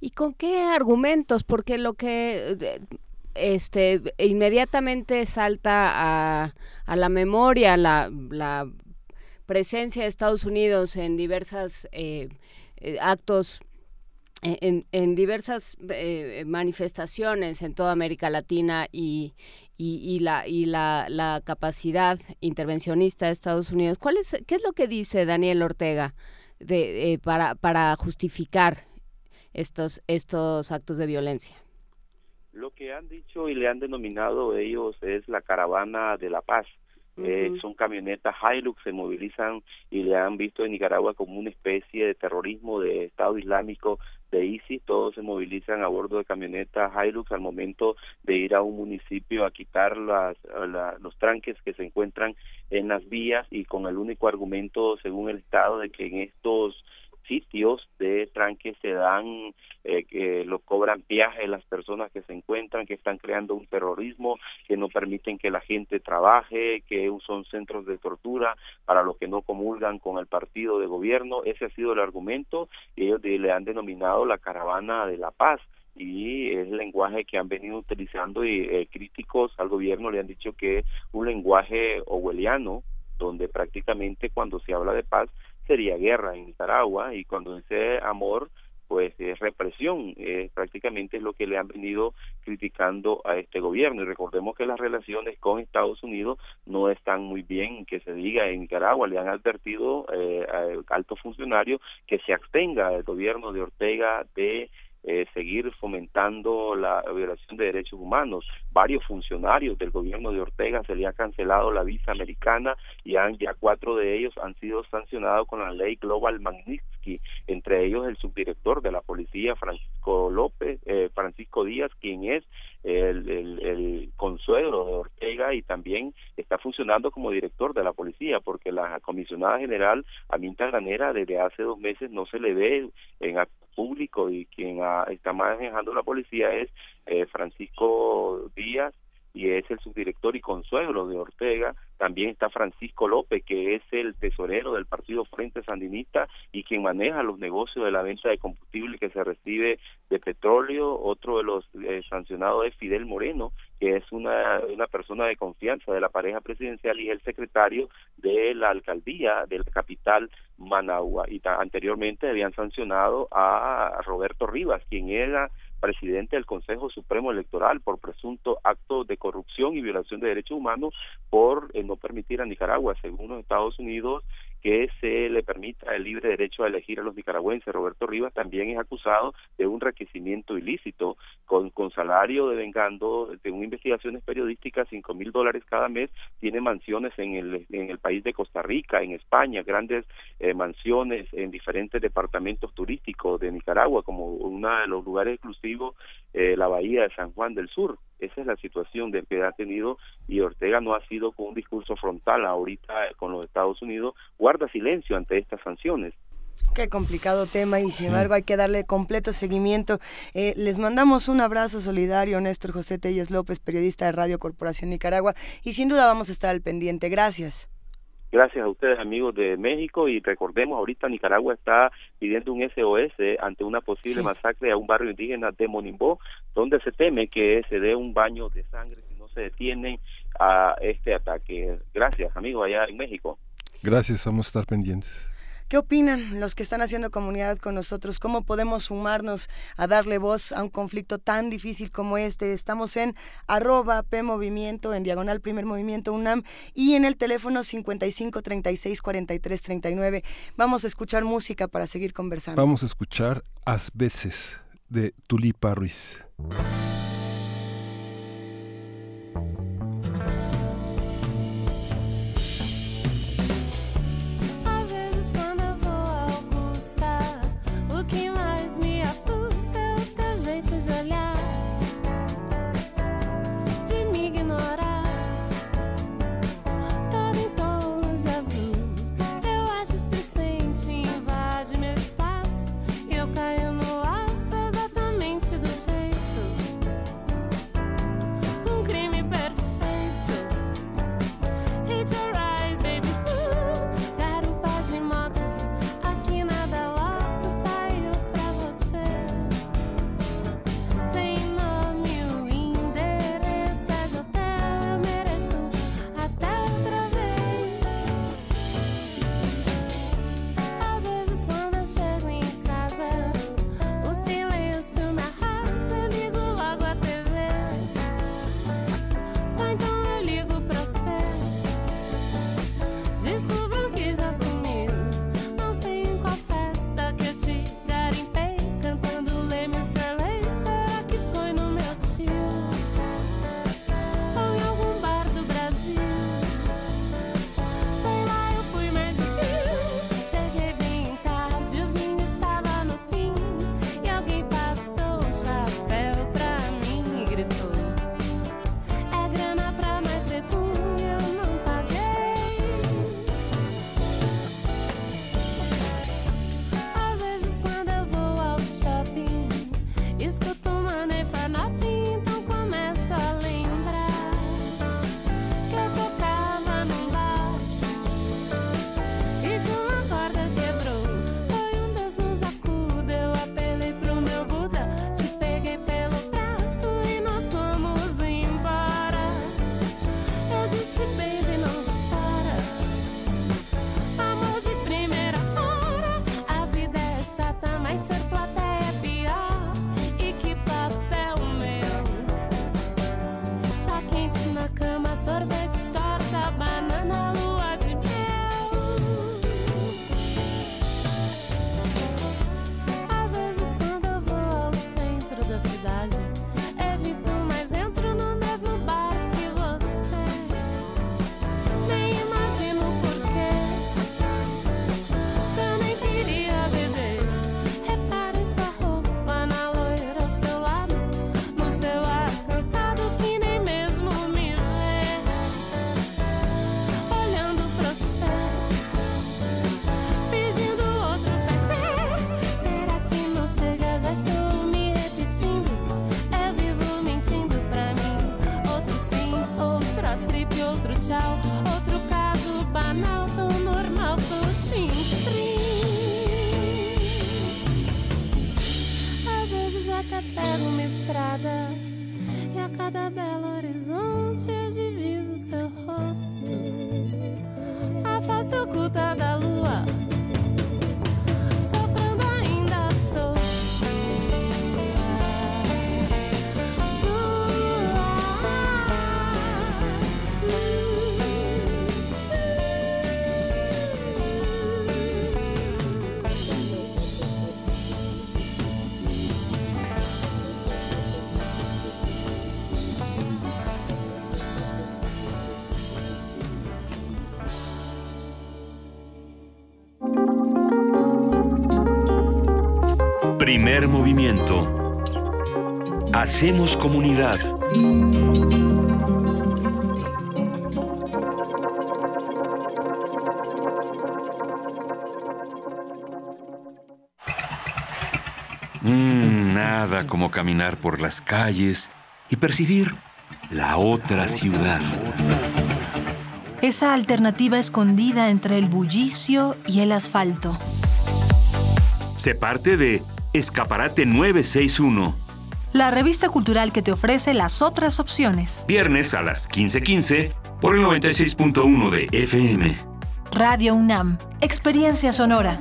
[SPEAKER 2] Y con qué argumentos porque lo que este inmediatamente salta a, a la memoria la, la presencia de Estados Unidos en diversas eh, eh, actos en, en diversas eh, manifestaciones en toda América Latina y, y, la, y la, la, capacidad intervencionista de Estados Unidos. ¿Cuál es, ¿Qué es lo que dice Daniel Ortega de, eh, para, para justificar estos, estos actos de violencia?
[SPEAKER 19] Lo que han dicho y le han denominado ellos es la caravana de la paz. Eh, son camionetas Hilux, se movilizan y le han visto en Nicaragua como una especie de terrorismo de Estado Islámico de ISIS, todos se movilizan a bordo de camionetas Hilux al momento de ir a un municipio a quitar las, los tranques que se encuentran en las vías y con el único argumento, según el Estado, de que en estos sitios de tranque se dan, eh, que lo cobran viajes las personas que se encuentran, que están creando un terrorismo, que no permiten que la gente trabaje, que son centros de tortura para los que no comulgan con el partido de gobierno. Ese ha sido el argumento y ellos le han denominado la caravana de la paz y es el lenguaje que han venido utilizando y eh, críticos al gobierno le han dicho que es un lenguaje orwelliano donde prácticamente cuando se habla de paz sería guerra en Nicaragua y cuando dice amor pues es represión, eh, prácticamente es lo que le han venido criticando a este gobierno. Y recordemos que las relaciones con Estados Unidos no están muy bien, que se diga en Nicaragua, le han advertido eh, a altos funcionarios que se abstenga el gobierno de Ortega de eh, seguir fomentando la violación de derechos humanos. Varios funcionarios del gobierno de Ortega se le ha cancelado la visa americana y han, ya cuatro de ellos han sido sancionados con la ley Global Magnitsky, entre ellos el subdirector de la policía Francisco López, eh, Francisco Díaz, quien es el, el, de Ortega y también está funcionando como director de la policía porque la comisionada general Aminta Granera desde hace dos meses no se le ve en público y quien está manejando la policía es eh, Francisco Díaz y es el subdirector y consuelo de Ortega. También está Francisco López, que es el tesorero del Partido Frente Sandinista y quien maneja los negocios de la venta de combustible que se recibe de petróleo. Otro de los eh, sancionados es Fidel Moreno, que es una, una persona de confianza de la pareja presidencial y es el secretario de la alcaldía de la capital Managua. Y anteriormente habían sancionado a Roberto Rivas, quien era presidente del Consejo Supremo Electoral por presunto acto de corrupción y violación de derechos humanos por eh, no permitir a Nicaragua, según los Estados Unidos, que se le permita el libre derecho a elegir a los nicaragüenses. Roberto Rivas también es acusado de un requisimiento ilícito con, con salario de vengando, según investigaciones periodísticas, cinco mil dólares cada mes, tiene mansiones en el, en el país de Costa Rica, en España, grandes eh, mansiones en diferentes departamentos turísticos de Nicaragua, como uno de los lugares exclusivos, eh, la bahía de San Juan del Sur. Esa es la situación de que ha tenido y Ortega no ha sido con un discurso frontal ahorita con los Estados Unidos, guarda silencio ante estas sanciones.
[SPEAKER 3] Qué complicado tema y sin embargo hay que darle completo seguimiento. Eh, les mandamos un abrazo solidario, Néstor José Telles López, periodista de Radio Corporación Nicaragua, y sin duda vamos a estar al pendiente. Gracias.
[SPEAKER 19] Gracias a ustedes, amigos de México, y recordemos, ahorita Nicaragua está pidiendo un SOS ante una posible masacre a un barrio indígena de Monimbó, donde se teme que se dé un baño de sangre si no se detienen a este ataque. Gracias, amigos, allá en México.
[SPEAKER 1] Gracias, vamos a estar pendientes.
[SPEAKER 3] ¿Qué opinan los que están haciendo comunidad con nosotros? ¿Cómo podemos sumarnos a darle voz a un conflicto tan difícil como este? Estamos en arroba P Movimiento, en diagonal Primer Movimiento UNAM y en el teléfono 55 36 43 39. Vamos a escuchar música para seguir conversando.
[SPEAKER 1] Vamos a escuchar As veces de Tulipa Ruiz.
[SPEAKER 6] Primer movimiento. Hacemos comunidad. Mm, nada como caminar por las calles y percibir la otra ciudad.
[SPEAKER 20] Esa alternativa escondida entre el bullicio y el asfalto.
[SPEAKER 6] Se parte de Escaparate 961.
[SPEAKER 20] La revista cultural que te ofrece las otras opciones.
[SPEAKER 6] Viernes a las 15:15 por el 96.1 de FM.
[SPEAKER 20] Radio UNAM, Experiencia Sonora.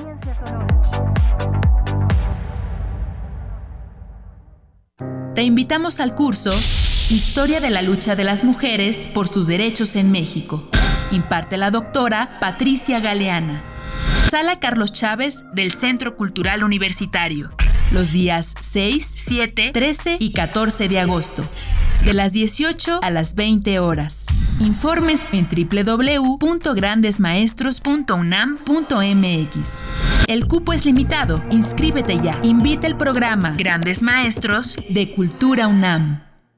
[SPEAKER 13] Te invitamos al curso Historia de la lucha de las mujeres por sus derechos en México. Imparte la doctora Patricia Galeana. Sala Carlos Chávez del Centro Cultural Universitario. Los días 6, 7, 13 y 14 de agosto. De las 18 a las 20 horas. Informes en www.grandesmaestros.unam.mx. El cupo es limitado. Inscríbete ya. Invita el programa Grandes Maestros de Cultura UNAM.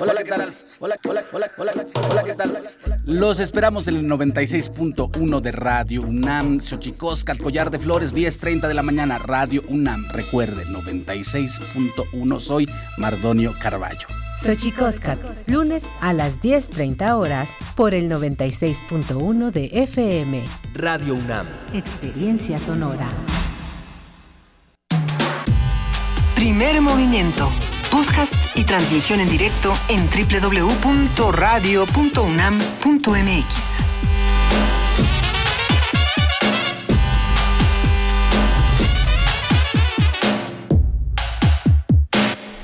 [SPEAKER 21] Hola, ¿qué tal? Hola, hola, hola, hola, hola, ¿qué tal? Los esperamos en el 96.1 de Radio UNAM, Xochicóscat, Collar de Flores, 10.30 de la mañana, Radio UNAM. Recuerde, 96.1, soy Mardonio Carballo.
[SPEAKER 22] Xochicóscat, lunes a las 10.30 horas por el 96.1 de FM.
[SPEAKER 23] Radio UNAM.
[SPEAKER 22] Experiencia sonora.
[SPEAKER 8] Primer movimiento. Podcast y transmisión en directo en www.radio.unam.mx.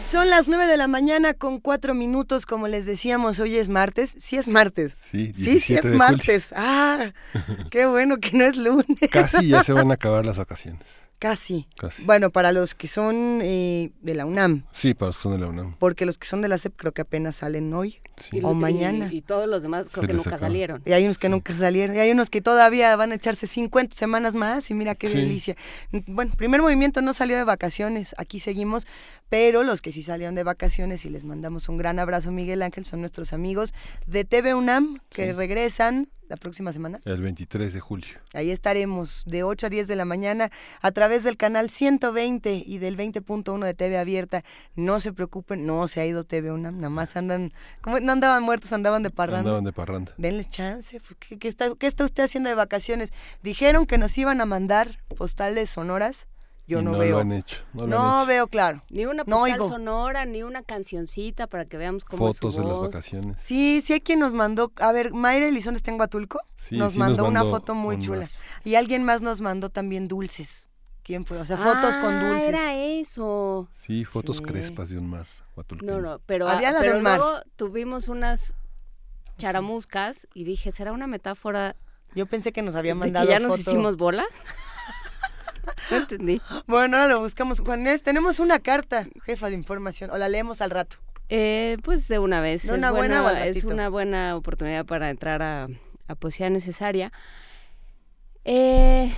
[SPEAKER 3] Son las 9 de la mañana con 4 minutos, como les decíamos, hoy es martes. Sí es martes.
[SPEAKER 1] Sí,
[SPEAKER 3] sí, sí es
[SPEAKER 1] de
[SPEAKER 3] martes. Ah, qué bueno que no es lunes.
[SPEAKER 1] Casi ya se van a acabar las vacaciones.
[SPEAKER 3] Casi.
[SPEAKER 1] Casi.
[SPEAKER 3] Bueno, para los que son eh, de la UNAM,
[SPEAKER 1] Sí, para los que son de la UNAM.
[SPEAKER 3] porque los que son de la SEP creo que apenas salen hoy. O
[SPEAKER 2] y-
[SPEAKER 3] mañana.
[SPEAKER 2] Y, todos los demás creo
[SPEAKER 1] Se
[SPEAKER 2] que nunca
[SPEAKER 1] acaba.
[SPEAKER 2] salieron.
[SPEAKER 3] Y hay unos que nunca salieron. Y hay unos que todavía van a echarse 50 semanas más. Y mira qué
[SPEAKER 1] Sí.
[SPEAKER 3] delicia. Bueno, primer movimiento no salió de vacaciones. Aquí seguimos. Pero los que sí salieron de vacaciones y les mandamos un gran abrazo, Miguel Ángel, son nuestros amigos de TV UNAM que regresan la próxima semana.
[SPEAKER 1] El 23 de julio.
[SPEAKER 3] Ahí estaremos de 8 a 10 de la mañana a través del canal 120 y del 20.1 de TV Abierta. No se preocupen, no se ha ido TV UNAM, nada más andan, como no andaban muertos, andaban de parranda.
[SPEAKER 1] Andaban de parranda.
[SPEAKER 3] Denles chance, pues, ¿qué, qué está, qué está usted haciendo de vacaciones? Dijeron que nos iban a mandar postales sonoras, yo
[SPEAKER 1] Y
[SPEAKER 3] no,
[SPEAKER 1] no
[SPEAKER 3] veo.
[SPEAKER 1] lo han hecho, no
[SPEAKER 3] No,
[SPEAKER 1] lo han hecho.
[SPEAKER 3] veo claro.
[SPEAKER 2] Ni una
[SPEAKER 3] No
[SPEAKER 2] postal
[SPEAKER 3] oigo.
[SPEAKER 2] sonora, ni una cancioncita para que veamos cómo es su
[SPEAKER 1] Fotos de las vacaciones.
[SPEAKER 3] Sí, sí hay quien nos mandó, a ver, Mayra Elizondo está en Huatulco,
[SPEAKER 1] Sí,
[SPEAKER 3] nos
[SPEAKER 1] sí nos
[SPEAKER 3] mandó una foto muy chula. Y alguien más nos mandó también dulces. ¿Quién fue? O sea, fotos con
[SPEAKER 2] Ah,
[SPEAKER 3] dulces.
[SPEAKER 2] era eso.
[SPEAKER 1] Sí, fotos
[SPEAKER 3] Sí.
[SPEAKER 1] crespas de un mar. huatulqueño.
[SPEAKER 2] No, no, pero,
[SPEAKER 3] Había la
[SPEAKER 2] pero
[SPEAKER 3] del mar.
[SPEAKER 2] luego tuvimos unas charamuscas y dije, ¿será una metáfora
[SPEAKER 3] Yo pensé que nos había
[SPEAKER 2] de
[SPEAKER 3] mandado
[SPEAKER 2] que ya nos
[SPEAKER 3] foto.
[SPEAKER 2] hicimos bolas? no entendí.
[SPEAKER 3] Bueno, ahora lo buscamos. Juanes, tenemos una carta, jefa de información, o la leemos al rato.
[SPEAKER 2] Eh, pues de una vez.
[SPEAKER 3] ¿De
[SPEAKER 2] es
[SPEAKER 3] una buena
[SPEAKER 2] es una buena oportunidad para entrar a, a poesía necesaria. Eh,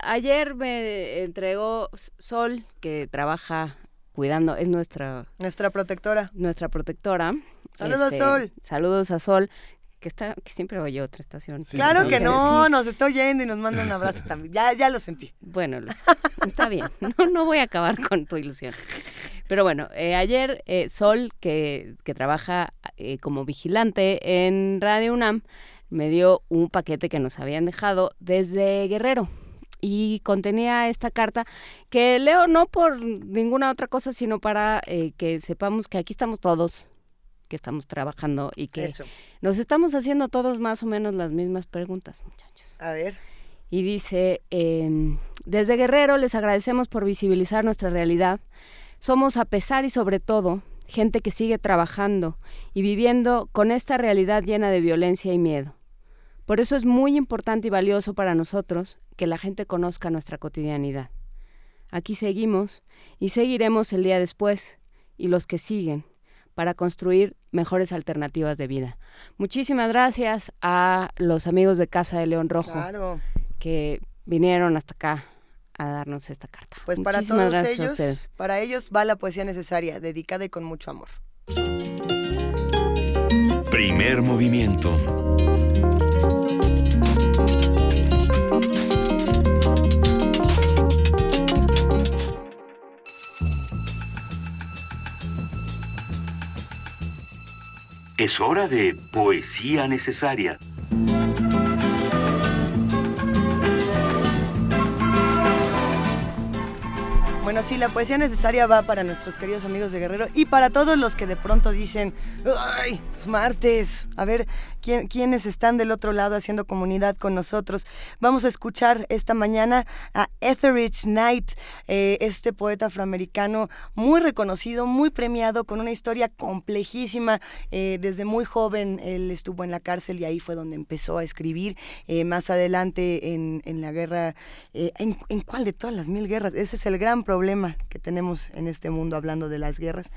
[SPEAKER 2] ayer me entregó Sol, que trabaja cuidando, es nuestra,
[SPEAKER 3] Nuestra protectora.
[SPEAKER 2] nuestra protectora.
[SPEAKER 3] Saludos,
[SPEAKER 2] Este,
[SPEAKER 3] Sol.
[SPEAKER 2] Saludos a Sol, que está, que siempre oye otra estación.
[SPEAKER 3] claro que no,
[SPEAKER 2] sí.
[SPEAKER 3] nos está oyendo y nos manda un abrazo también. Ya, ya lo sentí.
[SPEAKER 2] Bueno, está bien. No, no voy a acabar con tu ilusión. Pero bueno, eh, ayer eh, Sol, que, que trabaja eh, como vigilante en Radio UNAM, me dio un paquete que nos habían dejado desde Guerrero. Y contenía esta carta que leo no por ninguna otra cosa, sino para eh, que sepamos que aquí estamos todos, que estamos trabajando y que
[SPEAKER 3] Eso.
[SPEAKER 2] nos estamos haciendo todos más o menos las mismas preguntas, muchachos.
[SPEAKER 3] A ver.
[SPEAKER 2] Y dice, em, desde Guerrero les agradecemos por visibilizar nuestra realidad. Somos a pesar y sobre todo gente que sigue trabajando y viviendo con esta realidad llena de violencia y miedo. Por eso es muy importante y valioso para nosotros que la gente conozca nuestra cotidianidad. Aquí seguimos y seguiremos el día después y los que siguen para construir mejores alternativas de vida. Muchísimas gracias a los amigos de Casa de León Rojo
[SPEAKER 3] Claro.
[SPEAKER 2] que vinieron hasta acá a darnos esta carta.
[SPEAKER 3] Pues para todos ellos, para ellos va la poesía necesaria, dedicada y con mucho amor.
[SPEAKER 6] Primer movimiento. Es hora de poesía necesaria.
[SPEAKER 3] Bueno, sí, la poesía necesaria va para nuestros queridos amigos de Guerrero y para todos los que de pronto dicen, ¡ay, es martes! A ver, ¿quién, ¿quiénes están del otro lado haciendo comunidad con nosotros? Vamos a escuchar esta mañana a Etheridge Knight, eh, este poeta afroamericano muy reconocido, muy premiado, con una historia complejísima. Eh, desde muy joven él estuvo en la cárcel y ahí fue donde empezó a escribir. Eh, más adelante en, en la guerra, ¿en, en cuál de todas las mil guerras? Ese es el gran problema que tenemos en este mundo hablando de las guerras.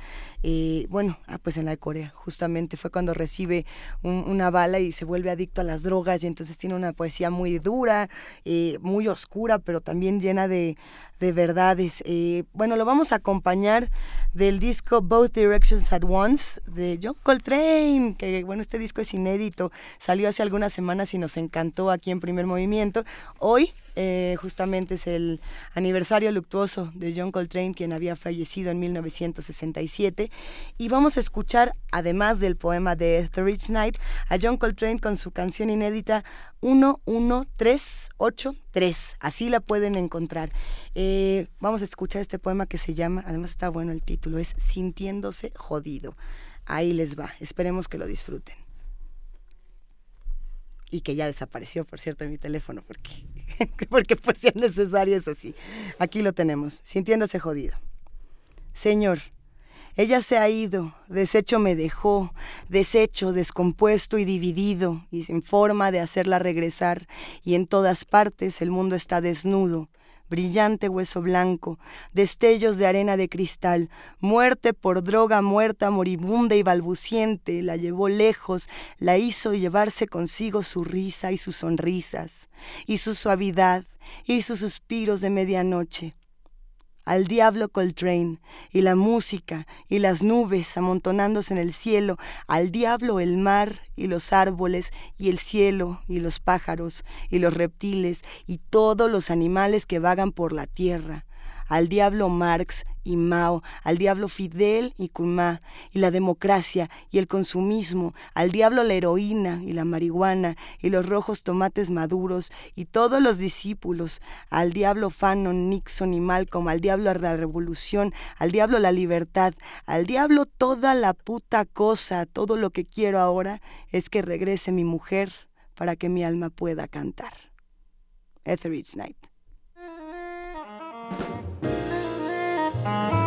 [SPEAKER 3] Bueno, ah, pues en la de Corea, justamente fue cuando recibe un- una y se vuelve adicto a las drogas y entonces tiene una poesía muy dura, eh, muy oscura, pero también llena de, de verdades. Eh, bueno, lo vamos a acompañar del disco Both Directions at Once de John Coltrane, que bueno, este disco es inédito, salió hace algunas semanas y nos encantó aquí en Primer Movimiento. Hoy eh, justamente es el aniversario luctuoso de John Coltrane, quien había fallecido en 1967. Y vamos a escuchar, además del poema de Etheridge Knight, a John Coltrane con su canción inédita 11383. Así la pueden encontrar. Eh, vamos a escuchar este poema que se llama, además está bueno el título, es Sintiéndose jodido. Ahí les va, esperemos que lo disfruten. Y que ya desapareció, por cierto, en mi teléfono, porque, porque pues ya necesario es así. Aquí lo tenemos, sintiéndose jodido. Señor, ella se ha ido, deshecho me dejó, deshecho, descompuesto y dividido, y sin forma de hacerla regresar, y en todas partes el mundo está desnudo, brillante hueso blanco, destellos de arena de cristal, muerte por droga muerta, moribunda y balbuciente, la llevó lejos, la hizo llevarse consigo su risa y sus sonrisas, y su suavidad, y sus suspiros de medianoche al diablo Coltrane, y la música, y las nubes amontonándose en el cielo, al diablo el mar, y los árboles, y el cielo, y los pájaros, y los reptiles, y todos los animales que vagan por la tierra al diablo Marx y Mao, al diablo Fidel y Kumá, y la democracia y el consumismo, al diablo la heroína y la marihuana, y los rojos tomates maduros, y todos los discípulos, al diablo Fanon, Nixon y Malcolm, al diablo la revolución, al diablo la libertad, al diablo toda la puta cosa, todo lo que quiero ahora es que regrese mi mujer para que mi alma pueda cantar. Etheridge Night.
[SPEAKER 24] Primer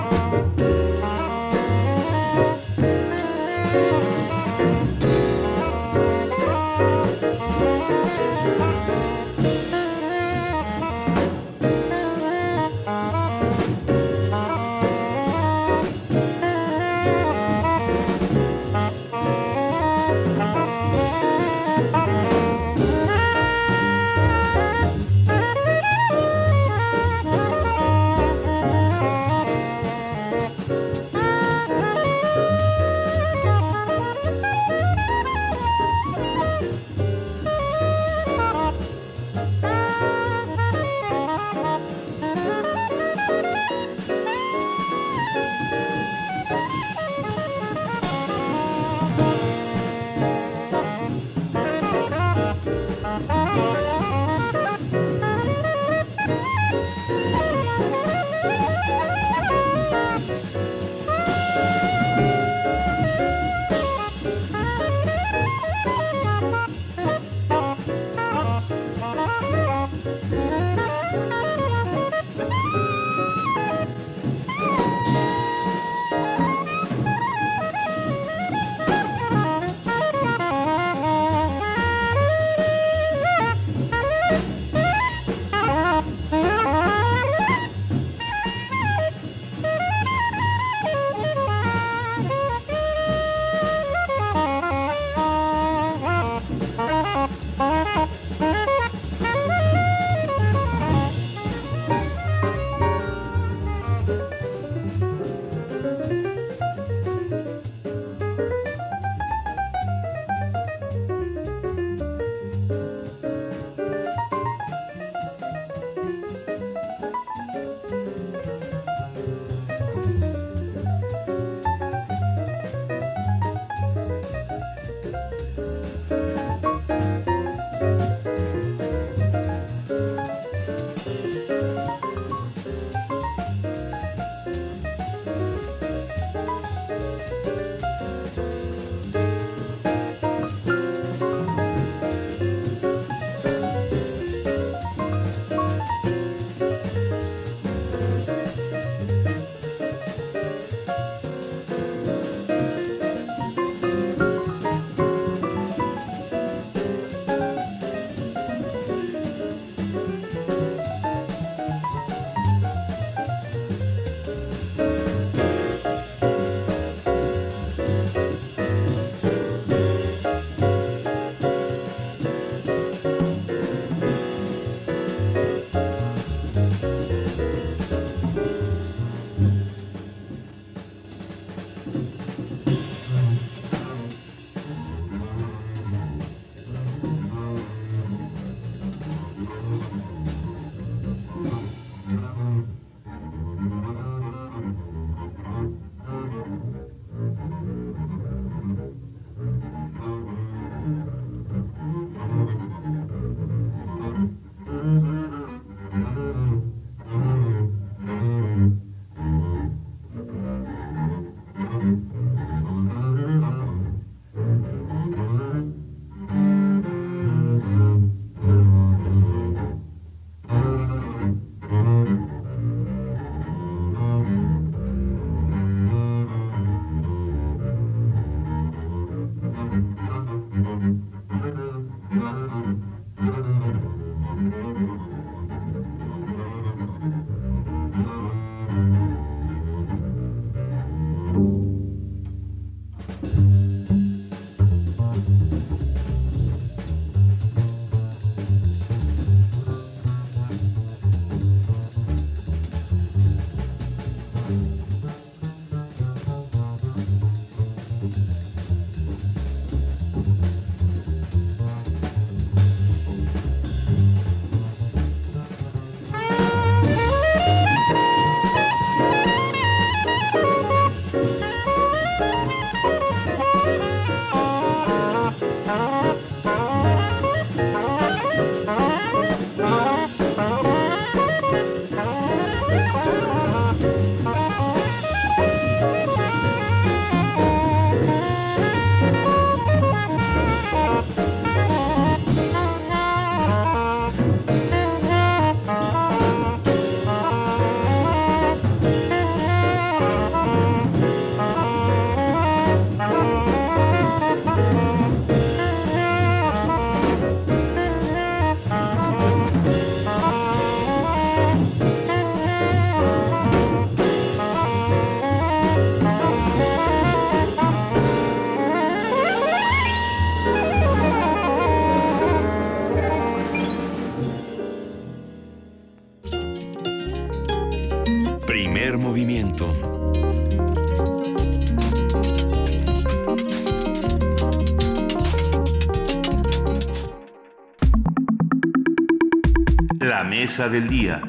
[SPEAKER 24] del día.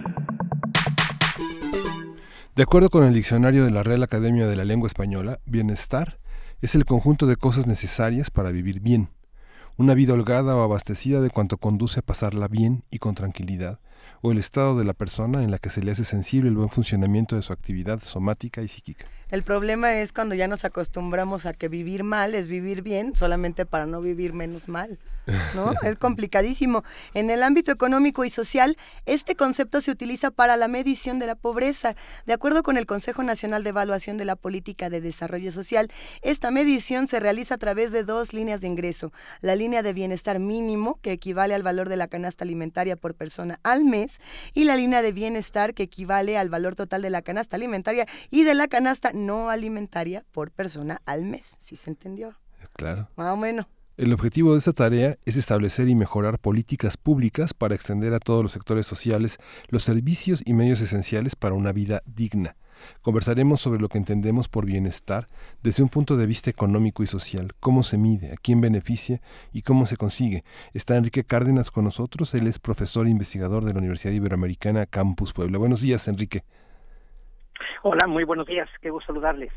[SPEAKER 1] De acuerdo con el diccionario de la Real Academia de la Lengua Española, bienestar es el conjunto de cosas necesarias para vivir bien. Una vida holgada o abastecida de cuanto conduce a pasarla bien y con tranquilidad, o el estado de la persona en la que se le hace sensible el buen funcionamiento de su actividad somática y psíquica.
[SPEAKER 3] El problema es cuando ya nos acostumbramos a que vivir mal es vivir bien solamente para no vivir menos mal. ¿no? es complicadísimo. En el ámbito económico y social, este concepto se utiliza para la medición de la pobreza. De acuerdo con el Consejo Nacional de Evaluación de la Política de Desarrollo Social, esta medición se realiza a través de dos líneas de ingreso. La línea de bienestar mínimo, que equivale al valor de la canasta alimentaria por persona al mes, y la línea de bienestar, que equivale al valor total de la canasta alimentaria y de la canasta no alimentaria por persona al mes. ¿Sí se entendió?
[SPEAKER 1] Claro.
[SPEAKER 3] Más o menos.
[SPEAKER 1] El objetivo de esta tarea es establecer y mejorar políticas públicas para extender a todos los sectores sociales los servicios y medios esenciales para una vida digna. Conversaremos sobre lo que entendemos por bienestar desde un punto de vista económico y social, cómo se mide, a quién beneficia y cómo se consigue. Está Enrique Cárdenas con nosotros, él es profesor e investigador de la Universidad Iberoamericana Campus Puebla. Buenos días, Enrique.
[SPEAKER 25] Hola, muy buenos días, qué gusto saludarles.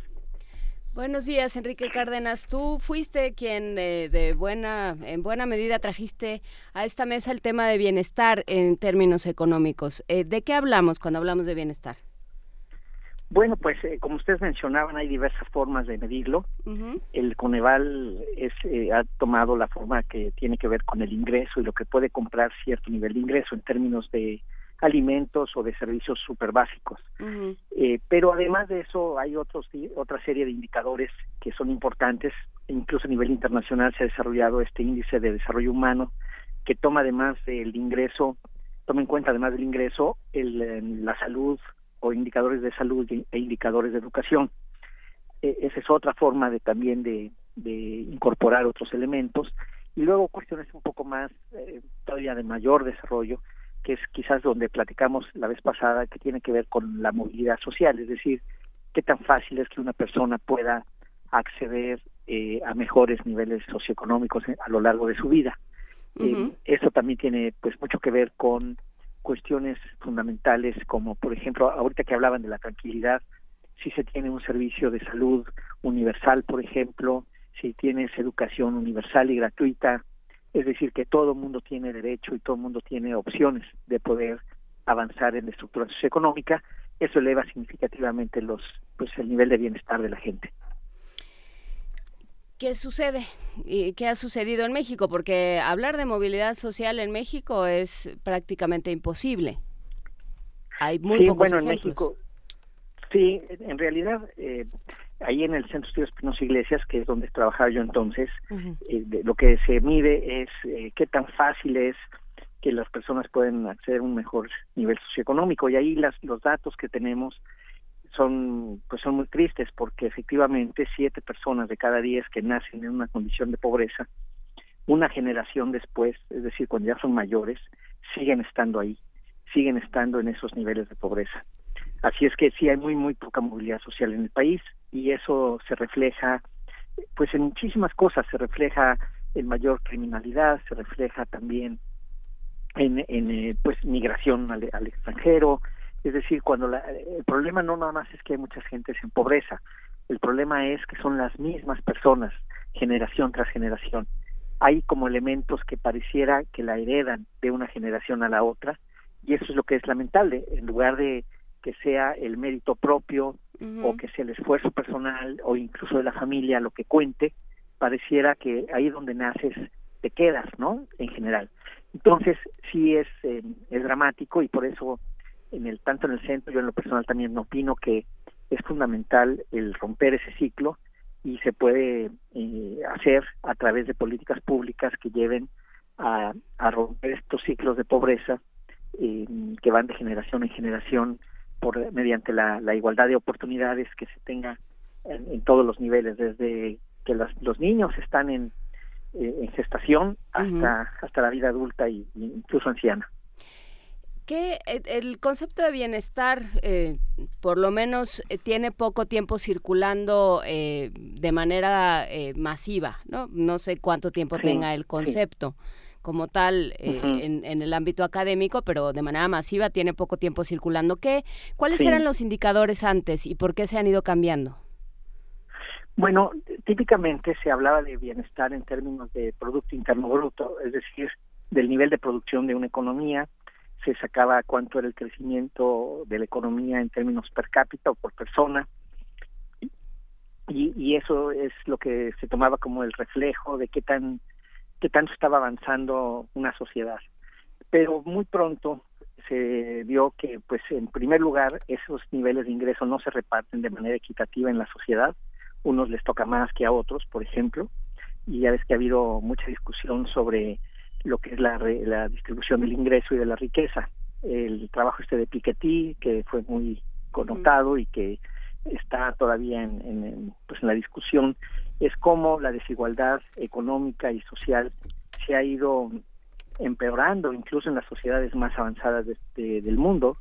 [SPEAKER 2] Buenos días, Enrique Cárdenas. Tú fuiste quien eh, de buena, en buena medida trajiste a esta mesa el tema de bienestar en términos económicos. Eh, ¿De qué hablamos cuando hablamos de bienestar?
[SPEAKER 25] Bueno, pues eh, como ustedes mencionaban, hay diversas formas de medirlo. El Coneval es, ha tomado la forma que tiene que ver con el ingreso y lo que puede comprar cierto nivel de ingreso en términos de alimentos o de servicios súper básicos. eh, pero además de eso hay otros otra serie de indicadores que son importantes. Incluso a nivel internacional se ha desarrollado este índice de desarrollo humano que toma además del ingreso, toma en cuenta además del ingreso el, la salud o indicadores de salud e indicadores de educación. Eh, esa es otra forma de también de, de incorporar otros elementos y luego cuestiones un poco más eh, todavía de mayor desarrollo que es quizás donde platicamos la vez pasada, que tiene que ver con la movilidad social, es decir, qué tan fácil es que una persona pueda acceder eh, a mejores niveles socioeconómicos a lo largo de su vida. eh, eso también tiene pues mucho que ver con cuestiones fundamentales como por ejemplo ahorita que hablaban de la tranquilidad si se tiene un servicio de salud universal por ejemplo si tienes educación universal y gratuita es decir, que todo el mundo tiene derecho y todo el mundo tiene opciones de poder avanzar en la estructura socioeconómica, eso eleva significativamente los, pues, el nivel de bienestar de la gente.
[SPEAKER 2] ¿Qué sucede? ¿Y qué ha sucedido en México? Porque hablar de movilidad social en México es prácticamente imposible. Hay muy
[SPEAKER 25] sí,
[SPEAKER 2] pocos
[SPEAKER 25] bueno, en. México, sí, en realidad, eh, ahí en el Centro de Estudios Espinosa Iglesias, que es donde trabajaba yo entonces, eh, de- lo que se mide es eh, qué tan fácil es que las personas pueden acceder a un mejor nivel socioeconómico. Y ahí las, los datos que tenemos son pues son muy tristes porque efectivamente siete personas de cada diez que nacen en una condición de pobreza una generación después es decir cuando ya son mayores siguen estando ahí siguen estando en esos niveles de pobreza así es que sí hay muy muy poca movilidad social en el país y eso se refleja pues en muchísimas cosas. Se refleja en mayor criminalidad se refleja también en, en eh, pues migración al, extranjero. Es decir cuando la- el problema no nada más es que hay muchas gentes en pobreza el problema es que son las mismas personas generación tras generación. Hay como elementos que pareciera que la heredan de una generación a la otra y eso es lo que es lamentable. En lugar de que sea el mérito propio o que sea el esfuerzo personal o incluso de la familia lo que cuente pareciera que ahí donde naces te quedas no en general. Entonces sí es eh, es dramático y por eso en el tanto en el centro yo en lo personal también opino que es fundamental el romper ese ciclo y se puede eh, hacer a través de políticas públicas que lleven a, a romper estos ciclos de pobreza eh, que van de generación en generación por mediante la, la igualdad de oportunidades que se tenga en, en todos los niveles desde que las- los niños están en, eh, en gestación hasta hasta la vida adulta y, y incluso anciana
[SPEAKER 2] que eh, el concepto de bienestar, eh, por lo menos, eh, tiene poco tiempo circulando de manera masiva, ¿no? No sé cuánto tiempo tenga el concepto. Como tal en, el ámbito académico, pero de manera masiva tiene poco tiempo circulando. ¿Qué, ¿Cuáles eran los indicadores antes y por qué se han ido cambiando?
[SPEAKER 25] Bueno, típicamente se hablaba de bienestar en términos de Producto Interno Bruto, es decir, del nivel de producción de una economía, se sacaba cuánto era el crecimiento de la economía en términos per cápita o por persona, y, y eso es lo que se tomaba como el reflejo de qué tan qué tanto estaba avanzando una sociedad. Pero muy pronto se vio que, pues, en primer lugar, esos niveles de ingreso no se reparten de manera equitativa en la sociedad. Unos les toca más que a otros, por ejemplo, y ya ves que ha habido mucha discusión sobre lo que es la, la distribución del ingreso y de la riqueza. El trabajo este de Piketty, que fue muy connotado y que está todavía en, en, pues en la discusión, es cómo la desigualdad económica y social se ha ido empeorando incluso en las sociedades más avanzadas de, del mundo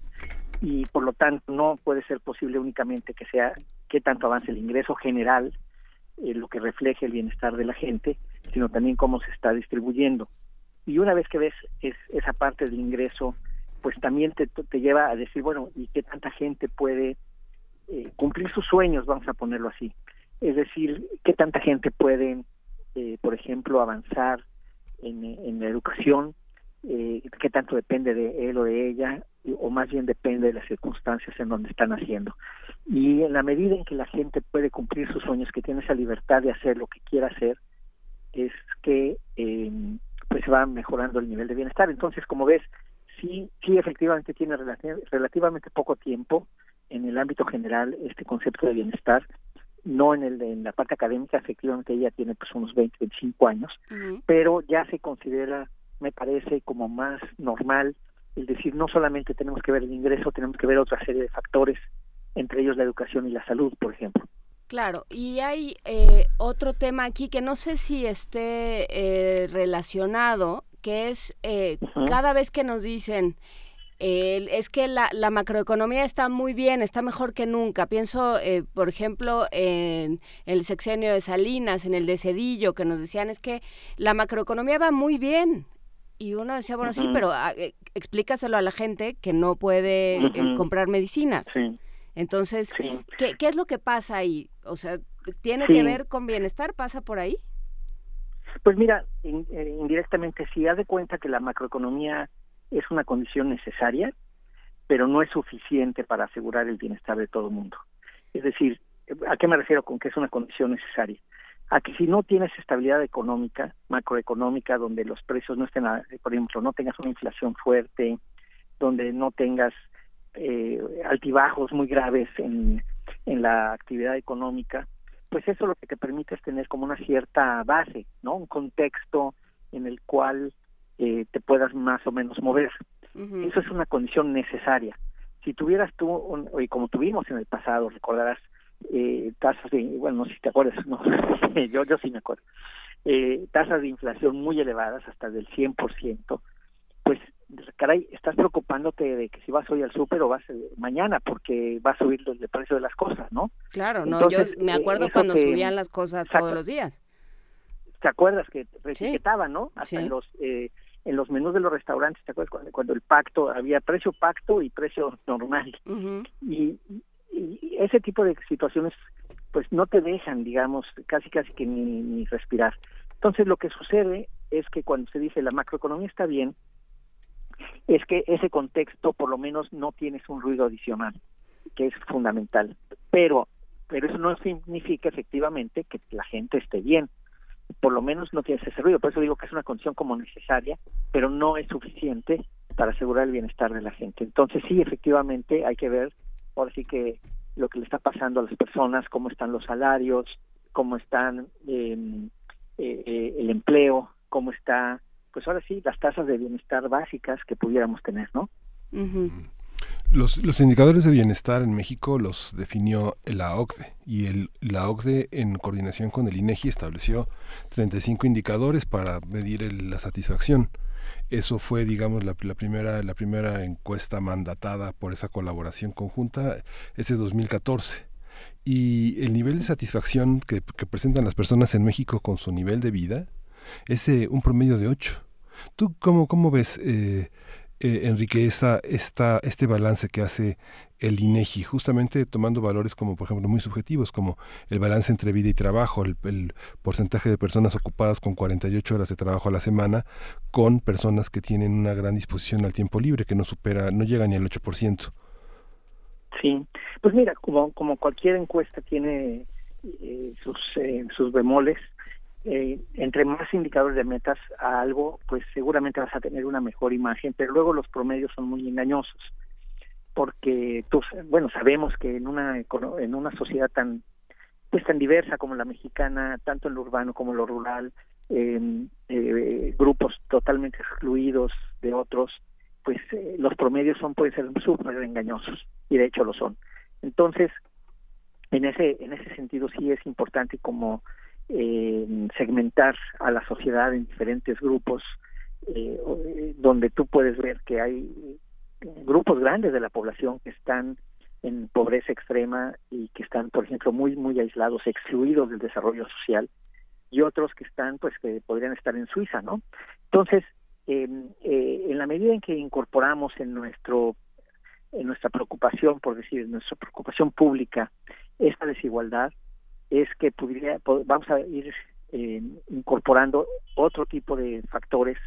[SPEAKER 25] y por lo tanto no puede ser posible únicamente que sea que tanto avance el ingreso general, eh, lo que refleje el bienestar de la gente, sino también cómo se está distribuyendo. Y una vez que ves es, esa parte del ingreso, pues también te, te lleva a decir, bueno, ¿y qué tanta gente puede eh, cumplir sus sueños, vamos a ponerlo así? Es decir, ¿qué tanta gente puede, eh, por ejemplo, avanzar en, la educación? Eh, ¿Qué tanto depende de él o de ella? o más bien depende de las circunstancias en donde están haciendo. Y en la medida en que la gente puede cumplir sus sueños, que tiene esa libertad de hacer lo que quiera hacer, es que eh, pues se va mejorando el nivel de bienestar. Entonces, como ves, sí, sí efectivamente tiene relativamente poco tiempo en el ámbito general este concepto de bienestar, no en el en la parte académica, efectivamente ella tiene pues unos 20, 25 años, pero ya se considera, me parece, como más normal el decir no solamente tenemos que ver el ingreso, tenemos que ver otra serie de factores, entre ellos la educación y la salud, por ejemplo.
[SPEAKER 2] Claro, y hay eh, otro tema aquí que no sé si esté eh, relacionado, que es eh, cada vez que nos dicen, es que la, la, macroeconomía está muy bien, está mejor que nunca. Pienso, por ejemplo, en, el sexenio de Salinas, en el de Cedillo, que nos decían es que la macroeconomía va muy bien. Y uno decía, bueno, sí, pero ah, explícaselo a la gente que no puede comprar medicinas. Sí. Entonces, ¿qué, ¿qué, es lo que pasa ahí? O sea, ¿tiene que ver con bienestar? ¿Pasa por ahí?
[SPEAKER 25] Pues mira, eh, indirectamente sí, haz de cuenta que la macroeconomía es una condición necesaria, pero no es suficiente para asegurar el bienestar de todo el mundo. Es decir, ¿a qué me refiero con que es una condición necesaria? A que si no tienes estabilidad económica, macroeconómica, donde los precios no estén, por ejemplo, no tengas una inflación fuerte, donde no tengas eh, altibajos muy graves en, en la actividad económica, pues eso lo que te permite es tener como una cierta base, ¿no? Un contexto en el cual eh, te puedas más o menos mover. Eso es una condición necesaria. Si tuvieras tú, y como tuvimos en el pasado, recordarás eh, tasas de, bueno, no sé si te acuerdas, no, yo, yo sí me acuerdo, eh, tasas de inflación muy elevadas, hasta del 100%, pues caray, estás preocupándote de que si vas hoy al súper o vas eh, mañana porque va a subir el precio de las cosas, ¿no?
[SPEAKER 2] Claro, no, yo me eh, acuerdo cuando subían las cosas todos los días.
[SPEAKER 25] ¿Te acuerdas que etiquetaban, no? Hasta en los eh, en los menús de los restaurantes, ¿te acuerdas cuando, el pacto había precio pacto y precio normal? y, y, ese tipo de situaciones pues no te dejan, digamos, casi casi que ni, ni respirar. Entonces lo que sucede es que cuando se dice la macroeconomía está bien, es que ese contexto por lo menos no tienes un ruido adicional, que es fundamental. Pero, pero eso no significa efectivamente que la gente esté bien. Por lo menos no tienes ese ruido. Por eso digo que es una condición como necesaria, pero no es suficiente para asegurar el bienestar de la gente. Entonces sí, efectivamente hay que ver, ahora sí que lo que le está pasando a las personas, cómo están los salarios, cómo están em, eh, eh, el empleo, cómo está pues ahora sí, las tasas de bienestar básicas que pudiéramos tener, ¿no?
[SPEAKER 1] Los, los, indicadores de bienestar en México los definió la OCDE y el, la OCDE en coordinación con el INEGI estableció 35 indicadores para medir la satisfacción. Eso fue, digamos, la, primera, la primera encuesta mandatada por esa colaboración conjunta, ese 2014 y el nivel de satisfacción que, presentan las personas en México con su nivel de vida es un promedio de 8. ¿Tú cómo, cómo ves, eh, eh, Enrique, esta, esta, este balance que hace el INEGI, justamente tomando valores como, por ejemplo, muy subjetivos, como el balance entre vida y trabajo, el, porcentaje de personas ocupadas con 48 horas de trabajo a la semana, con personas que tienen una gran disposición al tiempo libre, que no supera, no llega ni al 8%.
[SPEAKER 25] Sí, pues mira, como, como cualquier encuesta tiene eh, sus, eh, sus bemoles, eh, entre más indicadores de metas a algo, pues seguramente vas a tener una mejor imagen, pero luego los promedios son muy engañosos, porque tú, bueno, sabemos que en una en una sociedad tan pues tan diversa como la mexicana, tanto en lo urbano como en lo rural, eh, grupos totalmente excluidos de otros, pues eh, los promedios son pueden ser súper engañosos y de hecho lo son. Entonces, en ese en ese sentido sí es importante como eh, segmentar a la sociedad en diferentes grupos eh, eh, donde tú puedes ver que hay grupos grandes de la población que están en pobreza extrema y que están, por ejemplo, muy muy aislados, excluidos del desarrollo social y otros que están, pues, que podrían estar en Suiza, ¿no? Entonces, Em, eh, en la medida en que incorporamos en nuestro en nuestra preocupación, por decir, en nuestra preocupación pública, esta desigualdad, es que podría, vamos a ir eh, incorporando otro tipo de factores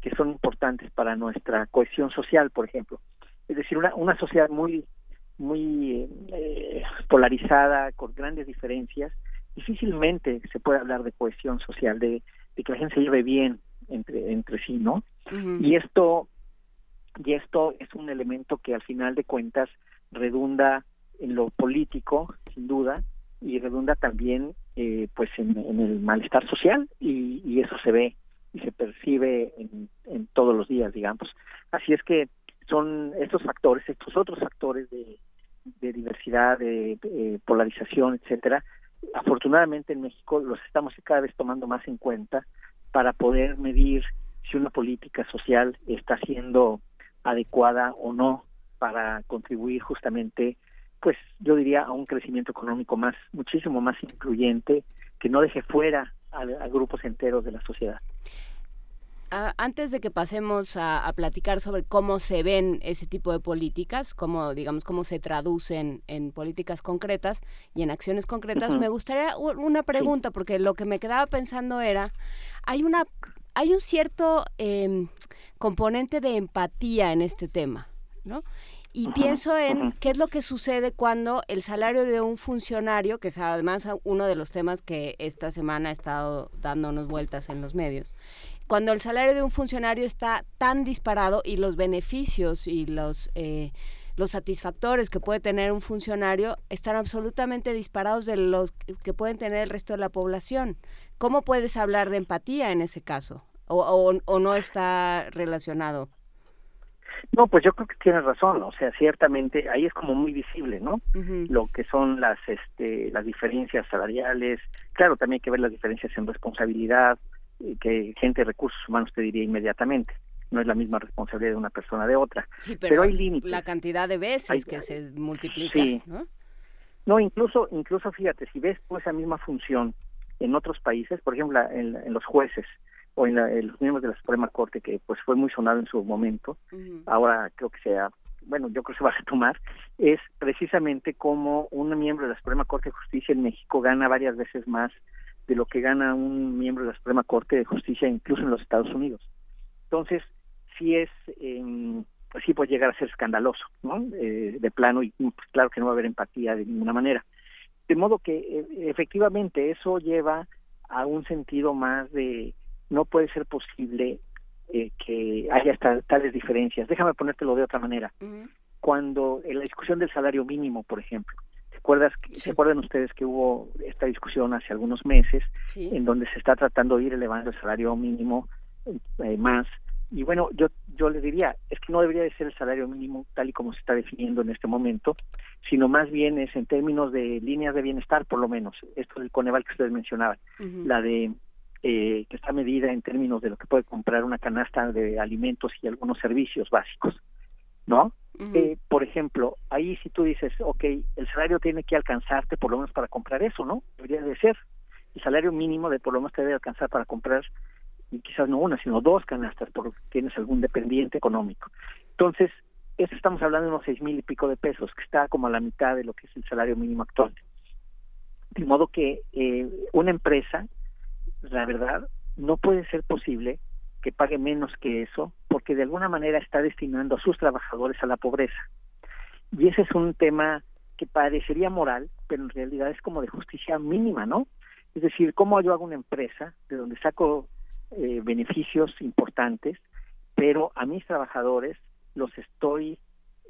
[SPEAKER 25] que son importantes para nuestra cohesión social, por ejemplo. Es decir, una, una sociedad muy muy eh, polarizada, con grandes diferencias, difícilmente se puede hablar de cohesión social, de, de que la gente se lleve bien, entre, entre sí, ¿no? Y esto y esto es un elemento que al final de cuentas redunda en lo político, sin duda, y redunda también eh, pues en, el malestar social y, y, eso se ve y se percibe en, en, todos los días, digamos. Así es que son estos factores, estos otros factores de, diversidad, de, de polarización, etcétera, afortunadamente en México los estamos cada vez tomando más en cuenta para poder medir si una política social está siendo adecuada o no para contribuir justamente pues yo diría a un crecimiento económico más muchísimo más incluyente que no deje fuera a, grupos enteros de la sociedad.
[SPEAKER 2] Ah, antes de que pasemos a, platicar sobre cómo se ven ese tipo de políticas, cómo digamos cómo se traducen en políticas concretas y en acciones concretas, me gustaría una pregunta porque lo que me quedaba pensando era hay una hay un cierto em, componente de empatía en este tema, ¿no? Y pienso en qué es lo que sucede cuando el salario de un funcionario, que es además uno de los temas que esta semana ha estado dándonos vueltas en los medios, cuando el salario de un funcionario está tan disparado y los beneficios y los eh, los satisfactores que puede tener un funcionario están absolutamente disparados de los que pueden tener el resto de la población. ¿Cómo puedes hablar de empatía en ese caso? ¿O, o, no está relacionado?
[SPEAKER 25] No, pues yo creo que tienes razón, o sea, ciertamente ahí es como muy visible, ¿no? Lo que son las este las diferencias salariales, claro, también hay que ver las diferencias en responsabilidad, que gente de recursos humanos te diría inmediatamente no es la misma responsabilidad de una persona de otra.
[SPEAKER 2] Sí, pero, hay límites. La cantidad de veces que se multiplica, sí. ¿no?
[SPEAKER 25] No, incluso, incluso fíjate, si ves esa misma función en otros países, por ejemplo, en, los jueces o en, los miembros de la Suprema Corte, que pues fue muy sonado en su momento, ahora creo que sea, bueno, yo creo que se va a retomar, es precisamente como un miembro de la Suprema Corte de Justicia en México gana varias veces más de lo que gana un miembro de la Suprema Corte de Justicia incluso en los Estados Unidos. Entonces, sí es, eh, pues sí puede llegar a ser escandaloso, ¿no? Eh, de plano, y pues claro que no va a haber empatía de ninguna manera. De modo que eh, efectivamente eso lleva a un sentido más de no puede ser posible eh, que haya tales diferencias. Déjame ponértelo de otra manera. Cuando en la discusión del salario mínimo, por ejemplo, ¿te acuerdas? ¿Se acuerdan ustedes que hubo esta discusión hace algunos meses en donde se está tratando de ir elevando el salario mínimo eh, más y bueno, yo, yo le diría, es que no debería de ser el salario mínimo tal y como se está definiendo en este momento, sino más bien es en términos de líneas de bienestar, por lo menos, esto del Coneval que ustedes mencionaban, la de eh, que está medida en términos de lo que puede comprar una canasta de alimentos y algunos servicios básicos, ¿no? Eh, por ejemplo, ahí si tú dices, ok, el salario tiene que alcanzarte por lo menos para comprar eso, ¿no? Debería de ser. El salario mínimo de por lo menos te debe alcanzar para comprar, y quizás no una, sino dos canastas, porque tienes algún dependiente económico. Entonces, eso estamos hablando de unos seis mil y pico de pesos, que está como a la mitad de lo que es el salario mínimo actual. De modo que eh, una empresa, la verdad, no puede ser posible que pague menos que eso, porque de alguna manera está destinando a sus trabajadores a la pobreza. Y ese es un tema que parecería moral, pero en realidad es como de justicia mínima, ¿no? Es decir, ¿cómo yo hago una empresa de donde saco eh, beneficios importantes, pero a mis trabajadores los estoy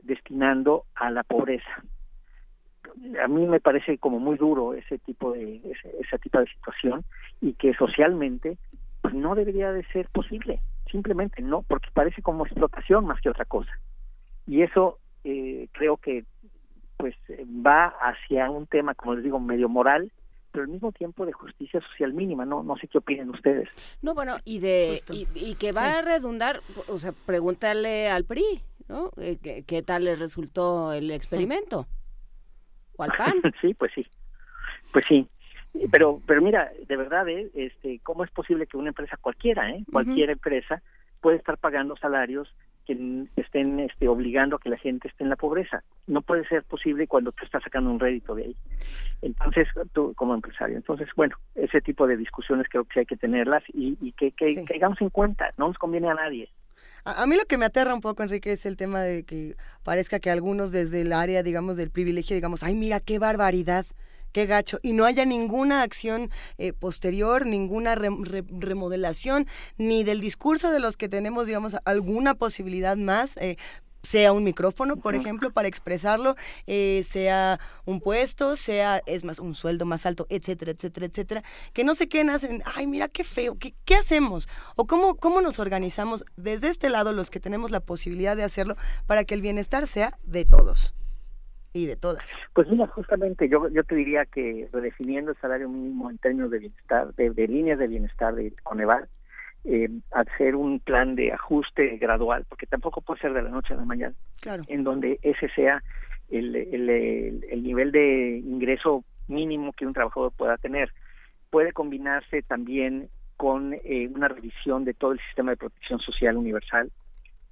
[SPEAKER 25] destinando a la pobreza? A mí me parece como muy duro ese tipo de ese, ese tipo de situación y que socialmente pues no debería de ser posible, simplemente no, porque parece como explotación más que otra cosa. Y eso eh, creo que pues va hacia un tema, como les digo, medio moral, pero al mismo tiempo de justicia social mínima, no no sé qué opinen ustedes.
[SPEAKER 2] No, bueno, y de y, que va a redundar, o sea, pregúntale al PRI, ¿no? Eh, ¿Qué, qué tal le resultó el experimento? ¿O al PAN?
[SPEAKER 25] sí, pues sí. Pues sí. Pero, pero mira, de verdad, ¿eh? este, ¿cómo es posible que una empresa cualquiera, eh, cualquier empresa, puede estar pagando salarios que estén este, obligando a que la gente esté en la pobreza? No puede ser posible cuando tú estás sacando un rédito de ahí. Entonces, tú como empresario. Entonces, bueno, ese tipo de discusiones creo que hay que tenerlas y, y que, que, que hagamos en cuenta. No nos conviene a nadie.
[SPEAKER 3] A, mí lo que me aterra un poco, Enrique, es el tema de que parezca que algunos desde el área, digamos, del privilegio, digamos, ay, mira qué barbaridad qué gacho, y no haya ninguna acción eh, posterior, ninguna remodelación, ni del discurso de los que tenemos, digamos, alguna posibilidad más. Eh, sea un micrófono, por ejemplo, para expresarlo, eh, sea un puesto, sea, es más, un sueldo más alto, etcétera, etcétera, etcétera, que no se queden hacen, ay, mira qué feo, ¿qué, qué hacemos? O cómo, cómo nos organizamos desde este lado los que tenemos la posibilidad de hacerlo para que el bienestar sea de todos y de todas.
[SPEAKER 25] Pues mira, justamente yo, yo te diría que redefiniendo el salario mínimo en términos de bienestar, de, líneas de bienestar de Coneval, eh, hacer un plan de ajuste gradual, porque tampoco puede ser de la noche a la mañana,
[SPEAKER 3] claro.
[SPEAKER 25] en donde ese sea el, el, el, nivel de ingreso mínimo que un trabajador pueda tener. Puede combinarse también con eh, una revisión de todo el sistema de protección social universal,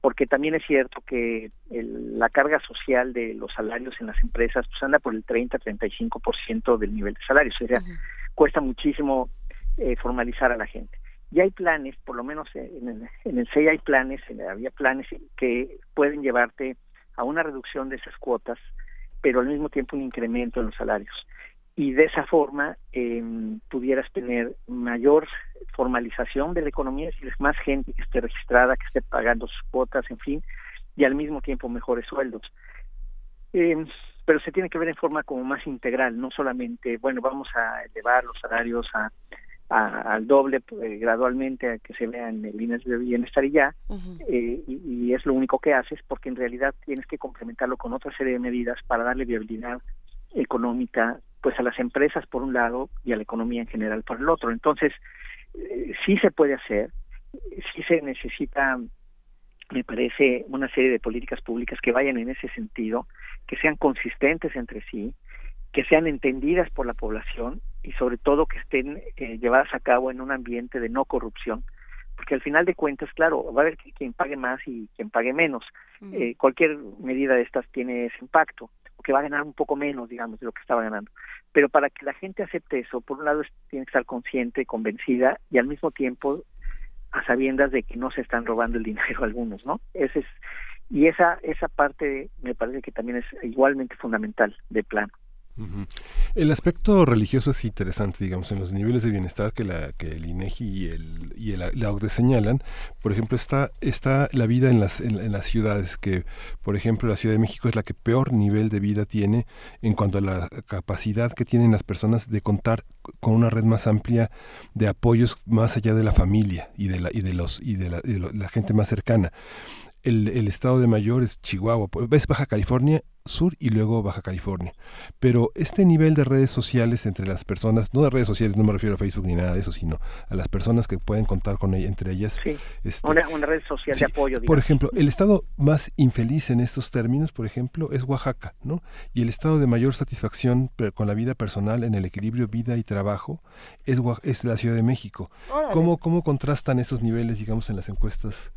[SPEAKER 25] porque también es cierto que la carga social de los salarios en las empresas pues anda por el 30-35% del nivel de salario, o sea, cuesta muchísimo eh, formalizar a la gente. Y hay planes, por lo menos en el, en el CEI hay planes, en había planes que pueden llevarte a una reducción de esas cuotas, pero al mismo tiempo un incremento en los salarios y de esa forma eh, pudieras tener mayor formalización de la economía, es decir, más gente que esté registrada, que esté pagando sus cuotas, en fin, y al mismo tiempo mejores sueldos. Eh, pero se tiene que ver en forma como más integral, no solamente, bueno, vamos a elevar los salarios a, al doble eh, gradualmente a que se vean líneas de bienestar y ya, eh, y, y, es lo único que haces, porque en realidad tienes que complementarlo con otra serie de medidas para darle viabilidad económica pues a las empresas por un lado y a la economía en general por el otro. Entonces, eh, sí se puede hacer, sí se necesita, me parece, una serie de políticas públicas que vayan en ese sentido, que sean consistentes entre sí, que sean entendidas por la población y sobre todo que estén eh, llevadas a cabo en un ambiente de no corrupción, porque al final de cuentas, claro, va a haber quien pague más y quien pague menos. Eh, cualquier medida de estas tiene ese impacto que va a ganar un poco menos, digamos, de lo que estaba ganando. Pero para que la gente acepte eso, por un lado tiene que estar consciente, convencida y al mismo tiempo a sabiendas de que no se están robando el dinero algunos, ¿no? Ese es y esa esa parte me parece que también es igualmente fundamental de
[SPEAKER 1] El aspecto religioso es interesante, digamos, en los niveles de bienestar que, la, que el INEGI y, el, y el, la OCDE señalan. Por ejemplo, está, está la vida en las, en, las ciudades, que, por ejemplo, la Ciudad de México es la que peor nivel de vida tiene en cuanto a la capacidad que tienen las personas de contar con una red más amplia de apoyos más allá de la familia y de la, y de los, y de la, de la gente más cercana el, el estado de mayor es Chihuahua, ves Baja California Sur y luego Baja California. Pero este nivel de redes sociales entre las personas, no de redes sociales, no me refiero a Facebook ni nada de eso, sino a las personas que pueden contar con ella, entre ellas. este,
[SPEAKER 25] una, una red social
[SPEAKER 1] Sí,
[SPEAKER 25] de apoyo.
[SPEAKER 1] Por ejemplo, el estado más infeliz en estos términos, por ejemplo, es Oaxaca, ¿no? Y el estado de mayor satisfacción con la vida personal en el equilibrio vida y trabajo es, es la Ciudad de México.
[SPEAKER 3] Órale.
[SPEAKER 1] ¿Cómo, ¿Cómo contrastan esos niveles, digamos, en las encuestas?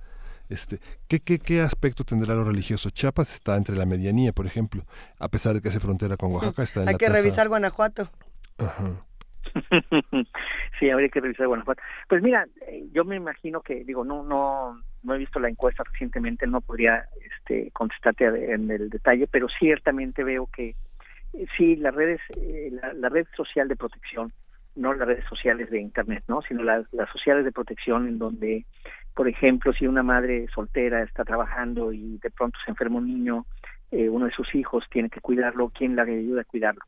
[SPEAKER 1] Este, ¿qué, qué, ¿Qué aspecto tendrá lo religioso? Chiapas está entre la medianía, por ejemplo, a pesar de que hace frontera con Oaxaca, está en
[SPEAKER 3] Hay
[SPEAKER 1] la
[SPEAKER 3] que revisar Guanajuato.
[SPEAKER 1] Ajá.
[SPEAKER 25] sí, habría que revisar Guanajuato. Pues mira, eh, yo me imagino que, digo, no no no he visto la encuesta recientemente, no podría este, contestarte en el detalle, pero ciertamente veo que eh, sí, las redes, eh, la, la red social de protección, no las redes sociales de Internet, ¿no? sino las, las sociales de protección en donde, por ejemplo, si una madre soltera está trabajando y de pronto se enferma un niño, eh, uno de sus hijos tiene que cuidarlo, ¿quién le ayuda a cuidarlo?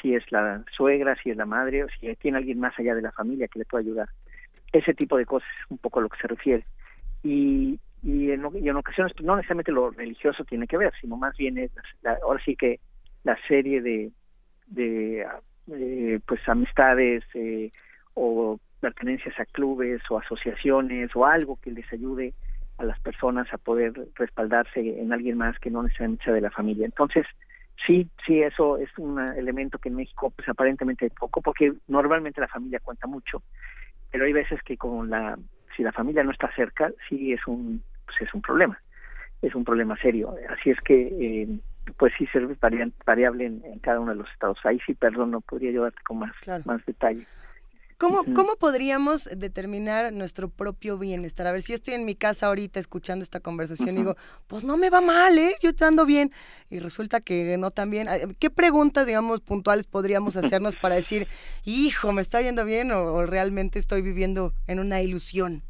[SPEAKER 25] si es la suegra, si es la madre, o si tiene alguien más allá de la familia que le pueda ayudar. Ese tipo de cosas es un poco a lo que se refiere. Y, y, en, y en ocasiones no necesariamente lo religioso tiene que ver, sino más bien es la- ahora sí que la serie de, de eh, pues amistades eh, o pertenencias a clubes o asociaciones o algo que les ayude a las personas a poder respaldarse en alguien más que no necesariamente sea de la familia. Entonces, sí, sí, eso es un elemento que en México pues aparentemente hay poco, porque normalmente la familia cuenta mucho, pero hay veces que con la, si la familia no está cerca, sí es un, pues es un problema, es un problema serio. Así es que, eh, pues sí ser varian- variable en, en cada uno de los estados. Ahí sí, perdón, no podría ayudarte con más, más detalle.
[SPEAKER 3] ¿Cómo. ¿Cómo podríamos determinar nuestro propio bienestar? A ver, si yo estoy en mi casa ahorita escuchando esta conversación y digo, pues no me va mal, ¿eh? Yo ando bien. Y resulta que no tan bien. ¿Qué preguntas, digamos, puntuales podríamos hacernos para decir, hijo, me está yendo bien o, o realmente estoy viviendo en una ilusión?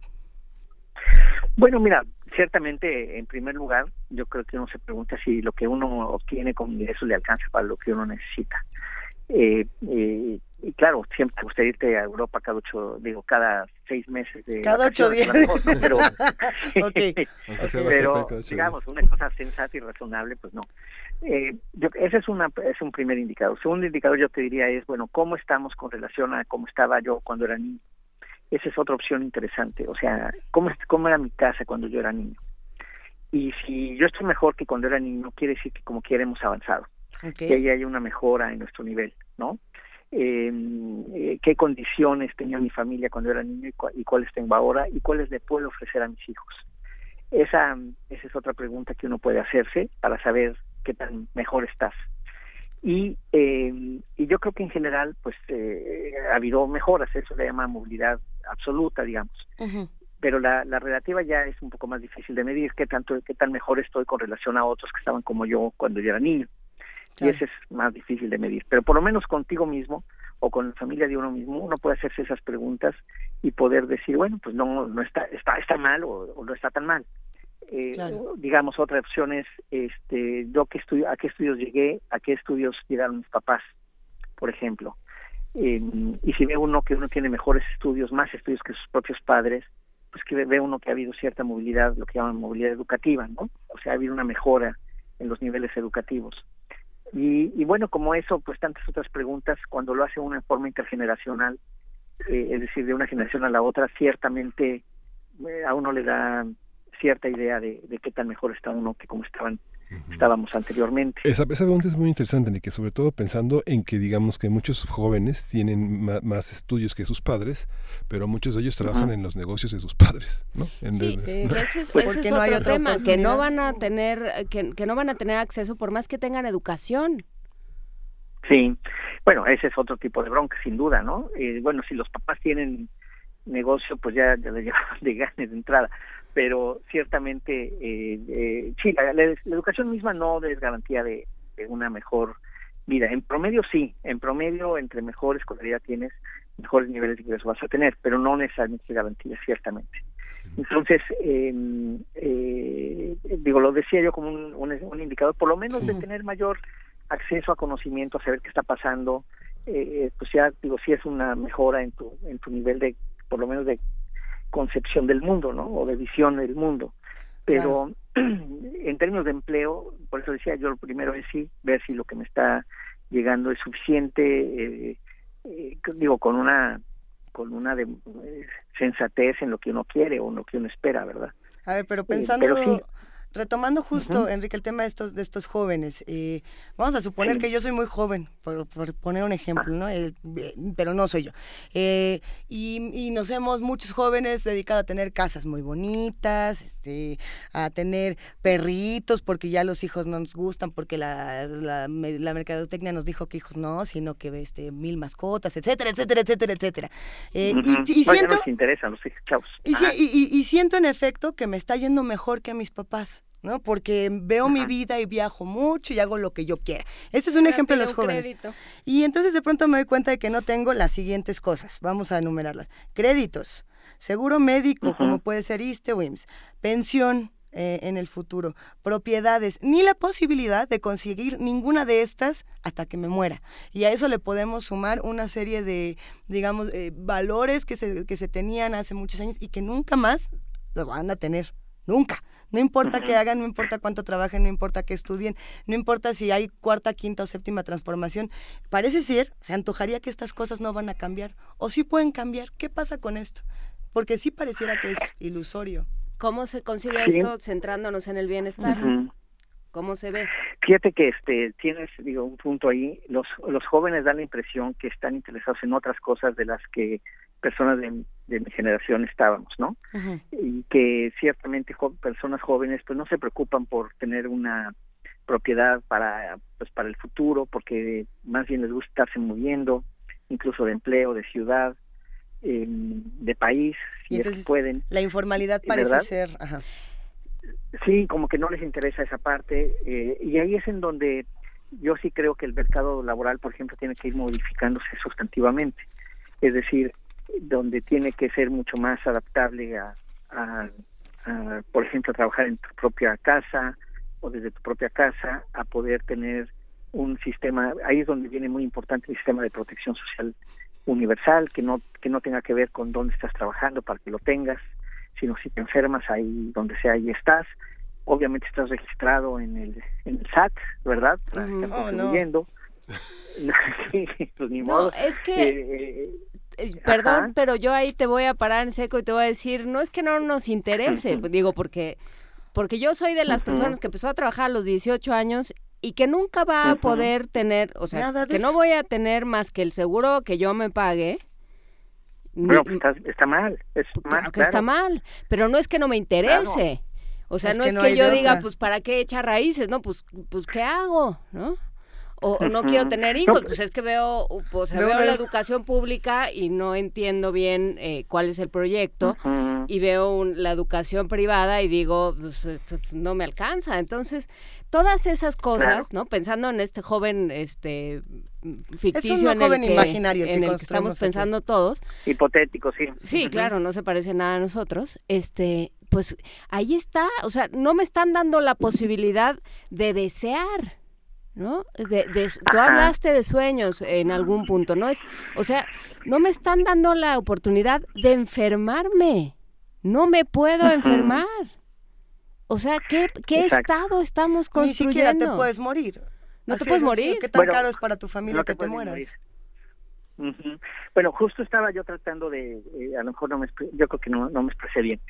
[SPEAKER 25] Bueno, mira, ciertamente, en primer lugar, yo creo que uno se pregunta si lo que uno obtiene con ingresos le alcanza para lo que uno necesita. Eh, eh, y claro, siempre te gustaría irte a Europa cada ocho, digo, cada seis meses de
[SPEAKER 3] Cada ocho días.
[SPEAKER 25] pero, digamos, una cosa sensata y razonable, pues no. Eh, yo, ese es, una, es un primer indicador. Segundo indicador yo te diría es, bueno, ¿cómo estamos con relación a cómo estaba yo cuando era niño? Esa es otra opción interesante. O sea, ¿cómo, es- cómo era mi casa cuando yo era niño? Y si yo estoy mejor que cuando era niño, quiere decir que como quiera hemos avanzado. Que ahí hay una mejora en nuestro nivel, ¿no? Eh, qué condiciones tenía mi familia cuando era niño y, cua- y cuáles tengo ahora y cuáles le puedo ofrecer a mis hijos. Esa, esa es otra pregunta que uno puede hacerse para saber qué tan mejor estás. Y, eh, y yo creo que en general, pues, eh, ha habido mejoras, eso le llama movilidad absoluta, digamos pero la, la relativa ya es un poco más difícil de medir qué tanto qué tan mejor estoy con relación a otros que estaban como yo cuando yo era niño y ese es más difícil de medir pero por lo menos contigo mismo o con la familia de uno mismo uno puede hacerse esas preguntas y poder decir bueno pues no no está está está mal o, o no está tan mal Eh,
[SPEAKER 3] Claro.
[SPEAKER 25] digamos otra opción es este yo qué estudio a qué estudios llegué a qué estudios llegaron mis papás por ejemplo Eh, y si ve uno que uno tiene mejores estudios, más estudios que sus propios padres, pues que ve uno que ha habido cierta movilidad, lo que llaman movilidad educativa, ¿no? O sea, ha habido una mejora en los niveles educativos. Y, y bueno, como eso, pues tantas otras preguntas, cuando lo hace uno en forma intergeneracional, eh, es decir, de una generación a la otra, ciertamente eh, a uno le da cierta idea de, de qué tan mejor está uno que como estaban estábamos anteriormente.
[SPEAKER 1] Esa, esa pregunta es muy interesante, que sobre todo pensando en que digamos que muchos jóvenes tienen ma- más estudios que sus padres, pero muchos de ellos trabajan en los negocios de sus padres, ¿no? En
[SPEAKER 2] Sí,
[SPEAKER 1] el-
[SPEAKER 2] que ese es,
[SPEAKER 3] Pues,
[SPEAKER 2] ese es
[SPEAKER 3] no
[SPEAKER 2] otro tema, que no van a tener, eh, que, que no van a tener acceso por más que tengan educación.
[SPEAKER 25] Sí, bueno, ese es otro tipo de bronca, sin duda, ¿no? Eh, bueno, si los papás tienen negocio, pues ya, ya le llevan de ganes de entrada, pero ciertamente, eh, eh, sí, la, la- la educación misma no es garantía de, de una mejor vida. En promedio sí, en promedio, entre mejor escolaridad tienes, mejores niveles de ingreso vas a tener, pero no necesariamente es garantía, ciertamente. Entonces, eh, eh, digo, lo decía yo como un, un- un indicador, por lo menos de tener mayor acceso a conocimiento, a saber qué está pasando, eh, pues ya digo, sí es una mejora en tu, en tu nivel de, por lo menos de concepción del mundo, ¿no? O de visión del mundo. Pero en términos de empleo, por eso decía yo lo primero es sí, ver si lo que me está llegando es suficiente, eh, eh, digo, con una con una de, eh, sensatez en lo que uno quiere o en lo que uno espera, ¿verdad?
[SPEAKER 3] A ver, pero pensando, retomando justo, Enrique, el tema de estos, de estos jóvenes, eh, vamos a suponer que yo soy muy joven, por, poner un ejemplo, ¿no? Eh, pero no soy yo. Eh, y, nos hemos muchos jóvenes dedicados a tener casas muy bonitas, este, a tener perritos, porque ya los hijos no nos gustan, porque la, la, mercadotecnia nos dijo que hijos no, sino que este, mil mascotas, etcétera, etcétera, etcétera, etcétera.
[SPEAKER 25] y, siento... Nos interesan los hijos,
[SPEAKER 3] y siento en efecto que me está yendo mejor que a mis papás. ¿No? Porque veo mi vida y viajo mucho y hago lo que yo quiera. Este es un ejemplo de los jóvenes. Y entonces de pronto me doy cuenta de que no tengo las siguientes cosas. Vamos a enumerarlas. Créditos, seguro médico, como puede ser ISTE WIMS, pensión, eh, en el futuro, propiedades, ni la posibilidad de conseguir ninguna de estas hasta que me muera. Y a eso le podemos sumar una serie de, digamos, eh, valores que se, que se tenían hace muchos años y que nunca más lo van a tener, nunca. No importa qué hagan, no importa cuánto trabajen, no importa qué estudien, no importa si hay cuarta, quinta o séptima transformación. Parece ser, se antojaría que estas cosas no van a cambiar. O sí pueden cambiar. ¿Qué pasa con esto? Porque sí pareciera que es ilusorio.
[SPEAKER 2] ¿Cómo se consigue esto centrándonos en el bienestar? ¿Cómo se ve?
[SPEAKER 25] Fíjate que este tienes digo un punto ahí. Los los jóvenes dan la impresión que están interesados en otras cosas de las que personas de, mi generación estábamos, ¿no? Y que ciertamente personas jóvenes pues no se preocupan por tener una propiedad para pues para el futuro porque más bien les gusta estarse moviendo incluso de empleo de ciudad em, de país si pueden.
[SPEAKER 3] la informalidad parece ser
[SPEAKER 25] sí como que no les interesa esa parte eh, y ahí es en donde yo sí creo que el mercado laboral por ejemplo tiene que ir modificándose sustantivamente. Es decir donde tiene que ser mucho más adaptable a, por ejemplo, a trabajar en tu propia casa o desde tu propia casa, a poder tener un sistema, ahí es donde viene muy importante el sistema de protección social universal, que no, que no tenga que ver con dónde estás trabajando para que lo tengas, sino si te enfermas ahí donde sea, ahí estás. Obviamente estás registrado en el, en el SAT, ¿verdad? Para no. pues ni modo.
[SPEAKER 2] es que eh, eh, perdón, pero yo ahí te voy a parar en seco y te voy a decir, no es que no nos interese, digo, porque, porque yo soy de las personas que empezó a trabajar a los 18 años y que nunca va a poder tener, o sea, que no voy a tener más que el seguro que yo me pague.
[SPEAKER 25] Pero pues, está, mal, es mal,
[SPEAKER 2] que está mal, pero no es que no me interese. O sea, no es que, yo diga, pues, ¿para qué echar raíces? No, pues, pues, ¿qué hago? ¿No? O no quiero tener hijos, pues es que veo, pues, veo, la educación pública y no entiendo bien eh, cuál es el proyecto y veo la educación privada y digo, pues, eh, pues, no me alcanza. Entonces, todas esas cosas, ¿no? Pensando en este joven este ficticio en el que,
[SPEAKER 3] imaginario
[SPEAKER 2] en el que estamos pensando todos.
[SPEAKER 25] Hipotético, sí.
[SPEAKER 2] Sí, claro, no se parece nada a nosotros. Este, pues ahí está, o sea, no me están dando la posibilidad de desear. ¿No? De, tú hablaste de sueños en algún punto, ¿no? Es, o sea, no me están dando la oportunidad de enfermarme. No me puedo enfermar. O sea, ¿qué, qué estado estamos construyendo? Ni siquiera
[SPEAKER 3] te puedes morir.
[SPEAKER 2] No te puedes morir.
[SPEAKER 3] ¿Qué tan caro es para tu familia que te mueras?
[SPEAKER 25] Bueno, justo estaba yo tratando de, eh, a lo mejor no me, yo creo que no, no me expresé bien.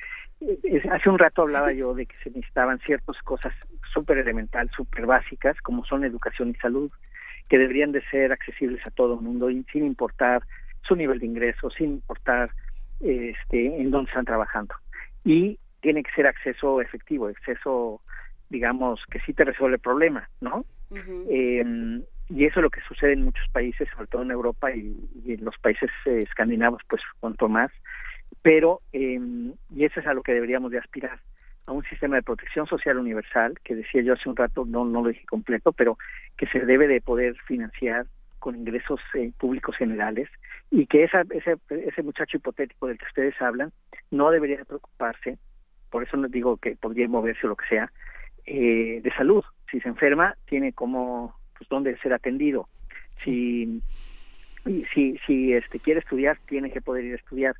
[SPEAKER 25] Eh, hace un rato hablaba yo de que se necesitaban ciertas cosas súper elemental, súper básicas, como son educación y salud, que deberían de ser accesibles a todo el mundo, sin importar su nivel de ingreso, sin importar este, en dónde están trabajando. Y tiene que ser acceso efectivo, acceso, digamos, que sí te resuelve el problema, ¿no? y eso es lo que sucede en muchos países, sobre todo en Europa y, en los países eh, escandinavos, pues cuanto más. Pero, eh, y eso es a lo que deberíamos de aspirar, a un sistema de protección social universal, que decía yo hace un rato, no, no lo dije completo, pero que se debe de poder financiar con ingresos eh, públicos generales y que esa, ese, ese muchacho hipotético del que ustedes hablan no debería preocuparse, por eso no digo que podría moverse o lo que sea, eh, de salud. Si se enferma, tiene como pues dónde ser atendido. Si, si, si este, quiere estudiar, tiene que poder ir a estudiar.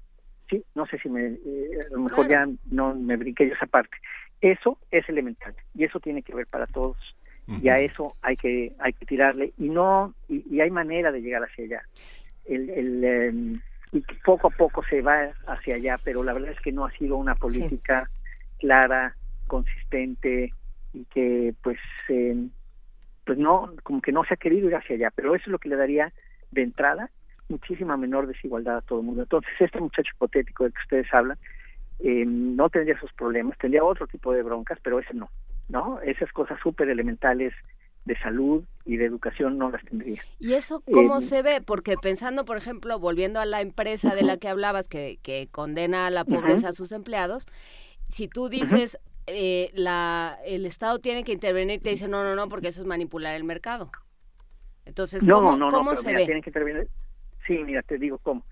[SPEAKER 25] Sí, no sé si me, eh, a lo mejor ya no me brinqué yo esa parte. Eso es elemental y eso tiene que ver para todos. Y a eso hay que hay que tirarle. Y no y, hay manera de llegar hacia allá. El, el em, y poco a poco se va hacia allá, pero la verdad es que no ha sido una política clara, consistente y que pues em, pues no como que no se ha querido ir hacia allá, pero eso es lo que le daría de entrada muchísima menor desigualdad a todo el mundo. Entonces, este muchacho hipotético del que ustedes hablan eh, no tendría esos problemas, tendría otro tipo de broncas, pero ese no, ¿no? Esas cosas súper elementales de salud y de educación no las tendría.
[SPEAKER 2] ¿Y eso cómo eh, se ve? Porque pensando, por ejemplo, volviendo a la empresa de la que hablabas, que, que condena a la pobreza a sus empleados, si tú dices, eh, la, el Estado tiene que intervenir, te dice, no, no, no, porque eso es manipular el mercado. Entonces, ¿cómo,
[SPEAKER 25] no, no,
[SPEAKER 2] ¿cómo se ve?
[SPEAKER 25] Tienen que intervenir. Sí, mira, te digo cómo.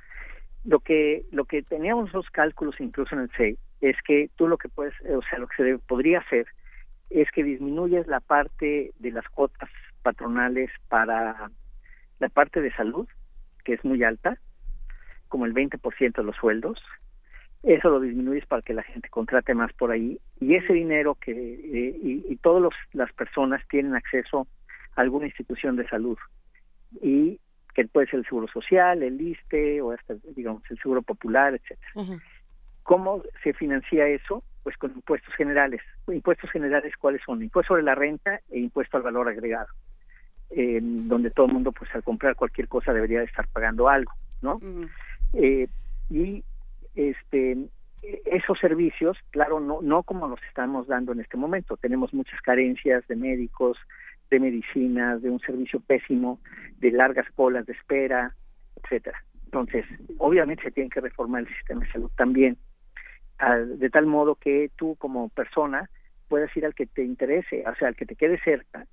[SPEAKER 25] Lo que lo que teníamos los cálculos incluso en el CEI es que tú lo que puedes, o sea, lo que se podría hacer es que disminuyes la parte de las cuotas patronales para la parte de salud, que es muy alta, como el 20% de los sueldos. Eso lo disminuyes para que la gente contrate más por ahí y ese dinero que eh, y, y todas las personas tienen acceso a alguna institución de salud y que puede ser el Seguro Social, el ISTE o hasta, digamos, el Seguro Popular, etcétera. ¿Cómo se financia eso? Pues con impuestos generales. Impuestos generales, ¿cuáles son? Impuesto sobre la renta e impuesto al valor agregado, donde todo el mundo, pues al comprar cualquier cosa debería de estar pagando algo, ¿no? eh, y este esos servicios, claro, no, no como los estamos dando en este momento. Tenemos muchas carencias de médicos, de medicinas, de un servicio pésimo, de largas colas de espera, etcétera. Entonces, obviamente se tiene que reformar el sistema de salud también, de tal modo que tú como persona puedas ir al que te interese, o sea, al que te quede cerca,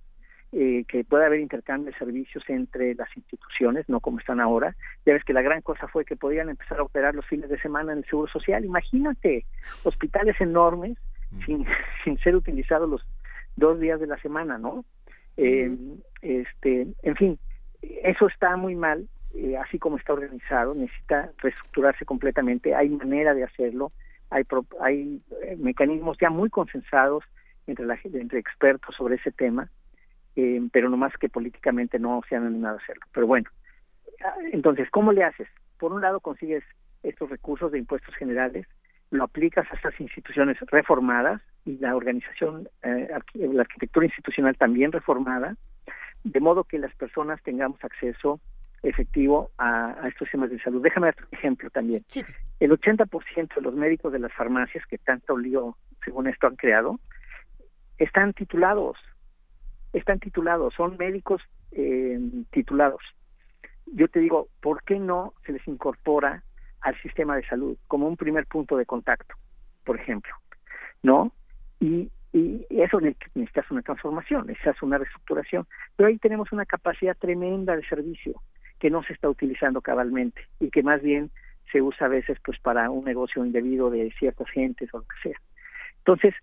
[SPEAKER 25] eh, que pueda haber intercambio de servicios entre las instituciones, no como están ahora. Ya ves que la gran cosa fue que podían empezar a operar los fines de semana en el Seguro Social. Imagínate, hospitales enormes sin, sin ser utilizados los dos días de la semana, ¿no? Eh, este, en fin, eso está muy mal, eh, así como está organizado, necesita reestructurarse completamente, hay manera de hacerlo, hay, hay eh, mecanismos ya muy consensados entre, la, entre expertos sobre ese tema, eh, pero no más que políticamente no se han animado a hacerlo. Pero bueno, ah, entonces, ¿cómo le haces? Por un lado consigues estos recursos de impuestos generales, lo aplicas a estas instituciones reformadas y la organización, eh, la arquitectura institucional también reformada, de modo que las personas tengamos acceso efectivo a, estos temas de salud. Déjame dar un ejemplo también. El 80% de los médicos de las farmacias que tanto lío, según esto, han creado, están titulados. Están titulados, son médicos eh, titulados. Yo te digo, ¿por qué no se les incorpora al sistema de salud como un primer punto de contacto, por ejemplo, ¿no? Y, eso necesitas una transformación, necesitas una reestructuración, pero ahí tenemos una capacidad tremenda de servicio que no se está utilizando cabalmente y que más bien se usa a veces pues para un negocio indebido de ciertas gentes o lo que sea. Entonces,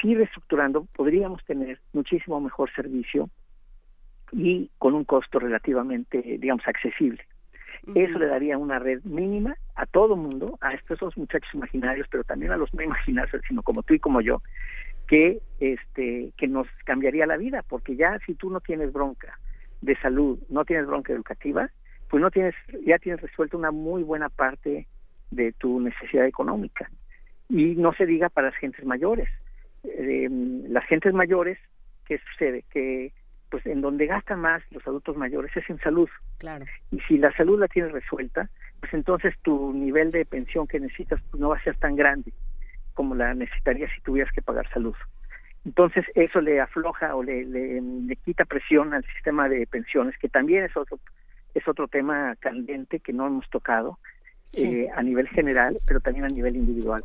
[SPEAKER 25] sí reestructurando podríamos tener muchísimo mejor servicio y con un costo relativamente, digamos, accesible. Eso le daría una red mínima a todo mundo, a estos muchachos imaginarios, pero también a los no imaginarios, sino como tú y como yo, que este que nos cambiaría la vida, porque ya si tú no tienes bronca de salud, no tienes bronca educativa, pues no tienes ya tienes resuelto una muy buena parte de tu necesidad económica. Y no se diga para las gentes mayores. Eh, las gentes mayores, ¿qué sucede? Que pues en donde gastan más los adultos mayores es en salud.
[SPEAKER 2] Claro.
[SPEAKER 25] Y si la salud la tienes resuelta, pues entonces tu nivel de pensión que necesitas pues no va a ser tan grande como la necesitarías si tuvieras que pagar salud. Entonces eso le afloja o le, le, quita presión al sistema de pensiones, que también es otro es otro tema candente que no hemos tocado eh, a nivel general, pero también a nivel individual.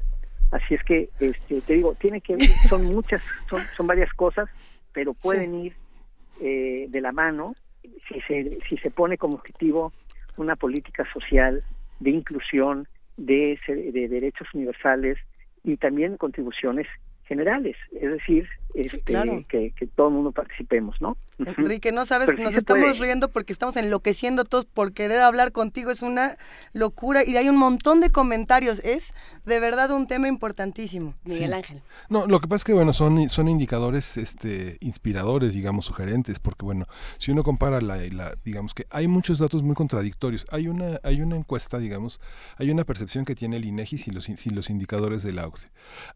[SPEAKER 25] Así es que este, te digo, tiene que son muchas, son, son varias cosas, pero pueden ir eh, de la mano si se, si se pone como objetivo una política social de inclusión, de, de derechos universales y también contribuciones generales, es decir, este,
[SPEAKER 3] claro.
[SPEAKER 25] que, que todo el mundo participemos, ¿no?
[SPEAKER 3] Enrique, no sabes,
[SPEAKER 25] Pero sí
[SPEAKER 3] nos estamos
[SPEAKER 25] puede.
[SPEAKER 3] riendo porque estamos enloqueciendo todos por querer hablar contigo. Es una locura y hay un montón de comentarios. Es de verdad un tema importantísimo.
[SPEAKER 2] Miguel
[SPEAKER 1] Sí.
[SPEAKER 2] Ángel.
[SPEAKER 1] No, lo que pasa es que bueno, son, son indicadores este, inspiradores, digamos, sugerentes, porque bueno, si uno compara la, la- digamos que hay muchos datos muy contradictorios. Hay una, hay una encuesta, digamos, hay una percepción que tiene el INEGI sin los, in- sin los indicadores del AUDE.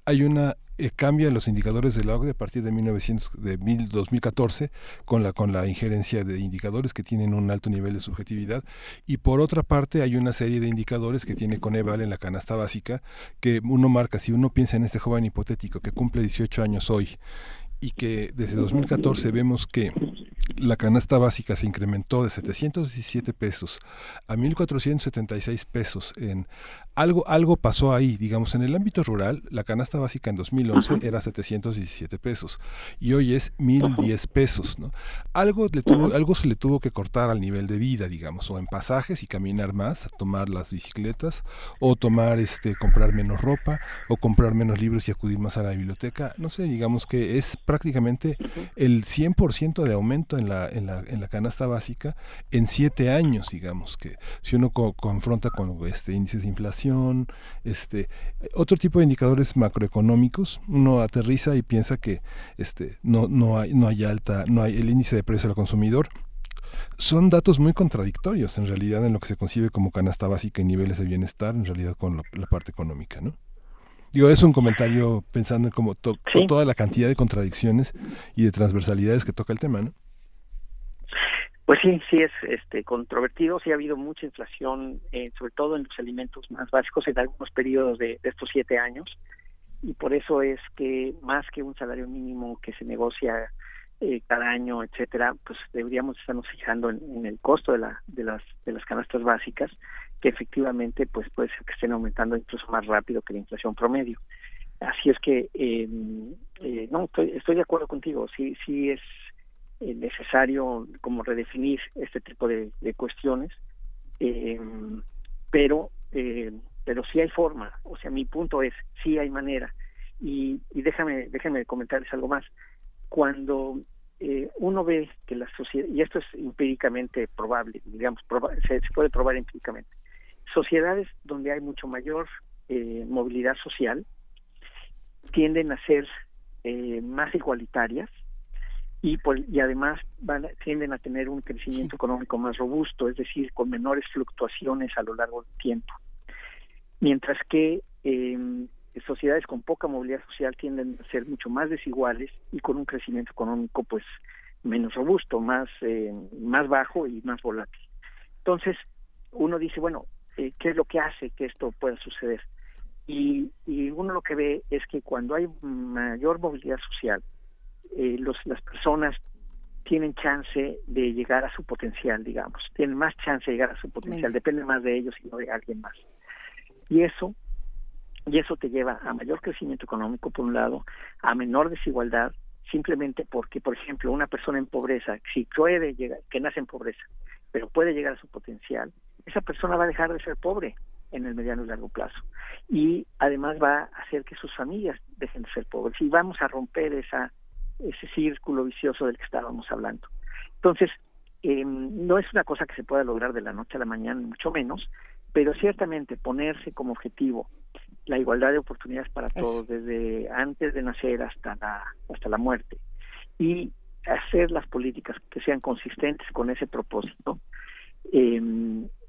[SPEAKER 1] Hay una eh, cambia los indicadores del AUDE a partir de 1900, de mil- 2014 con la con la injerencia de indicadores que tienen un alto nivel de subjetividad. Y por otra parte hay una serie de indicadores que tiene Coneval en la canasta básica que uno marca si uno piensa en este joven hipotético que cumple 18 años hoy y que desde 2014 vemos que la canasta básica se incrementó de 717 pesos a 1476 pesos en algo algo pasó ahí digamos en el ámbito rural la canasta básica en 2011 era 717 pesos y hoy es 1010 pesos ¿no? algo le tuvo algo se le tuvo que cortar al nivel de vida digamos o en pasajes y caminar más tomar las bicicletas o tomar este comprar menos ropa o comprar menos libros y acudir más a la biblioteca. No sé digamos que es prácticamente el 100% de aumento en la, en la en la canasta básica en siete años digamos que si uno co- confronta con este índices de inflación este otro tipo de indicadores macroeconómicos uno aterriza y piensa que este no no hay no hay alta no hay el índice de precio al consumidor son datos muy contradictorios en realidad en lo que se concibe como canasta básica y niveles de bienestar en realidad con la parte económica no Digo, es un comentario pensando en como to-
[SPEAKER 25] Sí.
[SPEAKER 1] toda la cantidad de contradicciones y de transversalidades que toca el tema, ¿no?
[SPEAKER 25] Pues sí, sí es este controvertido, sí ha habido mucha inflación, eh, sobre todo en los alimentos más básicos en algunos periodos de, estos siete años, y por eso es que más que un salario mínimo que se negocia eh, cada año, etcétera, pues deberíamos estarnos fijando en, el costo de, la, de las de las canastas básicas, que efectivamente pues puede ser que estén aumentando incluso más rápido que la inflación promedio. Así es que eh, eh, no estoy estoy de acuerdo contigo, sí sí es eh, necesario como redefinir este tipo de, de cuestiones, eh, pero eh, pero sí hay forma, o sea, mi punto es sí hay manera y, y déjame déjame comentarles algo más. Cuando eh, uno ve que la sociedad y esto es empíricamente probable, digamos, proba- se, puede probar empíricamente, sociedades donde hay mucho mayor movilidad social tienden a ser más igualitarias y, por- y además van tienden a tener un crecimiento económico más robusto, es decir, con menores fluctuaciones a lo largo del tiempo. Mientras que eh, sociedades con poca movilidad social tienden a ser mucho más desiguales y con un crecimiento económico pues menos robusto, más eh, más bajo y más volátil. Entonces, uno dice, bueno, eh, ¿qué es lo que hace que esto pueda suceder? Y, y uno lo que ve es que cuando hay mayor movilidad social, eh, los, las personas tienen chance de llegar a su potencial, digamos, tienen más chance de llegar a su potencial, depende más de ellos y no de alguien más. Y eso, y eso te lleva a mayor crecimiento económico, por un lado, a menor desigualdad, simplemente porque, por ejemplo, una persona en pobreza, si puede llegar, que nace en pobreza, pero puede llegar a su potencial, esa persona va a dejar de ser pobre en el mediano y largo plazo. Y además va a hacer que sus familias dejen de ser pobres. Y vamos a romper esa, ese círculo vicioso del que estábamos hablando. Entonces, eh, no es una cosa que se pueda lograr de la noche a la mañana, mucho menos, pero ciertamente ponerse como objetivo la igualdad de oportunidades para todos, desde antes de nacer hasta la, hasta la muerte, y hacer las políticas que sean consistentes con ese propósito, eh,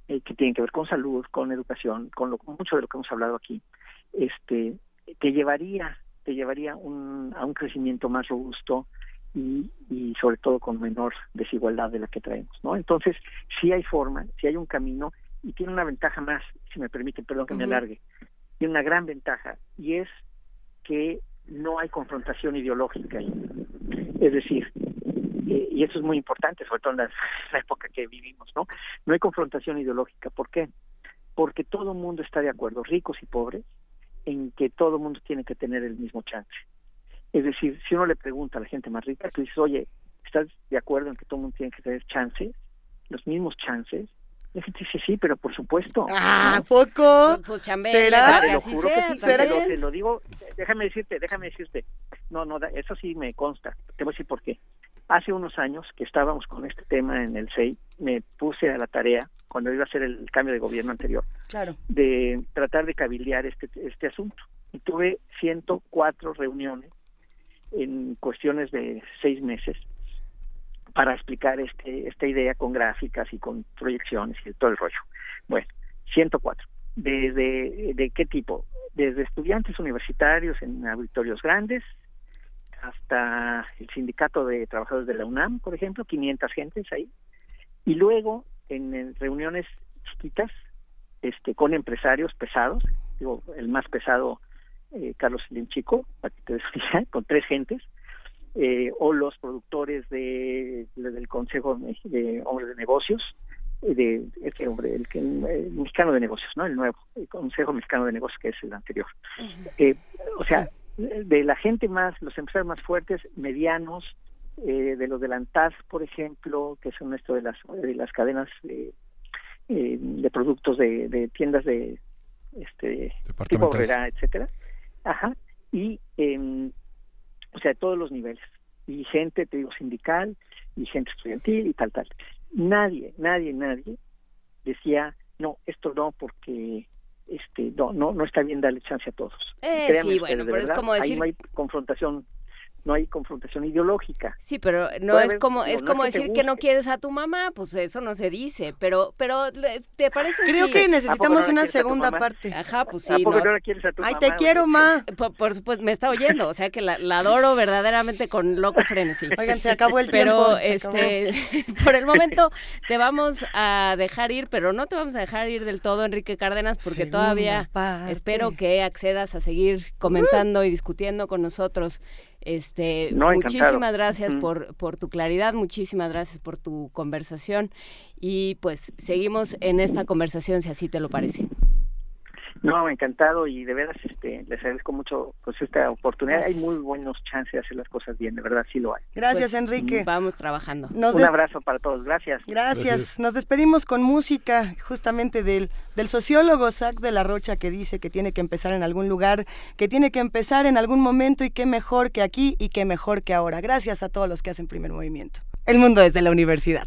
[SPEAKER 25] eh, que tienen que ver con salud, con educación, con lo, mucho de lo que hemos hablado aquí, este, te llevaría, te llevaría un, a un crecimiento más robusto y, y sobre todo con menor desigualdad de la que traemos, ¿no? Entonces, sí hay forma, sí hay un camino y tiene una ventaja más, si me permite, perdón que me alargue, tiene una gran ventaja y es que no hay confrontación ideológica. Es decir, eh, y eso es muy importante, sobre todo en la, la época que vivimos, ¿no? No hay confrontación ideológica. ¿Por qué? Porque todo el mundo está de acuerdo, ricos y pobres, en que todo el mundo tiene que tener el mismo chance. Es decir, si uno le pregunta a la gente más rica, tú dices, oye, ¿estás de acuerdo en que todo el mundo tiene que tener chances? Los mismos chances. La gente dice, sí, pero por supuesto.
[SPEAKER 3] Ah,
[SPEAKER 25] ¿no?
[SPEAKER 3] poco?
[SPEAKER 2] Pues chambé,
[SPEAKER 3] ¿Será?
[SPEAKER 25] Te lo
[SPEAKER 2] así
[SPEAKER 25] juro
[SPEAKER 2] sea,
[SPEAKER 25] que sí,
[SPEAKER 2] ¿será
[SPEAKER 25] te lo,
[SPEAKER 2] que-
[SPEAKER 25] te lo digo, déjame decirte, déjame decirte, no, no, eso sí me consta. Te voy a decir por qué. Hace unos años que estábamos con este tema en el CEI, me puse a la tarea, cuando iba a hacer el cambio de gobierno anterior,
[SPEAKER 26] Claro.
[SPEAKER 25] de tratar de cabildear este, este asunto. Y tuve 104 reuniones en cuestiones de seis meses para explicar este, esta idea con gráficas y con proyecciones y todo el rollo. Bueno, 104. ¿Desde de qué tipo? Desde estudiantes universitarios en auditorios grandes hasta el sindicato de trabajadores de la UNAM, por ejemplo, 500 gentes ahí. Y luego en, reuniones chiquitas este, con empresarios pesados, digo, el más pesado, eh, Carlos Slim Chico, para que te idea, con tres gentes, eh, o los productores de, de- del Consejo de Hombres de Negocios, eh, de este hombre, el, que, el mexicano de negocios, ¿no? El nuevo, el Consejo Mexicano de Negocios, que es el anterior. Eh, o sea, de la gente más, los empresarios más fuertes, medianos, eh, de los de la ANTAS, por ejemplo, que son esto de las, de las cadenas eh, eh, de productos de, de tiendas de este tipo. Herrera, etcétera. Ajá. Y, eh, o sea, todos los niveles. Y gente, te digo, sindical, y gente estudiantil y tal, tal. Nadie, nadie, nadie decía, no, esto no, porque este no no no está bien darle chance a todos.
[SPEAKER 2] Eh, sí,
[SPEAKER 25] ustedes,
[SPEAKER 2] bueno,
[SPEAKER 25] de
[SPEAKER 2] pero es como
[SPEAKER 25] ahí
[SPEAKER 2] decir-
[SPEAKER 25] no hay confrontación, no hay confrontación ideológica.
[SPEAKER 2] Sí, pero no
[SPEAKER 25] Puede
[SPEAKER 2] es
[SPEAKER 25] haber-
[SPEAKER 2] como es
[SPEAKER 25] no
[SPEAKER 2] como
[SPEAKER 25] es que te
[SPEAKER 2] decir que no quieres a tu mamá, pues eso no se dice, pero pero le- ¿te parece
[SPEAKER 26] Creo que necesitamos una segunda parte.
[SPEAKER 2] Ajá, pues
[SPEAKER 25] ¿A
[SPEAKER 2] sí,
[SPEAKER 25] poco
[SPEAKER 2] no.
[SPEAKER 25] no la quieres a tu
[SPEAKER 26] Ay,
[SPEAKER 25] mamá?
[SPEAKER 26] te quiero, ma.
[SPEAKER 2] Por, por supuesto, me está oyendo, o sea que la, la adoro verdaderamente con loco frenesí.
[SPEAKER 26] Oigan, se acabó el
[SPEAKER 2] pero,
[SPEAKER 26] tiempo, se
[SPEAKER 2] este, por el momento te vamos a dejar ir, pero no te vamos a dejar ir del todo, Enrique Cárdenas, porque
[SPEAKER 26] Segunda
[SPEAKER 2] todavía
[SPEAKER 26] parte.
[SPEAKER 2] espero que accedas a seguir comentando y discutiendo con nosotros. Este,
[SPEAKER 25] No, encantado.
[SPEAKER 2] muchísimas gracias por, por tu claridad, muchísimas gracias por tu conversación y pues seguimos en esta conversación si así te lo parece.
[SPEAKER 25] No, encantado y de veras este, les agradezco mucho pues esta oportunidad.
[SPEAKER 26] Gracias.
[SPEAKER 25] Hay muy buenos chances de hacer las cosas bien, de verdad sí lo hay.
[SPEAKER 26] Gracias,
[SPEAKER 2] Pues,
[SPEAKER 26] Enrique.
[SPEAKER 2] Vamos trabajando.
[SPEAKER 26] Nos
[SPEAKER 25] Un abrazo para todos, gracias.
[SPEAKER 26] Gracias. Nos despedimos con música justamente del, del sociólogo Sac de la Rocha que dice que tiene que empezar en algún lugar, que tiene que empezar en algún momento y qué mejor que aquí y qué mejor que ahora. Gracias a todos los que hacen primer movimiento. El mundo desde la universidad.